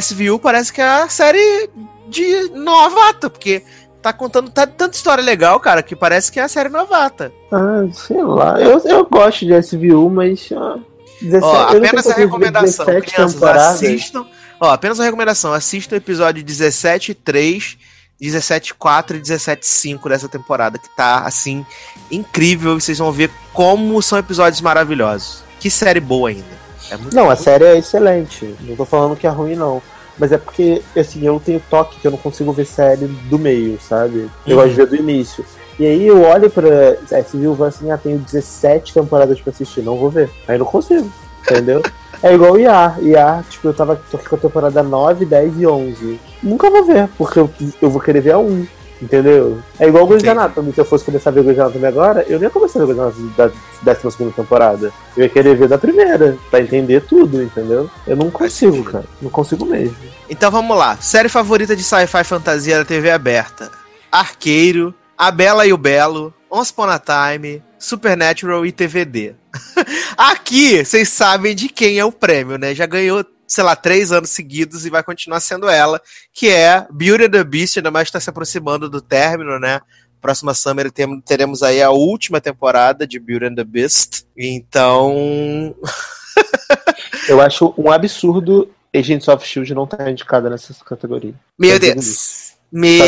Speaker 3: SVU parece que é a série de novata, porque tá contando tá, tanta história legal, cara, que parece que é a série novata.
Speaker 4: Ah, sei lá. Eu, eu gosto de SVU, mas. ah, 17,
Speaker 3: Ó, apenas a recomendação,
Speaker 4: 17
Speaker 3: crianças,
Speaker 4: temporadas.
Speaker 3: assistam. Ó, apenas uma recomendação, assistam o episódio 17.3, 17.4 e 17.5 dessa temporada, que tá, assim, incrível. e Vocês vão ver como são episódios maravilhosos. Que série boa ainda. É
Speaker 4: Não, a série é excelente. Não tô falando que é ruim, não. Mas é porque, assim, eu tenho toque que eu não consigo ver série do meio, sabe? Eu gosto de ver do início. E aí eu olho pra SVU e falo assim, ah, tenho 17 temporadas pra assistir, não vou ver. Aí não consigo, entendeu? é igual o IAR. IAR, tipo, eu tava tô aqui com a temporada 9, 10 e 11. Nunca vou ver, porque eu, eu vou querer ver a 1. Entendeu? É igual o Grey's. Anatomy. Se eu fosse começar a ver o Grey's Anatomy agora, eu nem ia começar a ver o Grey's da 12 temporada. Eu ia querer ver da primeira, pra entender tudo, entendeu? Eu não consigo, cara. Não consigo mesmo.
Speaker 3: Então vamos lá. Série favorita de sci-fi fantasia da TV aberta: Arqueiro, A Bela e o Belo, Once Upon a Time, Supernatural e TVD. Aqui, vocês sabem de quem é o prêmio, né? Já ganhou, sei lá, três anos seguidos e vai continuar sendo ela, que é Beauty and the Beast, ainda mais está se aproximando do término, né? Próxima Summer teremos aí a última temporada de Beauty and the Beast. Então.
Speaker 4: Eu acho um absurdo Agents of Shield não estar indicada nessa categoria.
Speaker 3: Meu
Speaker 4: digo
Speaker 3: Deus! Meu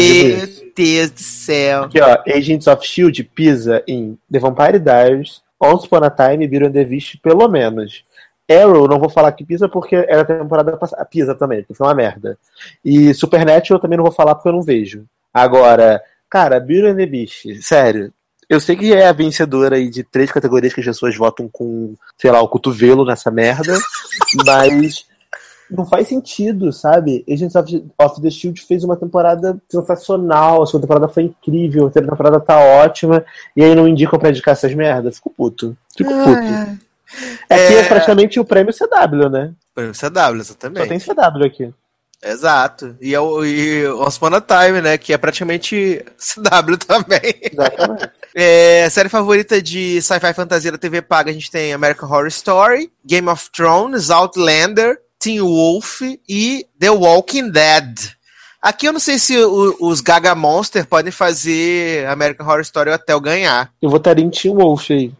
Speaker 3: Deus do céu!
Speaker 4: Aqui, ó, Agents of Shield pisa em The Vampire Diaries, Once Upon a Time e Beauty and the Beast, pelo menos. Arrow, não vou falar que pisa porque era a temporada passada. Pisa também, porque foi uma merda. E Supernatural eu também não vou falar porque eu não vejo. Agora, cara, Beauty and the Beast, sério. Eu sei que é a vencedora aí de três categorias que as pessoas votam com, sei lá, o cotovelo nessa merda, mas não faz sentido, sabe? Agents of, of the Shield fez uma temporada sensacional, a segunda temporada foi incrível, a terceira temporada tá ótima, e aí não indicam pra indicar essas merdas? Fico puto. Fico puto. É que é
Speaker 3: É.
Speaker 4: praticamente o prêmio CW, né?
Speaker 3: Foi o CW,
Speaker 4: Só
Speaker 3: exatamente.
Speaker 4: tem CW aqui.
Speaker 3: Exato. E, é o, e Time, né? Que é praticamente CW também.
Speaker 4: Exatamente.
Speaker 3: É, série favorita de sci-fi fantasia da TV paga, a gente tem American Horror Story, Game of Thrones, Outlander, Teen Wolf e The Walking Dead. Aqui eu não sei se o- os Gaga Monster podem fazer American Horror Story até eu ganhar.
Speaker 4: eu votaria em Team Wolf aí.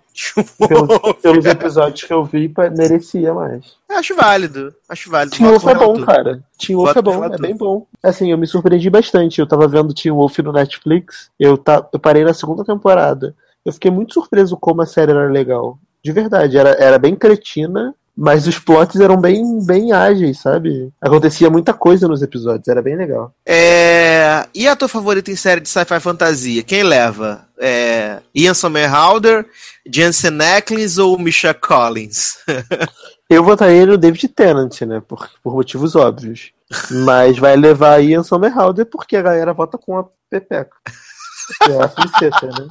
Speaker 4: Pelo- pelos episódios que eu vi, merecia mais.
Speaker 3: Eu acho válido. Acho válido.
Speaker 4: Team Wolf é bom,
Speaker 3: relator.
Speaker 4: cara. Team Wolf é bom,
Speaker 3: relator.
Speaker 4: é bem bom. Assim, eu me surpreendi bastante. Eu tava vendo Team Wolf no Netflix. Eu, tá, eu parei na segunda temporada. Eu fiquei muito surpreso como a série era legal. De verdade, era, era bem cretina, mas os plots eram bem, bem ágeis, sabe? Acontecia muita coisa nos episódios, era bem legal.
Speaker 3: É, E a tua favorita em série de sci-fi fantasia? Quem leva? É... Ian Somerhalder, Jensen Ackles ou Misha Collins?
Speaker 4: Eu votaria no David Tennant, né? Por, por motivos óbvios. Mas vai levar Ian Somerhalder porque a galera vota com a Pepeca. Acho que ser, né?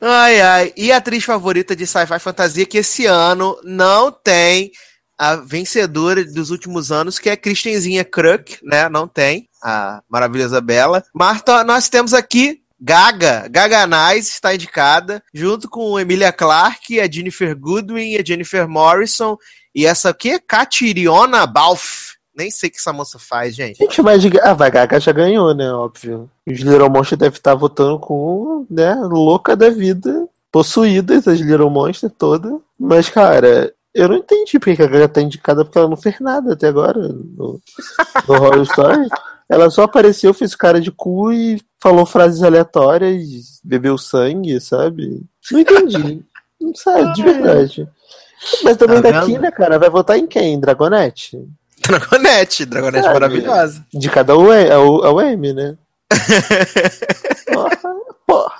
Speaker 3: Ai, ai. E a atriz favorita de sci-fi fantasia que esse ano não tem a vencedora dos últimos anos, que é Christenzinha Kruk, né? Não tem. A maravilhosa Bela. Mas tá- nós temos aqui Gaga. Gaga Nice está indicada, junto com Emilia Clarke, a Jennifer Goodwin, a Jennifer Morrison e essa aqui, Catiriona Balfe. Nem sei o que essa moça faz, gente.
Speaker 4: Gente, mas de- a vai, Gaga já ganhou, né? Óbvio. Os Little Monsters devem estar votando com, né? Louca da vida possuídas, as Little Monster toda. Mas, cara, eu não entendi porque que a galera tá indicada porque ela não fez nada até agora no, no Horror Story. Ela só apareceu, fez cara de cu e falou frases aleatórias, bebeu sangue, sabe? Não entendi. Não sabe, de verdade. Mas também
Speaker 3: Tá
Speaker 4: daqui, né, cara? Vai votar em quem? Dragonete?
Speaker 3: Dragonete, Dragonete
Speaker 4: Sabe?
Speaker 3: maravilhosa.
Speaker 4: De cada um é, é o, é o M, né? Porra, porra.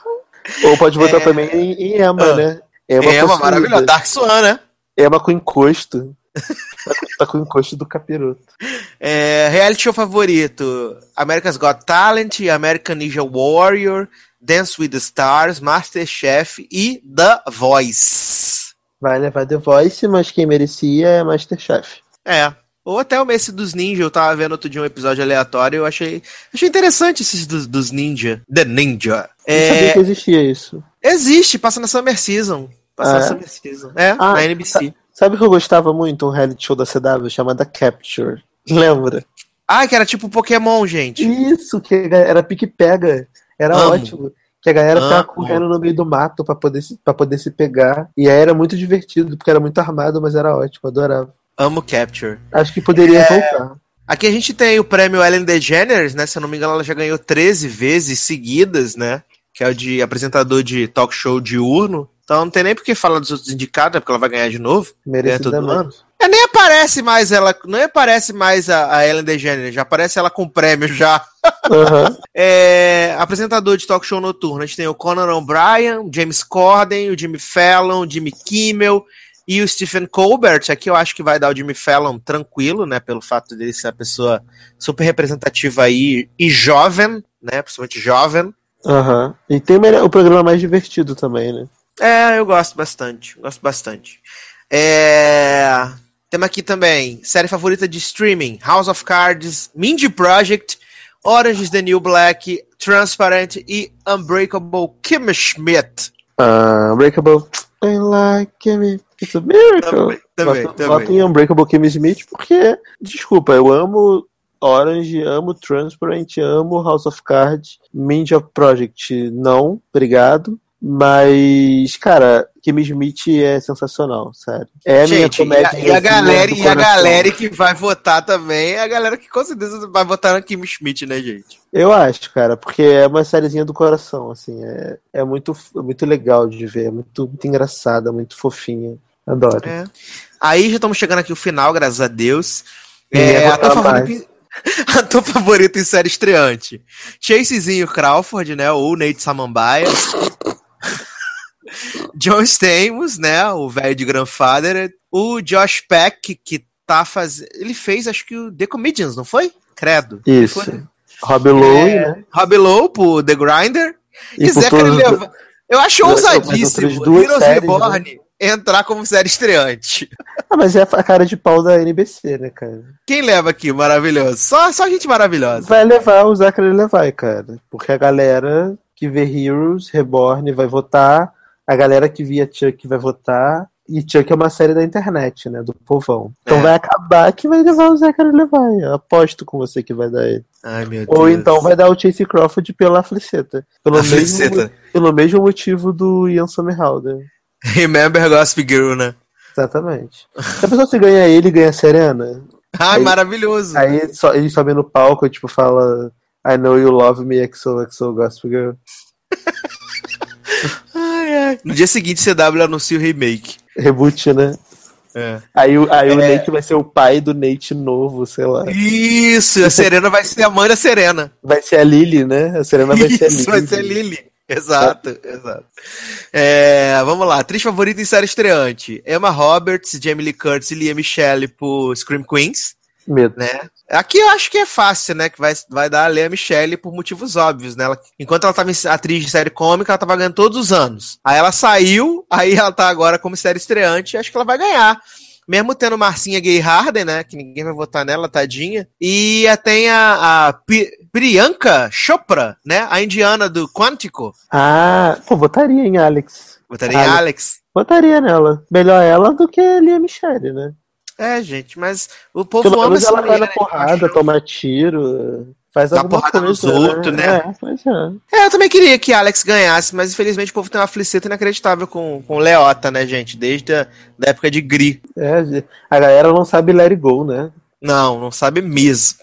Speaker 4: Ou pode votar
Speaker 3: É.
Speaker 4: também em, em Emma,
Speaker 3: Ah.
Speaker 4: né?
Speaker 3: É uma
Speaker 4: possuída.
Speaker 3: maravilhosa. Dark Swan, né?
Speaker 4: Emma com encosto. Tá com- com encosto do capiroto.
Speaker 3: É, reality show favorito: America's Got Talent, American Ninja Warrior, Dance with the Stars, Masterchef e The Voice.
Speaker 4: Vai levar The Voice, mas quem merecia é Masterchef.
Speaker 3: É. Ou até o Messi dos Ninja, eu tava vendo outro dia um episódio aleatório, eu achei, achei interessante esses dos, dos Ninja. The Ninja.
Speaker 4: Eu não sabia
Speaker 3: É,
Speaker 4: que existia isso.
Speaker 3: existe, passa na Summer Season. Passa
Speaker 4: Ah,
Speaker 3: na
Speaker 4: é?
Speaker 3: Summer Season. É,
Speaker 4: Ah,
Speaker 3: na NBC.
Speaker 4: Sabe o que eu gostava muito? Um reality show da CW chamada Capture. Lembra?
Speaker 3: Ah, que era tipo Pokémon, gente.
Speaker 4: Isso, que era pique-pega. Era
Speaker 3: Amo.
Speaker 4: ótimo. Que a galera ficava
Speaker 3: Amo.
Speaker 4: correndo no meio do mato pra poder, se- pra poder se pegar. E aí era muito divertido, porque era muito armado, mas era ótimo, adorava.
Speaker 3: Amo Capture.
Speaker 4: Acho que poderia
Speaker 3: É.
Speaker 4: voltar.
Speaker 3: Aqui a gente tem o prêmio Ellen DeGeneres, né? Se eu não me engano, ela já ganhou 13 vezes seguidas, né? Que é o de apresentador de talk show diurno. Então não tem nem por que falar dos outros indicados, né? Porque ela vai ganhar de novo.
Speaker 4: Merecidamente.
Speaker 3: É, nem aparece mais ela, nem aparece mais a, a Ellen DeGeneres, já aparece ela com prêmio já.
Speaker 4: Aham.
Speaker 3: É, apresentador de talk show noturno, a gente tem o Conan O'Brien, o James Corden, o Jimmy Fallon, o Jimmy Kimmel e o Stephen Colbert. Aqui eu acho que vai dar o Jimmy Fallon tranquilo, né? Pelo fato dele ser uma pessoa super representativa aí e jovem, né? Principalmente jovem.
Speaker 4: Aham. E tem o programa mais divertido também, né?
Speaker 3: É, eu gosto bastante. Gosto bastante. É... Temos aqui também série favorita de streaming: House of Cards, Mindy Project, Orange is the New Black, Transparent e Unbreakable Kim Schmidt.
Speaker 4: Ah, Unbreakable. I like me. It's a miracle.
Speaker 3: Também, também,
Speaker 4: Voto- em Unbreakable Kimmy Smith porque, desculpa, eu amo Orange, amo Transparent, amo House of Cards, Ninja Project, não, obrigado. Mas, cara, Kimmy Smith é sensacional, sério. É a minha
Speaker 3: Gente, e
Speaker 4: comédia.
Speaker 3: a, e a galera, e a galera que vai votar também é a galera que com certeza vai votar na Kim Schmidt, né, gente?
Speaker 4: Eu acho, cara, porque é uma sériezinha do coração, assim, é, é muito, é muito legal de ver, é muito, muito engraçada, muito fofinha. Adoro.
Speaker 3: É. Aí já estamos chegando aqui ao final, graças a Deus. É, em, ator favorito em série estreante. Chasezinho Crawford, né? Ou Nate Samambaia. John Stamos, né? O velho de Grandfather. O Josh Peck, que tá fazendo. Ele fez, acho que o The Comedians, não foi? Credo.
Speaker 4: Isso.
Speaker 3: Foi.
Speaker 4: Rob Lowe,
Speaker 3: É,
Speaker 4: né?
Speaker 3: Rob Lowe pro The Grinder. E,
Speaker 4: E
Speaker 3: Zachary
Speaker 4: todas-
Speaker 3: Levi. Eu acho ousadíssimo. Heroes
Speaker 4: séries,
Speaker 3: Reborn entrar como série estreante.
Speaker 4: Ah, mas é a cara de pau da NBC, né, cara?
Speaker 3: Quem leva aqui, maravilhoso? Só, só gente maravilhosa.
Speaker 4: Vai levar o Zachary Levi, cara. Porque a galera que vê Heroes, Reborn vai votar, a galera que via Chuck vai votar, e Chuck é uma série da internet, né, do povão. Então
Speaker 3: É.
Speaker 4: vai acabar que vai levar o Zachary Levi. Eu aposto com você que vai dar ele.
Speaker 3: Ai, meu
Speaker 4: Ou
Speaker 3: Deus.
Speaker 4: então vai dar o Chase Crawford pela Fliceta. Pelo,
Speaker 3: A
Speaker 4: mesmo,
Speaker 3: Fliceta.
Speaker 4: pelo mesmo motivo do Ian Somerhalder.
Speaker 3: Remember Gossip Girl, né?
Speaker 4: Exatamente. Se a pessoa se ganha ele, ganha a Serena,
Speaker 3: Ai,
Speaker 4: Aí-
Speaker 3: maravilhoso.
Speaker 4: Aí só, ele sobe no palco e tipo fala I know you love me, XOXO Gospel Girl.
Speaker 3: Ai, ai. No dia seguinte, CW anuncia o remake.
Speaker 4: Reboot, né?
Speaker 3: É.
Speaker 4: Aí, o- aí o Nate vai ser o pai do Nate novo, sei lá.
Speaker 3: Isso, a Serena vai ser a mãe da Serena.
Speaker 4: Vai ser a Lily, né? A Serena vai ser a Lily.
Speaker 3: Isso, vai ser Lily. Exato, exato. É, vamos lá, atriz favorita em série estreante: Emma Roberts, Jamie Lee Curtis e Lia Michele por Scream Queens,
Speaker 4: Medo.
Speaker 3: né? Aqui eu acho que é fácil, né? Que vai, vai dar a Lea Michele por motivos óbvios, né? Ela- enquanto ela tava em atriz de série cômica, ela tava ganhando todos os anos. Aí ela saiu, aí ela tá agora como série estreante, e acho que ela vai ganhar. Mesmo tendo Marcinha Gay Harden, né? Que ninguém vai votar nela, tadinha. E a- tem a, a Priyanka Chopra, né? A indiana do Quantico.
Speaker 4: Ah, pô, votaria em Alex.
Speaker 3: Votaria em
Speaker 4: Alex.
Speaker 3: Alex.
Speaker 4: Votaria nela. Melhor ela do que a Lia Michelle, né?
Speaker 3: É, gente, mas o povo
Speaker 4: Pelo
Speaker 3: ama essa
Speaker 4: ela vai
Speaker 3: mulher,
Speaker 4: na
Speaker 3: né?
Speaker 4: porrada,
Speaker 3: Acho-
Speaker 4: tomar tiro, Faz
Speaker 3: Dá
Speaker 4: alguma
Speaker 3: porrada nos
Speaker 4: coisa,
Speaker 3: outros, né?
Speaker 4: É, pois é.
Speaker 3: É, eu também queria que Alex ganhasse, mas infelizmente o povo tem uma fliceta inacreditável com, com o Leota, né, gente? Desde a da época de Gri.
Speaker 4: É, a galera não sabe let it go, né?
Speaker 3: Não, não sabe mesmo.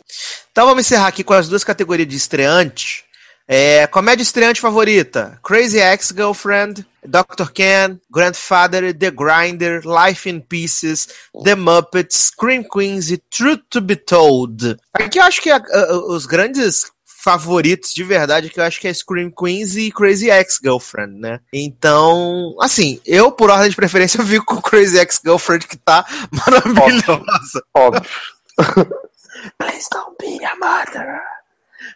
Speaker 3: Então vamos encerrar aqui com as duas categorias de estreante. É, comédia estreante favorita: Crazy Ex-Girlfriend, Dr. Ken, Grandfather, The Grinder, Life in Pieces, The Muppets, Scream Queens e Truth to Be Told. Aqui eu acho que a- a- os grandes favoritos de verdade que eu acho que é Scream Queens e Crazy Ex-Girlfriend, né? Então, assim, eu por ordem de preferência eu fico com Crazy Ex-Girlfriend que tá maravilhosa.
Speaker 4: Óbvio. Please don't be a mother.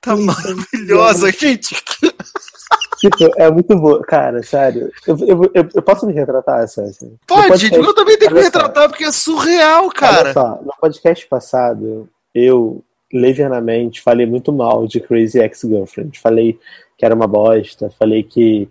Speaker 3: Tá maravilhosa, gente.
Speaker 4: Tipo, é muito boa. Cara, sério. Eu, eu, eu, eu posso me retratar? No
Speaker 3: Pode,
Speaker 4: podcast-
Speaker 3: eu também tenho que me
Speaker 4: olha só,
Speaker 3: retratar porque é surreal,
Speaker 4: Olha
Speaker 3: cara.
Speaker 4: só, no podcast passado, eu levianamente falei muito mal de Crazy Ex-Girlfriend. Falei que era uma bosta, falei que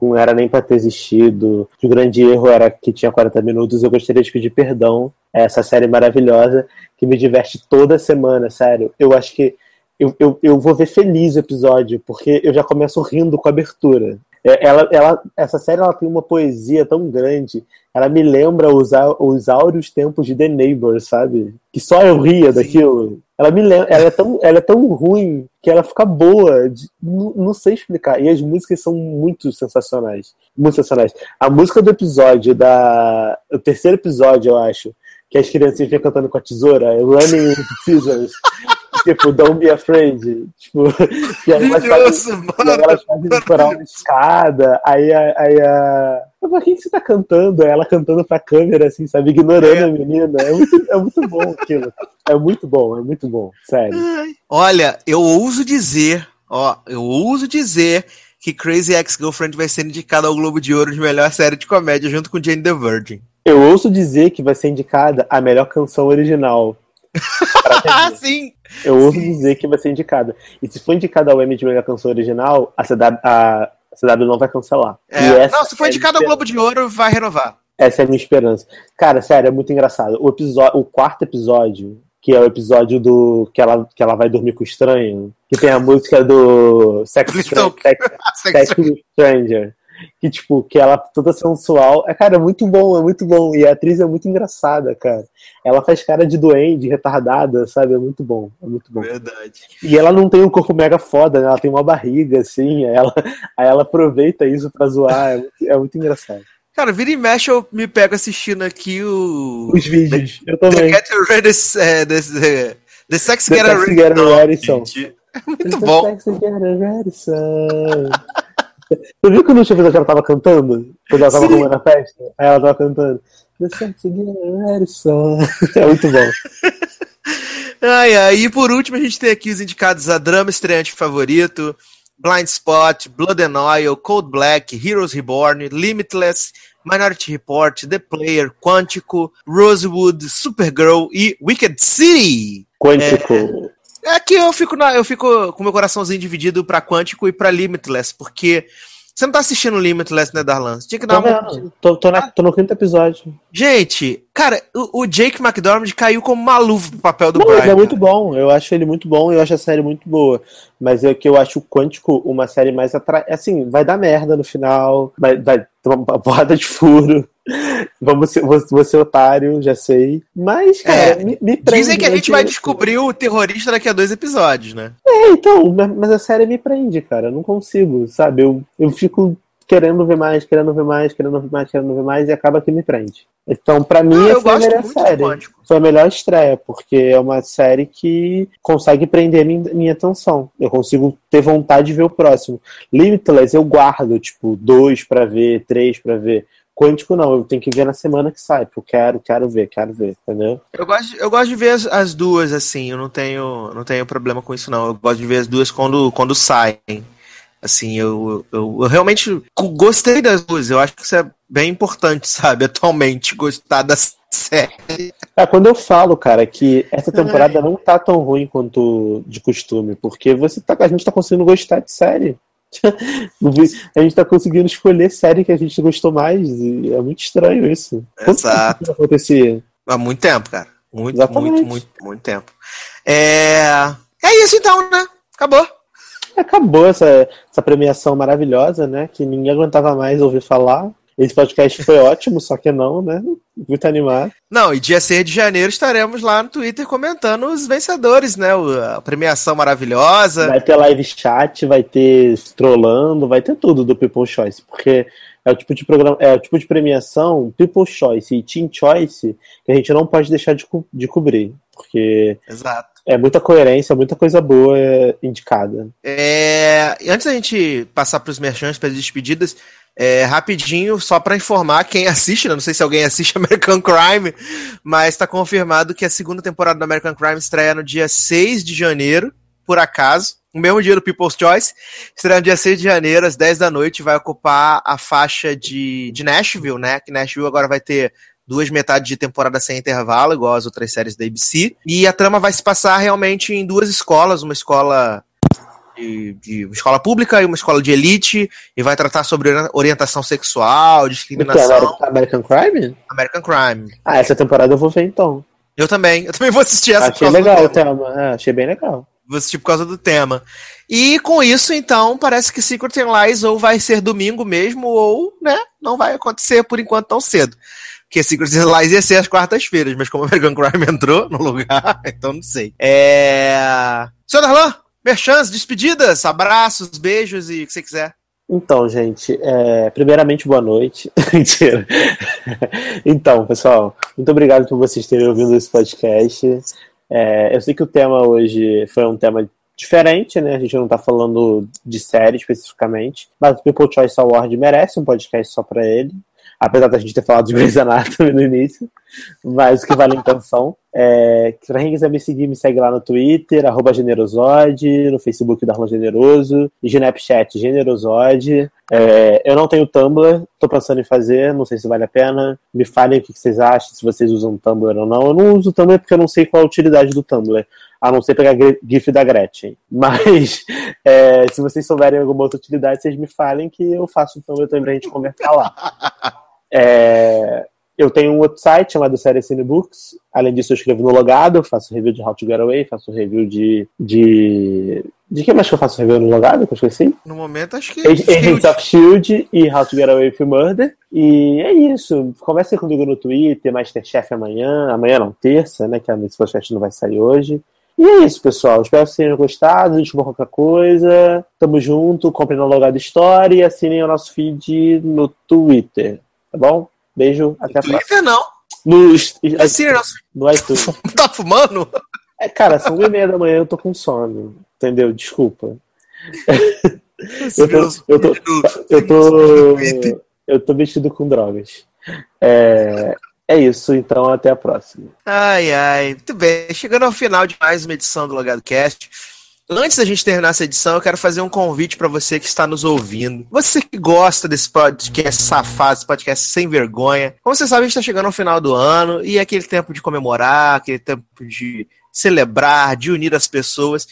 Speaker 4: não era nem pra ter existido, que o grande erro era que tinha 40 minutos. Eu gostaria de pedir perdão a essa série maravilhosa que me diverte toda semana, sério. Eu acho que eu, eu, eu vou ver feliz o episódio, porque eu já começo rindo com a abertura. É, Ela, ela, essa série ela tem uma poesia tão grande, ela me lembra os, os áureos tempos de The Neighbor, sabe? Que só eu ria daquilo. Ela me lembra, ela é tão, ela é tão ruim que ela fica boa, de- não, não sei explicar. E as músicas são muito sensacionais, muito sensacionais. A música do episódio da, o terceiro episódio, eu acho, que as crianças ficam cantando com a tesoura, é Running with Scissors. Tipo, Don't Be Afraid. Tipo, e aí elas fazem- e
Speaker 3: mano.
Speaker 4: elas fazem decorar uma escada, aí a. Aí a... Mas pra quem que você tá cantando? Ela cantando pra câmera, assim, sabe? Ignorando
Speaker 3: É.
Speaker 4: a menina. É muito, é muito bom aquilo. É muito bom, é muito bom. Sério.
Speaker 3: Olha, eu ouso dizer, ó, eu ouso dizer que Crazy Ex-Girlfriend vai ser indicada ao Globo de Ouro de melhor série de comédia junto com Jane the Virgin.
Speaker 4: Eu ouso dizer que vai ser indicada a melhor canção original.
Speaker 3: Ah, sim!
Speaker 4: Eu ouso dizer que vai ser indicada. E se for indicada ao Emmy de melhor canção original, a CW, a CW não vai cancelar.
Speaker 3: É, não, se for
Speaker 4: é
Speaker 3: indicada ao Globo de Ouro, vai renovar.
Speaker 4: Essa é a minha esperança. Cara, sério, é muito engraçado. O, episódio, o quarto episódio, que é o episódio do. que ela, que ela vai dormir com o estranho, que tem a música do Sex,
Speaker 3: don't-
Speaker 4: Sex,
Speaker 3: Sex-
Speaker 4: Stranger. Que, tipo, que ela toda sensual. É, cara, é muito bom, é muito bom. E a atriz é muito engraçada, cara. Ela faz cara de doente, retardada, sabe? É muito bom, é muito bom.
Speaker 3: Verdade.
Speaker 4: E ela não tem um corpo mega foda, né? Ela tem uma barriga, assim. Aí ela, aí ela aproveita isso pra zoar. É muito, é muito engraçado.
Speaker 3: Cara, vira e mexe, eu me pego assistindo aqui o.
Speaker 4: Os vídeos. Eu
Speaker 3: The
Speaker 4: também.
Speaker 3: Get Ready. é, The, the, the Sex
Speaker 4: The
Speaker 3: Get
Speaker 4: Sex
Speaker 3: Ready.
Speaker 4: Get Ready Song.
Speaker 3: gente. É muito bom.
Speaker 4: Você viu que no episódio ela tava cantando? Quando ela tava
Speaker 3: Sim.
Speaker 4: arrumando a festa? Aí ela tava cantando. É muito bom.
Speaker 3: Ai, ai. E por último, a gente tem aqui os indicados a drama estreante favorito, Blind Spot, Blood and Oil, Cold Black, Heroes Reborn, Limitless, Minority Report, The Player, Quântico, Rosewood, Supergirl e Wicked City.
Speaker 4: Quântico.
Speaker 3: É que eu fico, na, eu fico com meu coraçãozinho dividido pra Quântico e pra Limitless, porque você não tá assistindo Limitless, né, Darlan? Você tinha que dar
Speaker 4: Tô,
Speaker 3: uma...
Speaker 4: vendo. tô, tô, na- tô no quinto episódio.
Speaker 3: Gente, cara, o, o Jake McDormand caiu como uma luva pro papel do
Speaker 4: Não,
Speaker 3: Brian.
Speaker 4: ele é muito bom. Eu acho ele muito bom. Eu acho a série muito boa. Mas é que eu acho o Quântico uma série mais atra... Assim, vai dar merda no final. Vai, vai ter uma porrada de furo. Vamos ser, ser otário, já sei. Mas, cara,
Speaker 3: É,
Speaker 4: me, me prende.
Speaker 3: Dizem que a gente vai descobrir o terrorista daqui a dois episódios, né?
Speaker 4: É, então, mas a série me prende, cara. Eu não consigo, sabe? Eu, eu fico querendo ver mais, querendo ver mais, querendo ver mais, querendo ver mais, e acaba que me prende. Então, pra mim,
Speaker 3: Ah,
Speaker 4: foi a melhor série. Foi a melhor estreia, porque é uma série que consegue prender minha, minha atenção. Eu consigo ter vontade de ver o próximo. Limitless eu guardo, tipo, dois pra ver, três pra ver. Quântico não, eu tenho que ver na semana que sai, porque eu quero, quero ver, quero ver, entendeu?
Speaker 3: Eu gosto, eu gosto de ver as, as duas, assim, eu não tenho, não tenho problema com isso, não. Eu gosto de ver as duas quando, quando saem. Assim, eu, eu, eu realmente gostei das duas. Eu acho que isso é bem importante, sabe, atualmente, gostar da série.
Speaker 4: É, quando eu falo, cara, que essa temporada não tá tão ruim quanto de costume, porque você tá, a gente tá conseguindo gostar de série. a gente tá conseguindo escolher série que a gente gostou mais, e é muito estranho isso.
Speaker 3: Exato.
Speaker 4: isso acontecia?
Speaker 3: Há muito tempo, cara. Muito,
Speaker 4: Exatamente.
Speaker 3: muito, muito, muito tempo. É... é isso então, né? Acabou.
Speaker 4: Acabou essa, essa premiação maravilhosa, né? Que ninguém aguentava mais ouvir falar. Esse podcast foi ótimo, só que não, né? Muito animado.
Speaker 3: Não, e dia 6 de janeiro estaremos lá no Twitter comentando os vencedores, né? A premiação maravilhosa.
Speaker 4: Vai ter live chat, vai ter trollando, vai ter tudo do People's Choice, porque é o tipo de programa, é o tipo de premiação People's Choice e Teen Choice que a gente não pode deixar de, co- de cobrir, porque
Speaker 3: Exato.
Speaker 4: é muita coerência, muita coisa boa é, indicada.
Speaker 3: É, antes da gente passar para os merchants, para as despedidas, é, rapidinho, só para informar quem assiste, né? não sei se alguém assiste American Crime, mas está confirmado que a segunda temporada do American Crime estreia no dia 6 de janeiro, por acaso, no mesmo dia do People's Choice, estreia no dia 6 de janeiro, às 10 da noite, vai ocupar a faixa de, de Nashville, né? Que Nashville agora vai ter duas metades de temporada sem intervalo, igual as outras séries da ABC. E a trama vai se passar realmente em duas escolas, uma escola de, de escola pública e uma escola de elite, e vai tratar sobre ori- orientação sexual,
Speaker 4: O que
Speaker 3: discriminação,
Speaker 4: American, American Crime?
Speaker 3: American Crime.
Speaker 4: Ah, essa temporada eu vou ver então.
Speaker 3: Eu também, eu também vou assistir essa
Speaker 4: Achei legal o
Speaker 3: tema.
Speaker 4: tema, é, achei bem legal.
Speaker 3: Vou assistir por causa do tema. E com isso, então, parece que Secret and Lies ou vai ser domingo mesmo, ou, né, não vai acontecer por enquanto tão cedo. Porque Secret and Lies ia ser às quartas-feiras, mas como American Crime entrou no lugar, então não sei. É. Senhor Darlan, merchans, despedidas, abraços, beijos e o que você quiser.
Speaker 4: Então, gente, é, primeiramente, boa noite. Mentira. então, pessoal, muito obrigado por vocês terem ouvido esse podcast. É, eu sei que o tema hoje foi um tema diferente, né? A gente não tá falando de série especificamente, mas o People Choice Award merece um podcast só pra ele. Apesar da gente ter falado de Grey's Anatomy no início, mas o que vale a intenção. É, pra quem quiser me seguir, me segue lá no Twitter, arroba Generosode, no Facebook Darlan Generoso, e Snapchat Generosode. É, eu não tenho Tumblr, tô pensando em fazer, não sei se vale a pena. Me falem o que vocês acham, se vocês usam Tumblr ou não. Eu não uso Tumblr porque eu não sei qual a utilidade do Tumblr, a não ser pegar GIF da Gretchen. Mas é, se vocês souberem alguma outra utilidade, vocês me falem que eu faço o Tumblr também pra gente conversar lá. É, eu tenho um outro site chamado Série Cine Books. Além disso, eu escrevo no Logado, faço review de How to Get Away, faço review de. De, de que mais que eu faço review no Logado? Que eu esqueci?
Speaker 3: No momento, acho que.
Speaker 4: Agents of Shield e How to Get Away with Murder. E é isso. Conversem comigo no Twitter, Masterchef amanhã. Amanhã não, terça, né? Que esse podcast não vai sair hoje. E é isso, pessoal. Espero que vocês tenham gostado. Desculpa qualquer coisa. Tamo junto. Comprem no Logado Story e assinem o nosso feed no Twitter. Tá bom? Beijo. Até a próxima.
Speaker 3: Twitter não.
Speaker 4: No,
Speaker 3: nosso.
Speaker 4: no iTunes.
Speaker 3: Tá fumando?
Speaker 4: É, cara, são uma e meia da manhã eu tô com sono. Entendeu? Desculpa. Eu tô, eu tô, eu tô, eu tô vestido com drogas. É, é isso, então até a próxima.
Speaker 3: Ai, ai. Muito bem. Chegando ao final de mais uma edição do Logado Cast. Antes da gente terminar essa edição, eu quero fazer um convite para você que está nos ouvindo. Você que gosta desse podcast safado, esse podcast sem vergonha. Como você sabe, a gente está chegando ao final do ano e é aquele tempo de comemorar, aquele tempo de celebrar, de unir as pessoas.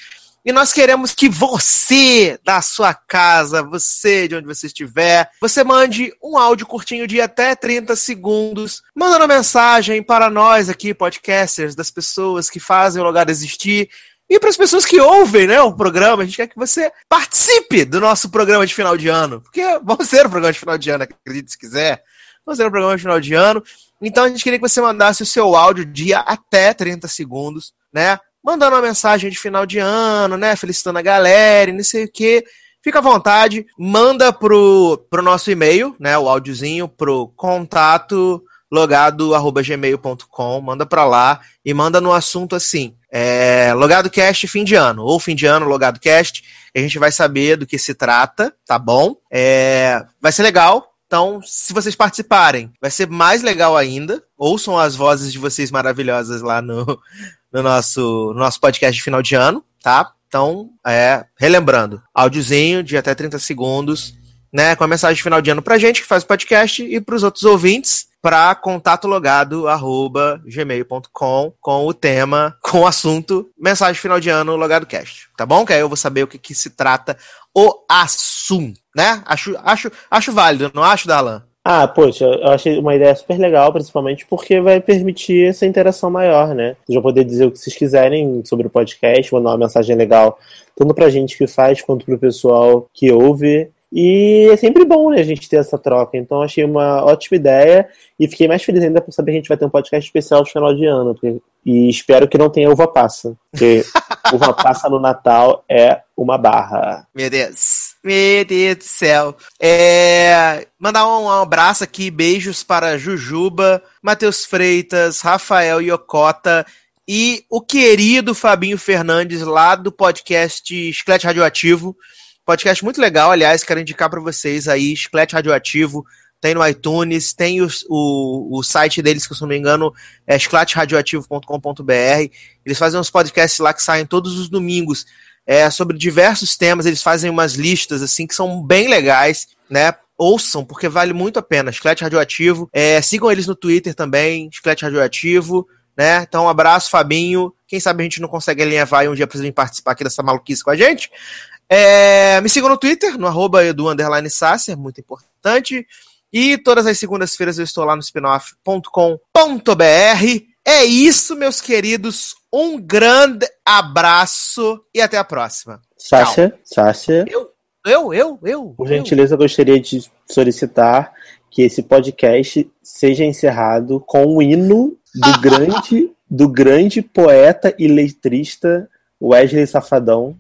Speaker 3: E nós queremos que você, da sua casa, você de onde você estiver, você mande um áudio curtinho de até 30 segundos, mandando uma mensagem para nós aqui, podcasters, das pessoas que fazem o lugar existir. E para as pessoas que ouvem né, o programa, a gente quer que você participe do nosso programa de final de ano. Porque vamos ter um programa de final de ano, acredite se quiser. Vamos ter um programa de final de ano. Então a gente queria que você mandasse o seu áudio de até 30 segundos, né? Mandando uma mensagem de final de ano, né? Felicitando a galera, e não sei o quê. Fica à vontade, manda pro, pro nosso e-mail, né? O áudiozinho pro contato logado@gmail.com, manda para lá e manda no assunto assim, é, logado cast fim de ano ou fim de ano logado cast, a gente vai saber do que se trata, tá bom? É, vai ser legal. Então, se vocês participarem, vai ser mais legal ainda. Ouçam as vozes de vocês maravilhosas lá no, no nosso, no nosso podcast de final de ano, tá? Então, é, relembrando, áudiozinho de até 30 segundos, né, com a mensagem final de ano pra gente que faz o podcast e pros outros ouvintes para contato logado arroba gmail.com com o tema, com o assunto mensagem final de ano logado cast, tá bom? Que aí eu vou saber o que, que se trata o assunto, né? Acho, acho, acho válido, não acho, Dalan?
Speaker 4: Ah, poxa, eu achei uma ideia super legal, principalmente porque vai permitir essa interação maior, né? Vocês vão poder dizer o que vocês quiserem sobre o podcast, mandar uma mensagem legal, tanto pra gente que faz quanto pro pessoal que ouve. E é sempre bom, né, a gente ter essa troca. Então achei uma ótima ideia e fiquei mais feliz ainda por saber que a gente vai ter um podcast especial de final de ano. porque- E espero que não tenha uva passa, porque uva passa no Natal é uma barra.
Speaker 3: Meu Deus. Meu Deus do céu. É, mandar um, um abraço aqui, beijos para Jujuba, Matheus Freitas, Rafael Yokota e o querido Fabinho Fernandes, lá do podcast Esqueleto Radioativo. Podcast muito legal, aliás, quero indicar para vocês aí, Esqueleto Radioativo. Tem no iTunes, tem os- o, o site deles, que se não me engano, é esclateradioativo.com.br. Eles fazem uns podcasts lá que saem todos os domingos é, sobre diversos temas. Eles fazem umas listas assim que são bem legais, né? Ouçam, porque vale muito a pena. Esqueleto Radioativo. É, sigam eles no Twitter também, Esqueleto Radioativo. Né? Então, um abraço, Fabinho. Quem sabe a gente não consegue alinhavar um dia pra virem participar aqui dessa maluquice com a gente. É, me sigam no Twitter, no arroba edu underline Sasser, muito importante. E todas as segundas-feiras eu estou lá no spinoff.com.br. É isso, meus queridos. Um grande abraço e até a próxima.
Speaker 4: Sácia, Sácia,
Speaker 3: Eu, eu, eu, eu.
Speaker 4: por gentileza, eu gostaria de solicitar que esse podcast seja encerrado com o hino do grande, do grande poeta e letrista Wesley Safadão,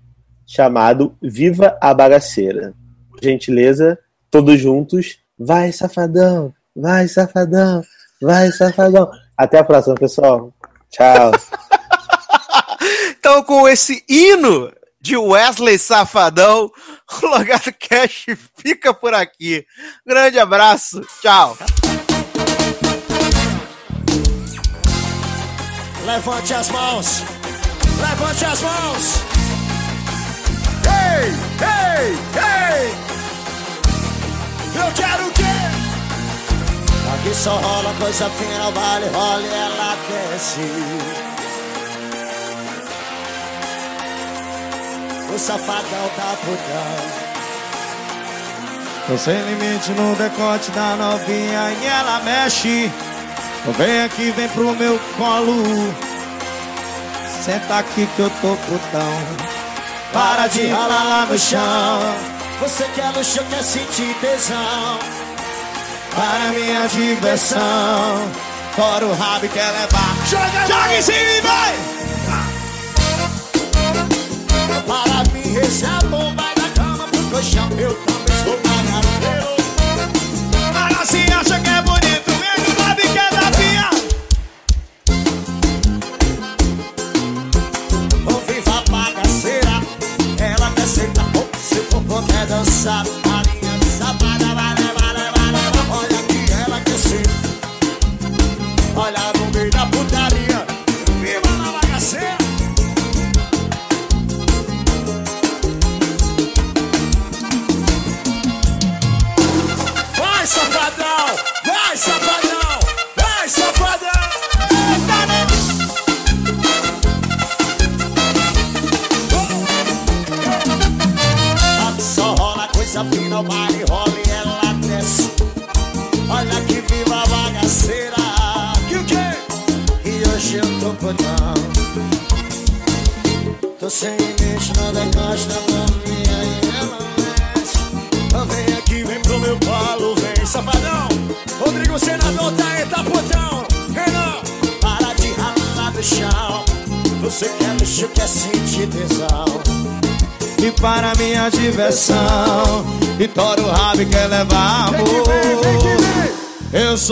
Speaker 4: chamado Viva a Bagaceira. Por gentileza, todos juntos. Vai, Safadão! Vai, Safadão! Vai, Safadão! Até a próxima, pessoal. Tchau.
Speaker 3: Então, com esse hino de Wesley Safadão, o Logado Cash fica por aqui. Grande abraço. Tchau.
Speaker 6: Levante as mãos. Levante as mãos. Ei, ei, ei. Eu quero o quê? Aqui só rola coisa fina, o baile rola e ela desce. O safadão tá putão. Tô sem limite no decote da novinha e ela mexe. Então Vem aqui, vem pro meu colo. Senta aqui que eu tô putão. Para de ralar lá no chão. Você quer luxo, quer sentir tesão. Para minha diversão. Fora o rabo e quer levar. Joga, joga em cima e vai! Para mim, esse é bom, vai da cama pro colchão. Eu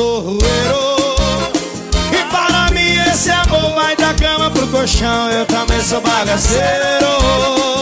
Speaker 6: Rueiro. E para mim esse amor vai da cama pro colchão. Eu também sou bagaceiro.